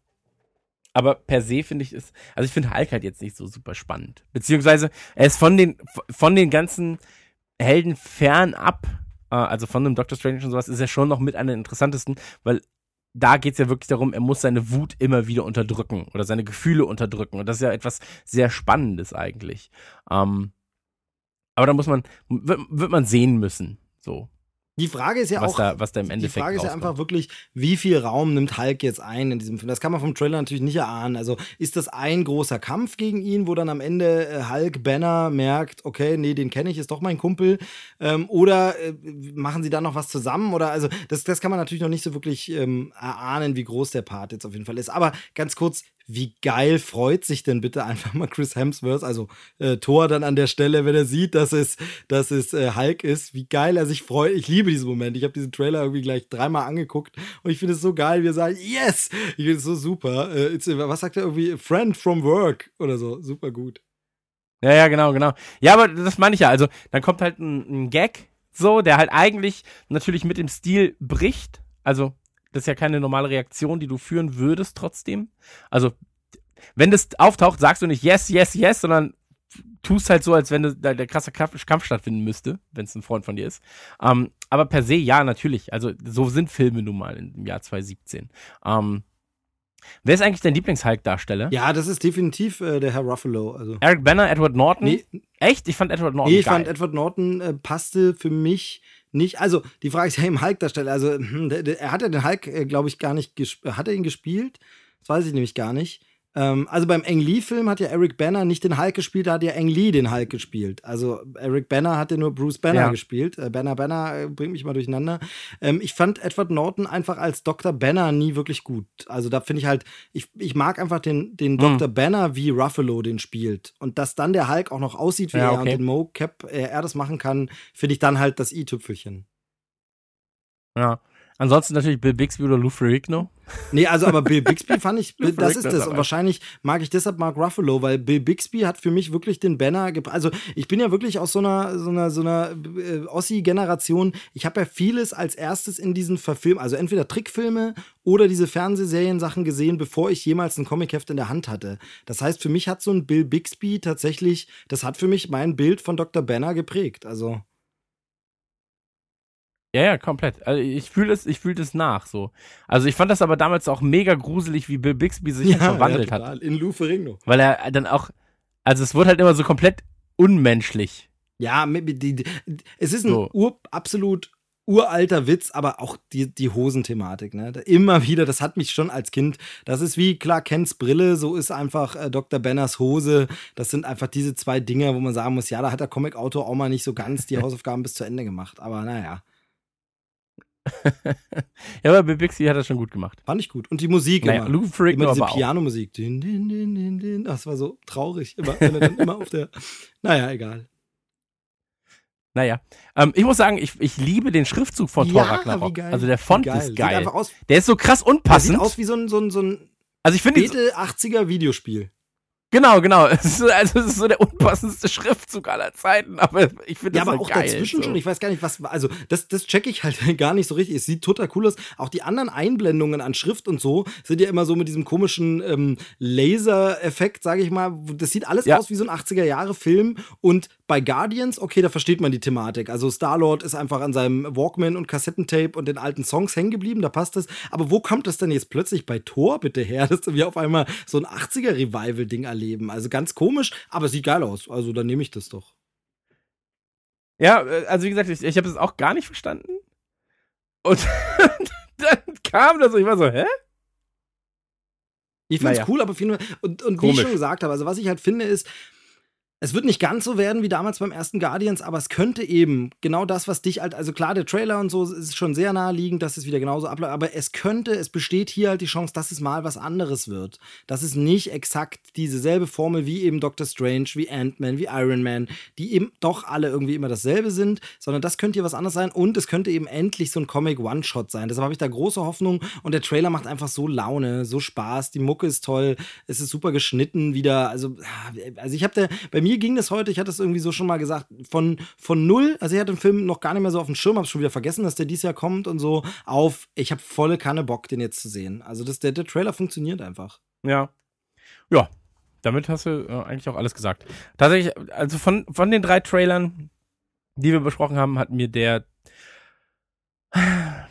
S4: aber per se finde ich es, also ich finde Hulk halt jetzt nicht so super spannend. Beziehungsweise er ist von den, von den ganzen Helden fernab, äh, also von dem Doctor Strange und sowas, ist er schon noch mit einer interessantesten, weil da geht es ja wirklich darum, er muss seine Wut immer wieder unterdrücken oder seine Gefühle unterdrücken. Und das ist ja etwas sehr Spannendes eigentlich. Ähm, aber da muss man, wird, wird man sehen müssen, so,
S5: Die Frage ist ja
S4: was
S5: auch,
S4: da, was da im
S5: die
S4: Endeffekt
S5: Frage ist ja einfach wirklich, wie viel Raum nimmt Hulk jetzt ein in diesem Film? Das kann man vom Trailer natürlich nicht erahnen. Also ist das ein großer Kampf gegen ihn, wo dann am Ende äh, Hulk Banner merkt, okay, nee, den kenne ich, ist doch mein Kumpel. Ähm, oder äh, machen sie da noch was zusammen? Oder also das, das kann man natürlich noch nicht so wirklich ähm, erahnen, wie groß der Part jetzt auf jeden Fall ist. Aber ganz kurz, wie geil freut sich denn bitte einfach mal Chris Hemsworth, also äh, Thor dann an der Stelle, wenn er sieht, dass es, dass es äh, Hulk ist, wie geil er sich freut. Ich liebe diesen Moment. Ich habe diesen Trailer irgendwie gleich dreimal angeguckt und ich finde es so geil, wie er sagt, yes! Ich finde es so super. Äh, it's, was sagt er irgendwie? Friend from work oder so. Super gut.
S4: Ja, ja, genau, genau. Ja, aber das meine ich ja. Also, dann kommt halt ein, ein Gag, so, der halt eigentlich natürlich mit dem Stil bricht. Also, das ist ja keine normale Reaktion, die du führen würdest trotzdem. Also, wenn das auftaucht, sagst du nicht yes, yes, yes, sondern tust halt so, als wenn da der krasse Kampf, Kampf stattfinden müsste, wenn es ein Freund von dir ist. Ähm, aber per se, ja, natürlich. Also, so sind Filme nun mal im Jahr 2017. Ähm, Wer ist eigentlich dein Lieblings-Hulk-Darsteller?
S5: Ja, das ist definitiv äh, der Herr Ruffalo. Also.
S4: Eric Banner, Edward Norton?
S5: Nee,
S4: Echt? Ich fand Edward Norton
S5: nee ich
S4: geil.
S5: fand Edward Norton äh, passte für mich nicht. Also, die Frage ist ja im Hulk-Darsteller. Also, hm, er hat ja den Hulk, äh, glaube ich, gar nicht gespielt. Hat er ihn gespielt? Das weiß ich nämlich gar nicht. Ähm, also beim Ang Lee-Film hat ja Eric Banner nicht den Hulk gespielt, da hat ja Ang Lee den Hulk gespielt. Also Eric Banner hat ja nur Bruce Banner
S4: Ja.
S5: gespielt. Äh, Banner Banner äh, bringt mich mal durcheinander. Ähm, ich fand Edward Norton einfach als Dr. Banner nie wirklich gut. Also da finde ich halt, ich, ich mag einfach den, den. Dr. Banner, wie Ruffalo den spielt. Und dass dann der Hulk auch noch aussieht wie
S4: Ja,
S5: er und
S4: okay.
S5: den Mocap äh, er das machen kann, finde ich dann halt das i-Tüpfelchen.
S4: Ja. Ansonsten natürlich Bill Bixby oder Lou Ferrigno.
S5: Nee, also aber Bill Bixby fand ich, das ist das. Und wahrscheinlich mag ich deshalb Mark Ruffalo, weil Bill Bixby hat für mich wirklich den Banner gebracht. Also ich bin ja wirklich aus so einer, so einer, so einer äh, Ossi-Generation. Ich habe ja vieles als erstes in diesen Verfilmen, also entweder Trickfilme oder diese Fernsehserien-Sachen gesehen, bevor ich jemals ein Comicheft in der Hand hatte. Das heißt, für mich hat so ein Bill Bixby tatsächlich, das hat für mich mein Bild von Dr. Banner geprägt. Also.
S4: Ja, ja, komplett. Also ich fühle es, ich fühle es nach so. Also ich fand das aber damals auch mega gruselig, wie Bill Bixby sich halt verwandelt hat.
S5: total. In Lou Ferrigno.
S4: Weil er dann auch, also es wurde halt immer so komplett unmenschlich.
S5: Ja, es ist ein
S4: So.
S5: ur, absolut uralter Witz, aber auch die, die Hosenthematik, ne? Immer wieder, das hat mich schon als Kind, das ist wie klar Kens Brille, so ist einfach äh, Dr. Banners Hose. Das sind einfach diese zwei Dinge, wo man sagen muss, ja, da hat der Comic-Autor auch mal nicht so ganz die Hausaufgaben bis zu Ende gemacht. Aber naja,
S4: Ja, aber Bill Bixby hat das schon gut gemacht.
S5: fand ich gut. Und die Musik
S4: Naja,
S5: immer.
S4: Lou Ferrigno
S5: Immer diese. Pianomusik. Din, din, din, din, din. Das war so traurig. Immer, wenn er dann immer auf der. Naja, egal.
S4: Naja. Ähm, ich muss sagen, ich, ich liebe den Schriftzug von Thor
S5: Ja,
S4: Ragnarok.
S5: geil.
S4: Also der Font
S5: Wie
S4: ist geil.
S5: aus,
S4: Der ist so krass
S5: der
S4: unpassend.
S5: sieht aus wie so ein, so ein, so ein
S4: also ich finde,
S5: späte 80er Videospiel.
S4: Genau, genau. Es ist, so- also es ist so der unpassendste Schriftzug aller Zeiten, aber ich finde
S5: Ja,
S4: das
S5: aber
S4: halt
S5: auch
S4: geil.
S5: dazwischen
S4: so.
S5: schon. Ich weiß gar nicht, was. Also, das, das check ich halt gar nicht so richtig. Es sieht total cool aus. Auch die anderen Einblendungen an Schrift und so sind ja immer so mit diesem komischen ähm, Laser-Effekt, sage ich mal. Das sieht alles
S4: Ja.
S5: aus wie so ein 80er-Jahre-Film. Und bei Guardians, okay, da versteht man die Thematik. Also, Star-Lord ist einfach an seinem Walkman und Kassettentape und den alten Songs hängen geblieben. Da passt das. Aber wo kommt das denn jetzt plötzlich bei Thor bitte her, dass wir auf einmal so ein 80er-Revival-Ding erleben? Also, ganz komisch, aber sieht geil aus. Also, dann nehme ich das doch.
S4: Ja, äh, also wie gesagt, ich, ich habe es auch gar nicht verstanden. Und dann kam das und ich war so, hä?
S5: Ich finde es
S4: Naja.
S5: cool, aber viel, und, und wie ich schon gesagt habe, also was ich halt finde ist, es wird nicht ganz so werden wie damals beim ersten Guardians, aber es könnte eben genau das, was dich halt, also klar, der Trailer und so ist schon sehr naheliegend, dass es wieder genauso abläuft, aber es könnte, es besteht hier halt die Chance, dass es mal was anderes wird. Dass es nicht exakt dieselbe Formel wie eben Doctor Strange, wie Ant-Man, wie Iron Man, die eben doch alle irgendwie immer dasselbe sind, sondern das könnte hier was anderes sein und es könnte eben endlich so ein Comic-One-Shot sein. Deshalb habe ich da große Hoffnung und der Trailer macht einfach so Laune, so Spaß, die Mucke ist toll, es ist super geschnitten wieder, also, also ich habe da, bei mir ging das heute, ich hatte es irgendwie so schon mal gesagt, von, von null, also ich hatte den Film noch gar nicht mehr so auf dem Schirm, habe schon wieder vergessen, dass der dieses Jahr kommt und so, auf, ich habe volle Kanne Bock, den jetzt zu sehen. Also das, der, der Trailer funktioniert einfach.
S4: Ja. Ja, damit hast du äh, eigentlich auch alles gesagt. Tatsächlich, also von, von den drei Trailern, die wir besprochen haben, hat mir der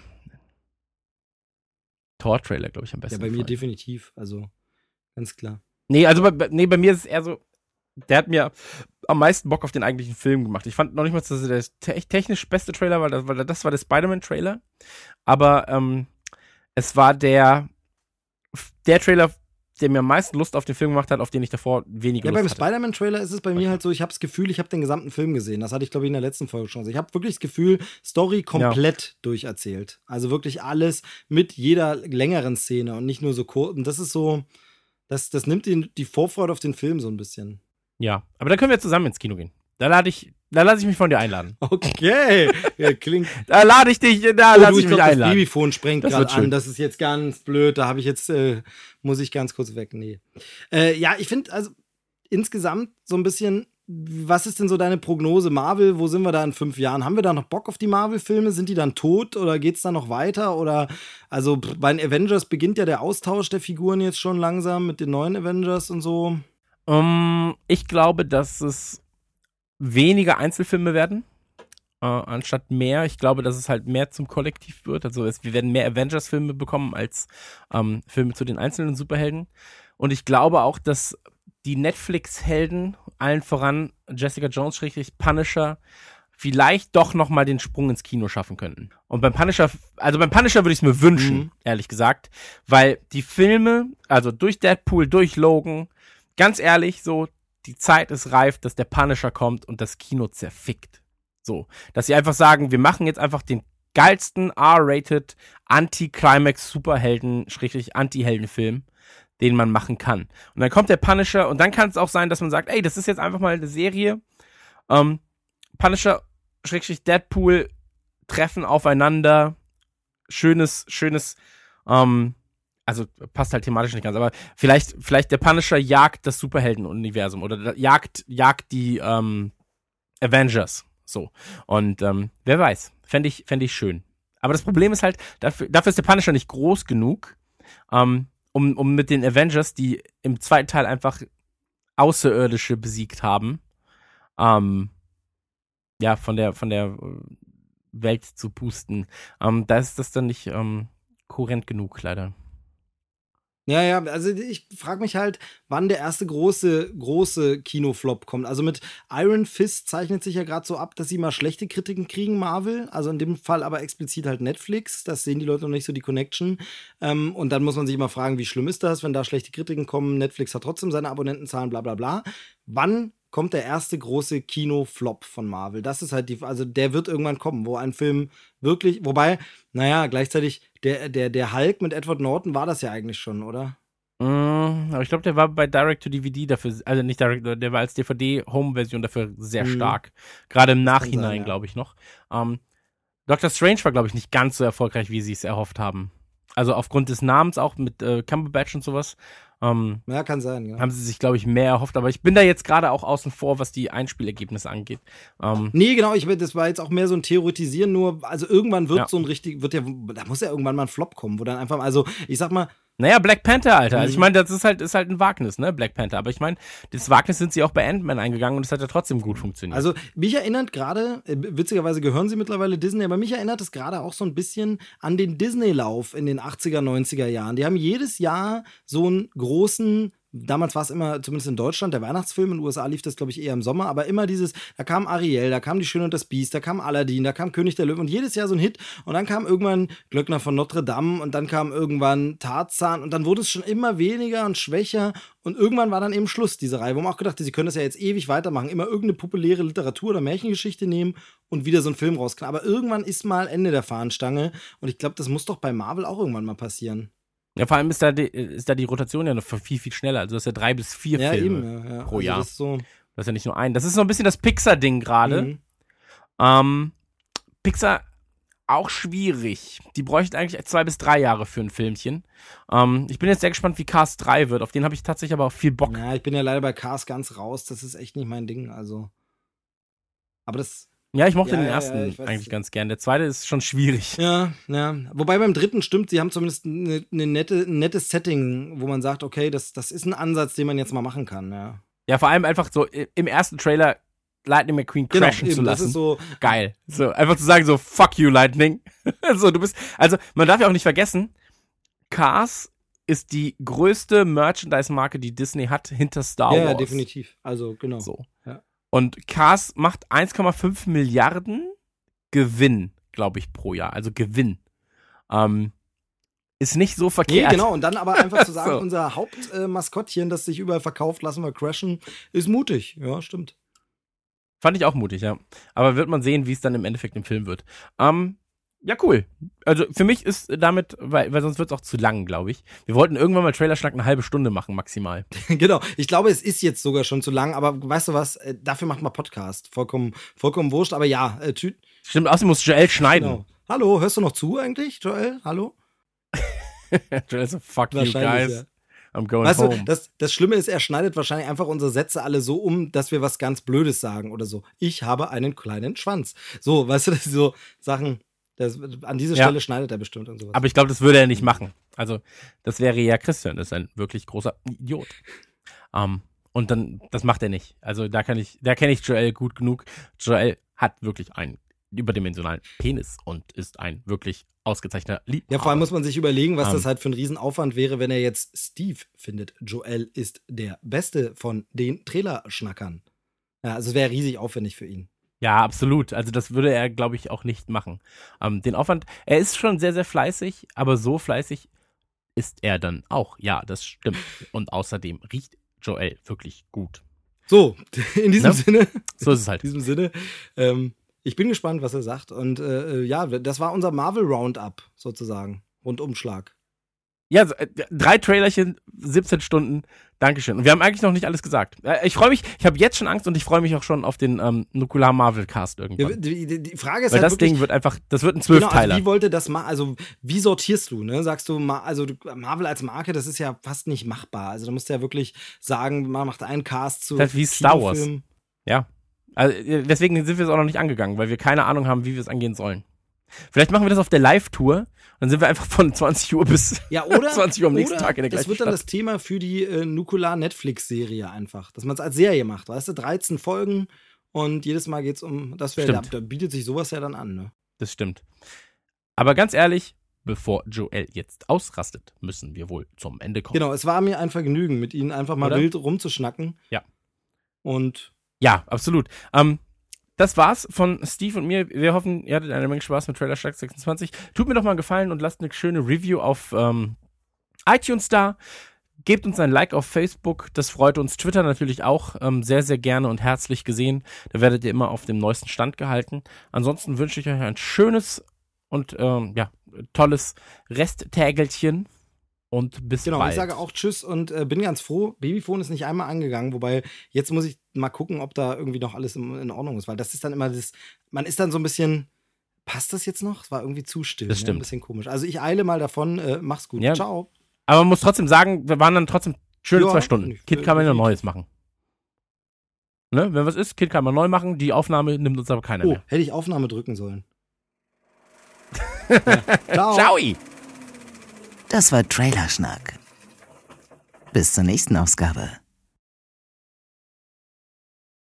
S4: Tor-Trailer, glaube ich, am
S5: Ja,
S4: besten
S5: bei mir
S4: gefallen.
S5: definitiv, also ganz klar.
S4: Nee, also bei- nee, bei mir ist es eher so, der hat mir am meisten Bock auf den eigentlichen Film gemacht. Ich fand noch nicht mal, dass es der te technisch beste Trailer war, das, weil das war der Spider-Man-Trailer. Aber ähm, es war der, der Trailer, der mir am meisten Lust auf den Film gemacht hat, auf den ich davor weniger
S5: Ja, beim
S4: Lust hatte.
S5: Spider-Man-Trailer ist es bei mir halt so, ich habe das Gefühl, ich habe den gesamten Film gesehen. Das hatte ich, glaube ich, in der letzten Folge schon. gesagt. Ich habe wirklich das Gefühl, Story komplett durcherzählt. Also wirklich alles mit jeder längeren Szene und nicht nur so kurz. Und das ist so, das, das nimmt die, die Vorfreude auf den Film so ein bisschen.
S4: Ja, aber da können wir zusammen ins Kino gehen. Da lade ich, da lasse ich mich von dir einladen.
S5: Okay, ja, klingt.
S4: Da lade ich dich, da
S5: Oh,
S4: lasse ich
S5: ich
S4: mich
S5: glaube, das
S4: einladen.
S5: Sprengt
S4: Das
S5: gerade
S4: wird schön.
S5: an. Das ist jetzt ganz blöd. Da habe ich jetzt, äh, muss ich ganz kurz weg. Nee. Äh, ja, ich finde, also insgesamt so ein bisschen, was ist denn so deine Prognose? Marvel, wo sind wir da in fünf Jahren? Haben wir da noch Bock auf die Marvel-Filme? Sind die dann tot oder geht's da noch weiter? Oder, also bei den Avengers beginnt ja der Austausch der Figuren jetzt schon langsam mit den neuen Avengers und so.
S4: Um, ich glaube, dass es weniger Einzelfilme werden äh, anstatt mehr. Ich glaube, dass es halt mehr zum Kollektiv wird. Also es, wir werden mehr Avengers-Filme bekommen als ähm, Filme zu den einzelnen Superhelden. Und ich glaube auch, dass die Netflix-Helden, allen voran Jessica Jones, schrägstrich Punisher, vielleicht doch noch mal den Sprung ins Kino schaffen könnten. Und beim Punisher, also beim Punisher würde ich es mir wünschen,
S5: Mhm.
S4: ehrlich gesagt, weil die Filme, also durch Deadpool, durch Logan, ganz ehrlich, so die Zeit ist reif, dass der Punisher kommt und das Kino zerfickt. So, dass sie einfach sagen, wir machen jetzt einfach den geilsten R-rated Anti-Climax Superhelden, schrägstrich Anti-Heldenfilm, den man machen kann. Und dann kommt der Punisher und dann kann es auch sein, dass man sagt, ey, das ist jetzt einfach mal eine Serie. Ähm, Punisher, Schrägstrich Deadpool treffen aufeinander. Schönes, schönes, ähm, also passt halt thematisch nicht ganz, aber vielleicht, vielleicht der Punisher jagt das Superhelden-Universum oder jagt, jagt die ähm, Avengers. So. Und ähm, wer weiß, fände ich, fänd ich schön. Aber das Problem ist halt, dafür, dafür ist der Punisher nicht groß genug, ähm, um, um mit den Avengers, die im zweiten Teil einfach Außerirdische besiegt haben, ähm, ja, von der, von der äh, Welt zu pusten. Ähm, da ist das dann nicht ähm, kohärent genug, leider.
S5: Ja, ja, also ich frage mich halt, wann der erste große, große Kinoflop kommt. Also mit Iron Fist zeichnet sich ja gerade so ab, dass sie mal schlechte Kritiken kriegen, Marvel. Also in dem Fall aber explizit halt Netflix. Das sehen die Leute noch nicht so die Connection. Ähm, und dann muss man sich immer fragen, wie schlimm ist das, wenn da schlechte Kritiken kommen. Netflix hat trotzdem seine Abonnentenzahlen, bla bla bla. Wann kommt der erste große Kinoflop von Marvel? Das ist halt die, also der wird irgendwann kommen, wo ein Film wirklich, wobei, naja, gleichzeitig, der, der, der Hulk mit Edward Norton war das ja eigentlich schon, oder?
S4: Mm, aber ich glaube, der war bei Direct to DVD dafür, also nicht Direct, der war als DVD-Home-Version dafür sehr
S5: Mhm.
S4: stark. Gerade im Nachhinein,
S5: ja.
S4: glaube ich noch. Ähm, Doctor Strange war, glaube ich, nicht ganz so erfolgreich, wie sie es erhofft haben. Also aufgrund des Namens auch mit äh, Cumberbatch und sowas. Ähm,
S5: Ja, kann sein, ja.
S4: haben sie sich, glaube ich, mehr erhofft. Aber ich bin da jetzt gerade auch außen vor, was die Einspielergebnisse angeht. Ähm,
S5: Nee, genau, ich, das war jetzt auch mehr so ein Theoretisieren, nur, also irgendwann wird
S4: Ja.
S5: so ein richtig, wird ja, da muss ja irgendwann mal ein Flop kommen, wo dann einfach, also ich sag mal,
S4: naja, Black Panther, Alter. Also ich
S5: Mhm.
S4: meine, das ist halt, ist halt ein Wagnis, ne? Black Panther. Aber ich meine, das Wagnis sind sie auch bei Ant-Man eingegangen und es hat ja trotzdem gut funktioniert.
S5: also mich erinnert gerade, äh, witzigerweise gehören sie mittlerweile Disney, aber mich erinnert es gerade auch so ein bisschen an den Disney-Lauf in den 80er, 90er Jahren. Die haben jedes Jahr so einen großen Damals war es immer, zumindest in Deutschland, der Weihnachtsfilm. In den USA lief das, glaube ich, eher im Sommer. Aber immer dieses, da kam Ariel, da kam Die Schöne und das Biest, da kam Aladdin, da kam König der Löwen. Und jedes Jahr so ein Hit. Und dann kam irgendwann Glöckner von Notre Dame und dann kam irgendwann Tarzan. Und dann wurde es schon immer weniger und schwächer. Und irgendwann war dann eben Schluss, diese Reihe. Wo man auch gedacht, sie können das ja jetzt ewig weitermachen. Immer irgendeine populäre Literatur oder Märchengeschichte nehmen und wieder so einen Film rausknallen. Aber irgendwann ist mal Ende der Fahnenstange. Und ich glaube, das muss doch bei Marvel auch irgendwann mal passieren.
S4: Ja, vor allem ist da die, ist da die Rotation ja noch viel, viel schneller. Also du hast ja drei bis vier
S5: Ja,
S4: Filme
S5: eben. Ja, ja.
S4: pro
S5: Also
S4: Jahr.
S5: Das ist so.
S4: Das ist ja nicht nur ein. Das ist so ein bisschen das Pixar-Ding gerade.
S5: Mhm.
S4: Ähm, Pixar auch schwierig. Die bräuchten eigentlich zwei bis drei Jahre für ein Filmchen. Ähm, ich bin jetzt sehr gespannt, wie Cars 3 wird. Auf den habe ich tatsächlich aber auch viel Bock.
S5: Ja, ich bin ja leider bei Cars ganz raus. Das ist echt nicht mein Ding. Also. Aber das.
S4: Ja, ich mochte
S5: Ja,
S4: den ersten
S5: ja,
S4: eigentlich ganz gern. Der zweite ist schon schwierig.
S5: Ja, ja. Wobei beim dritten stimmt, sie haben zumindest eine, eine nette, ein nettes Setting, wo man sagt, okay, das, das ist ein Ansatz, den man jetzt mal machen kann. Ja.
S4: Ja, vor allem einfach so im ersten Trailer Lightning McQueen crashen zu
S5: Genau, das
S4: lassen.
S5: ist so.
S4: Geil. So, einfach zu sagen, so, fuck you, Lightning. so, du bist, also, man darf ja auch nicht vergessen, Cars ist die größte Merchandise-Marke, die Disney hat, hinter Star
S5: Ja,
S4: Wars.
S5: ja, definitiv. Also, genau.
S4: So.
S5: Ja.
S4: Und Cars macht 1,5 Milliarden Gewinn, glaube ich, pro Jahr. Also Gewinn. Ähm, ist nicht so
S5: Nee,
S4: verkehrt.
S5: genau. Und dann aber einfach zu sagen,
S4: So.
S5: unser Hauptmaskottchen, das sich überall verkauft, lassen wir crashen, ist mutig. Ja, stimmt.
S4: Fand ich auch mutig, ja. Aber wird man sehen, wie es dann im Endeffekt im Film wird. Ähm, ja, cool. Also für mich ist damit, weil, weil sonst wird es auch zu lang, glaube ich. Wir wollten irgendwann mal Trailerschnack eine halbe Stunde machen, maximal.
S5: genau. Ich glaube, es ist jetzt sogar schon zu lang, aber weißt du was? Äh, Dafür macht man Podcast. Vollkommen, vollkommen wurscht. Aber ja, äh, tü-
S4: Stimmt, außerdem muss Joel schneiden.
S5: genau. Hallo, hörst du noch zu eigentlich, Joel? Hallo?
S4: Joel so, fuck you guys.
S5: ja.
S4: I'm going
S5: Weißt
S4: home.
S5: du, das, das Schlimme ist, er schneidet wahrscheinlich einfach unsere Sätze alle so um, dass wir was ganz Blödes sagen oder so. Ich habe einen kleinen Schwanz. So, weißt du, das so Sachen, das, an dieser
S4: Ja.
S5: Stelle schneidet er bestimmt und sowas.
S4: Aber ich glaube, das würde er nicht machen. Also, das wäre ja Christian, das ist ein wirklich großer Idiot. Ähm, und dann, das macht er nicht. Also, da kann ich, da kenne ich Joel gut genug. Joel hat wirklich einen überdimensionalen Penis und ist ein wirklich ausgezeichneter Liebhaber.
S5: Ja, vor allem muss man sich überlegen, was
S4: Ähm.
S5: das halt für ein Riesenaufwand wäre, wenn er jetzt Steve findet. Joel ist der Beste von den Trailerschnackern. Ja, also es wäre riesig aufwendig für ihn.
S4: Ja, absolut. Also das würde er, glaube ich, auch nicht machen. Ähm, den Aufwand, er ist schon sehr, sehr fleißig, aber so fleißig ist er dann auch. Ja, das stimmt. Und außerdem riecht Joel wirklich gut.
S5: So, in diesem
S4: Ne?
S5: Sinne,
S4: So ist es halt.
S5: in diesem Sinne, ähm, ich bin gespannt, was er sagt. Und äh, ja, das war unser Marvel Roundup sozusagen. Rundumschlag.
S4: Ja, äh, drei Trailerchen, 17 Stunden. Dankeschön. Und wir haben eigentlich noch nicht alles gesagt. Äh, Ich freue mich, ich habe jetzt schon Angst und ich freue mich auch schon auf den ähm, Nukular Marvel Cast irgendwann.
S5: die, die, die Frage ist
S4: Weil
S5: halt
S4: das
S5: wirklich,
S4: Ding wird einfach, das wird ein
S5: Genau,
S4: Zwölfteiler.
S5: also wie wollte das machen? Also, wie sortierst du, ne? Sagst du, also Marvel als Marke, das ist ja fast nicht machbar. Also, da musst du ja wirklich sagen, man macht einen Cast zu.
S4: Das ist wie Star Wars. Ja. Also, äh, deswegen sind wir es auch noch nicht angegangen, weil wir keine Ahnung haben, wie wir es angehen sollen. Vielleicht machen wir das auf der Live-Tour. Dann sind wir einfach von 20 Uhr bis
S5: Ja, oder?
S4: 20 Uhr am nächsten Tag in der
S5: Das
S4: gleichen
S5: wird dann
S4: Stadt.
S5: das Thema für die äh, Nukular-Netflix-Serie einfach. Dass man es als Serie macht, weißt du? 13 Folgen und jedes Mal geht es um. Das da,
S4: Stimmt.
S5: da bietet sich sowas ja dann an, ne?
S4: Das stimmt. Aber ganz ehrlich, bevor Joel jetzt ausrastet, müssen wir wohl zum Ende kommen.
S5: Genau, es war mir ein Vergnügen, mit ihnen einfach mal
S4: Oder?
S5: wild rumzuschnacken.
S4: Ja.
S5: Und
S4: Ja, absolut. Ähm, das war's von Steve und mir. Wir hoffen, ihr hattet eine Menge Spaß mit Trailer Schlag 26. Tut mir doch mal einen Gefallen und lasst eine schöne Review auf ähm, iTunes da. Gebt uns ein Like auf Facebook, das freut uns. Twitter natürlich auch ähm, sehr, sehr gerne und herzlich gesehen. Da werdet ihr immer auf dem neuesten Stand gehalten. Ansonsten wünsche ich euch ein schönes und ähm, ja, tolles Resttägelchen und bis
S5: Genau,
S4: bald.
S5: ich sage auch Tschüss und äh, bin ganz froh. Babyphone ist nicht einmal angegangen, wobei jetzt muss ich mal gucken, ob da irgendwie noch alles in, in Ordnung ist, weil das ist dann immer das, man ist dann so ein bisschen, passt das jetzt noch? Es war irgendwie zu still.
S4: Das
S5: Ne?
S4: stimmt.
S5: Ein bisschen komisch. Also ich eile mal davon, äh, mach's gut.
S4: Ja.
S5: Ciao.
S4: Aber man muss trotzdem sagen, wir waren dann trotzdem schöne
S5: Ja,
S4: zwei Stunden.
S5: ich-
S4: Kid kann man ja
S5: definitiv.
S4: Neues machen. Ne? Wenn was ist, Kid kann man neu machen. Die Aufnahme nimmt uns aber keiner
S5: Oh,
S4: mehr.
S5: hätte ich Aufnahme drücken sollen. ja. Ciao.
S4: Ciao!
S6: Das war Trailerschnack. Bis zur nächsten Ausgabe.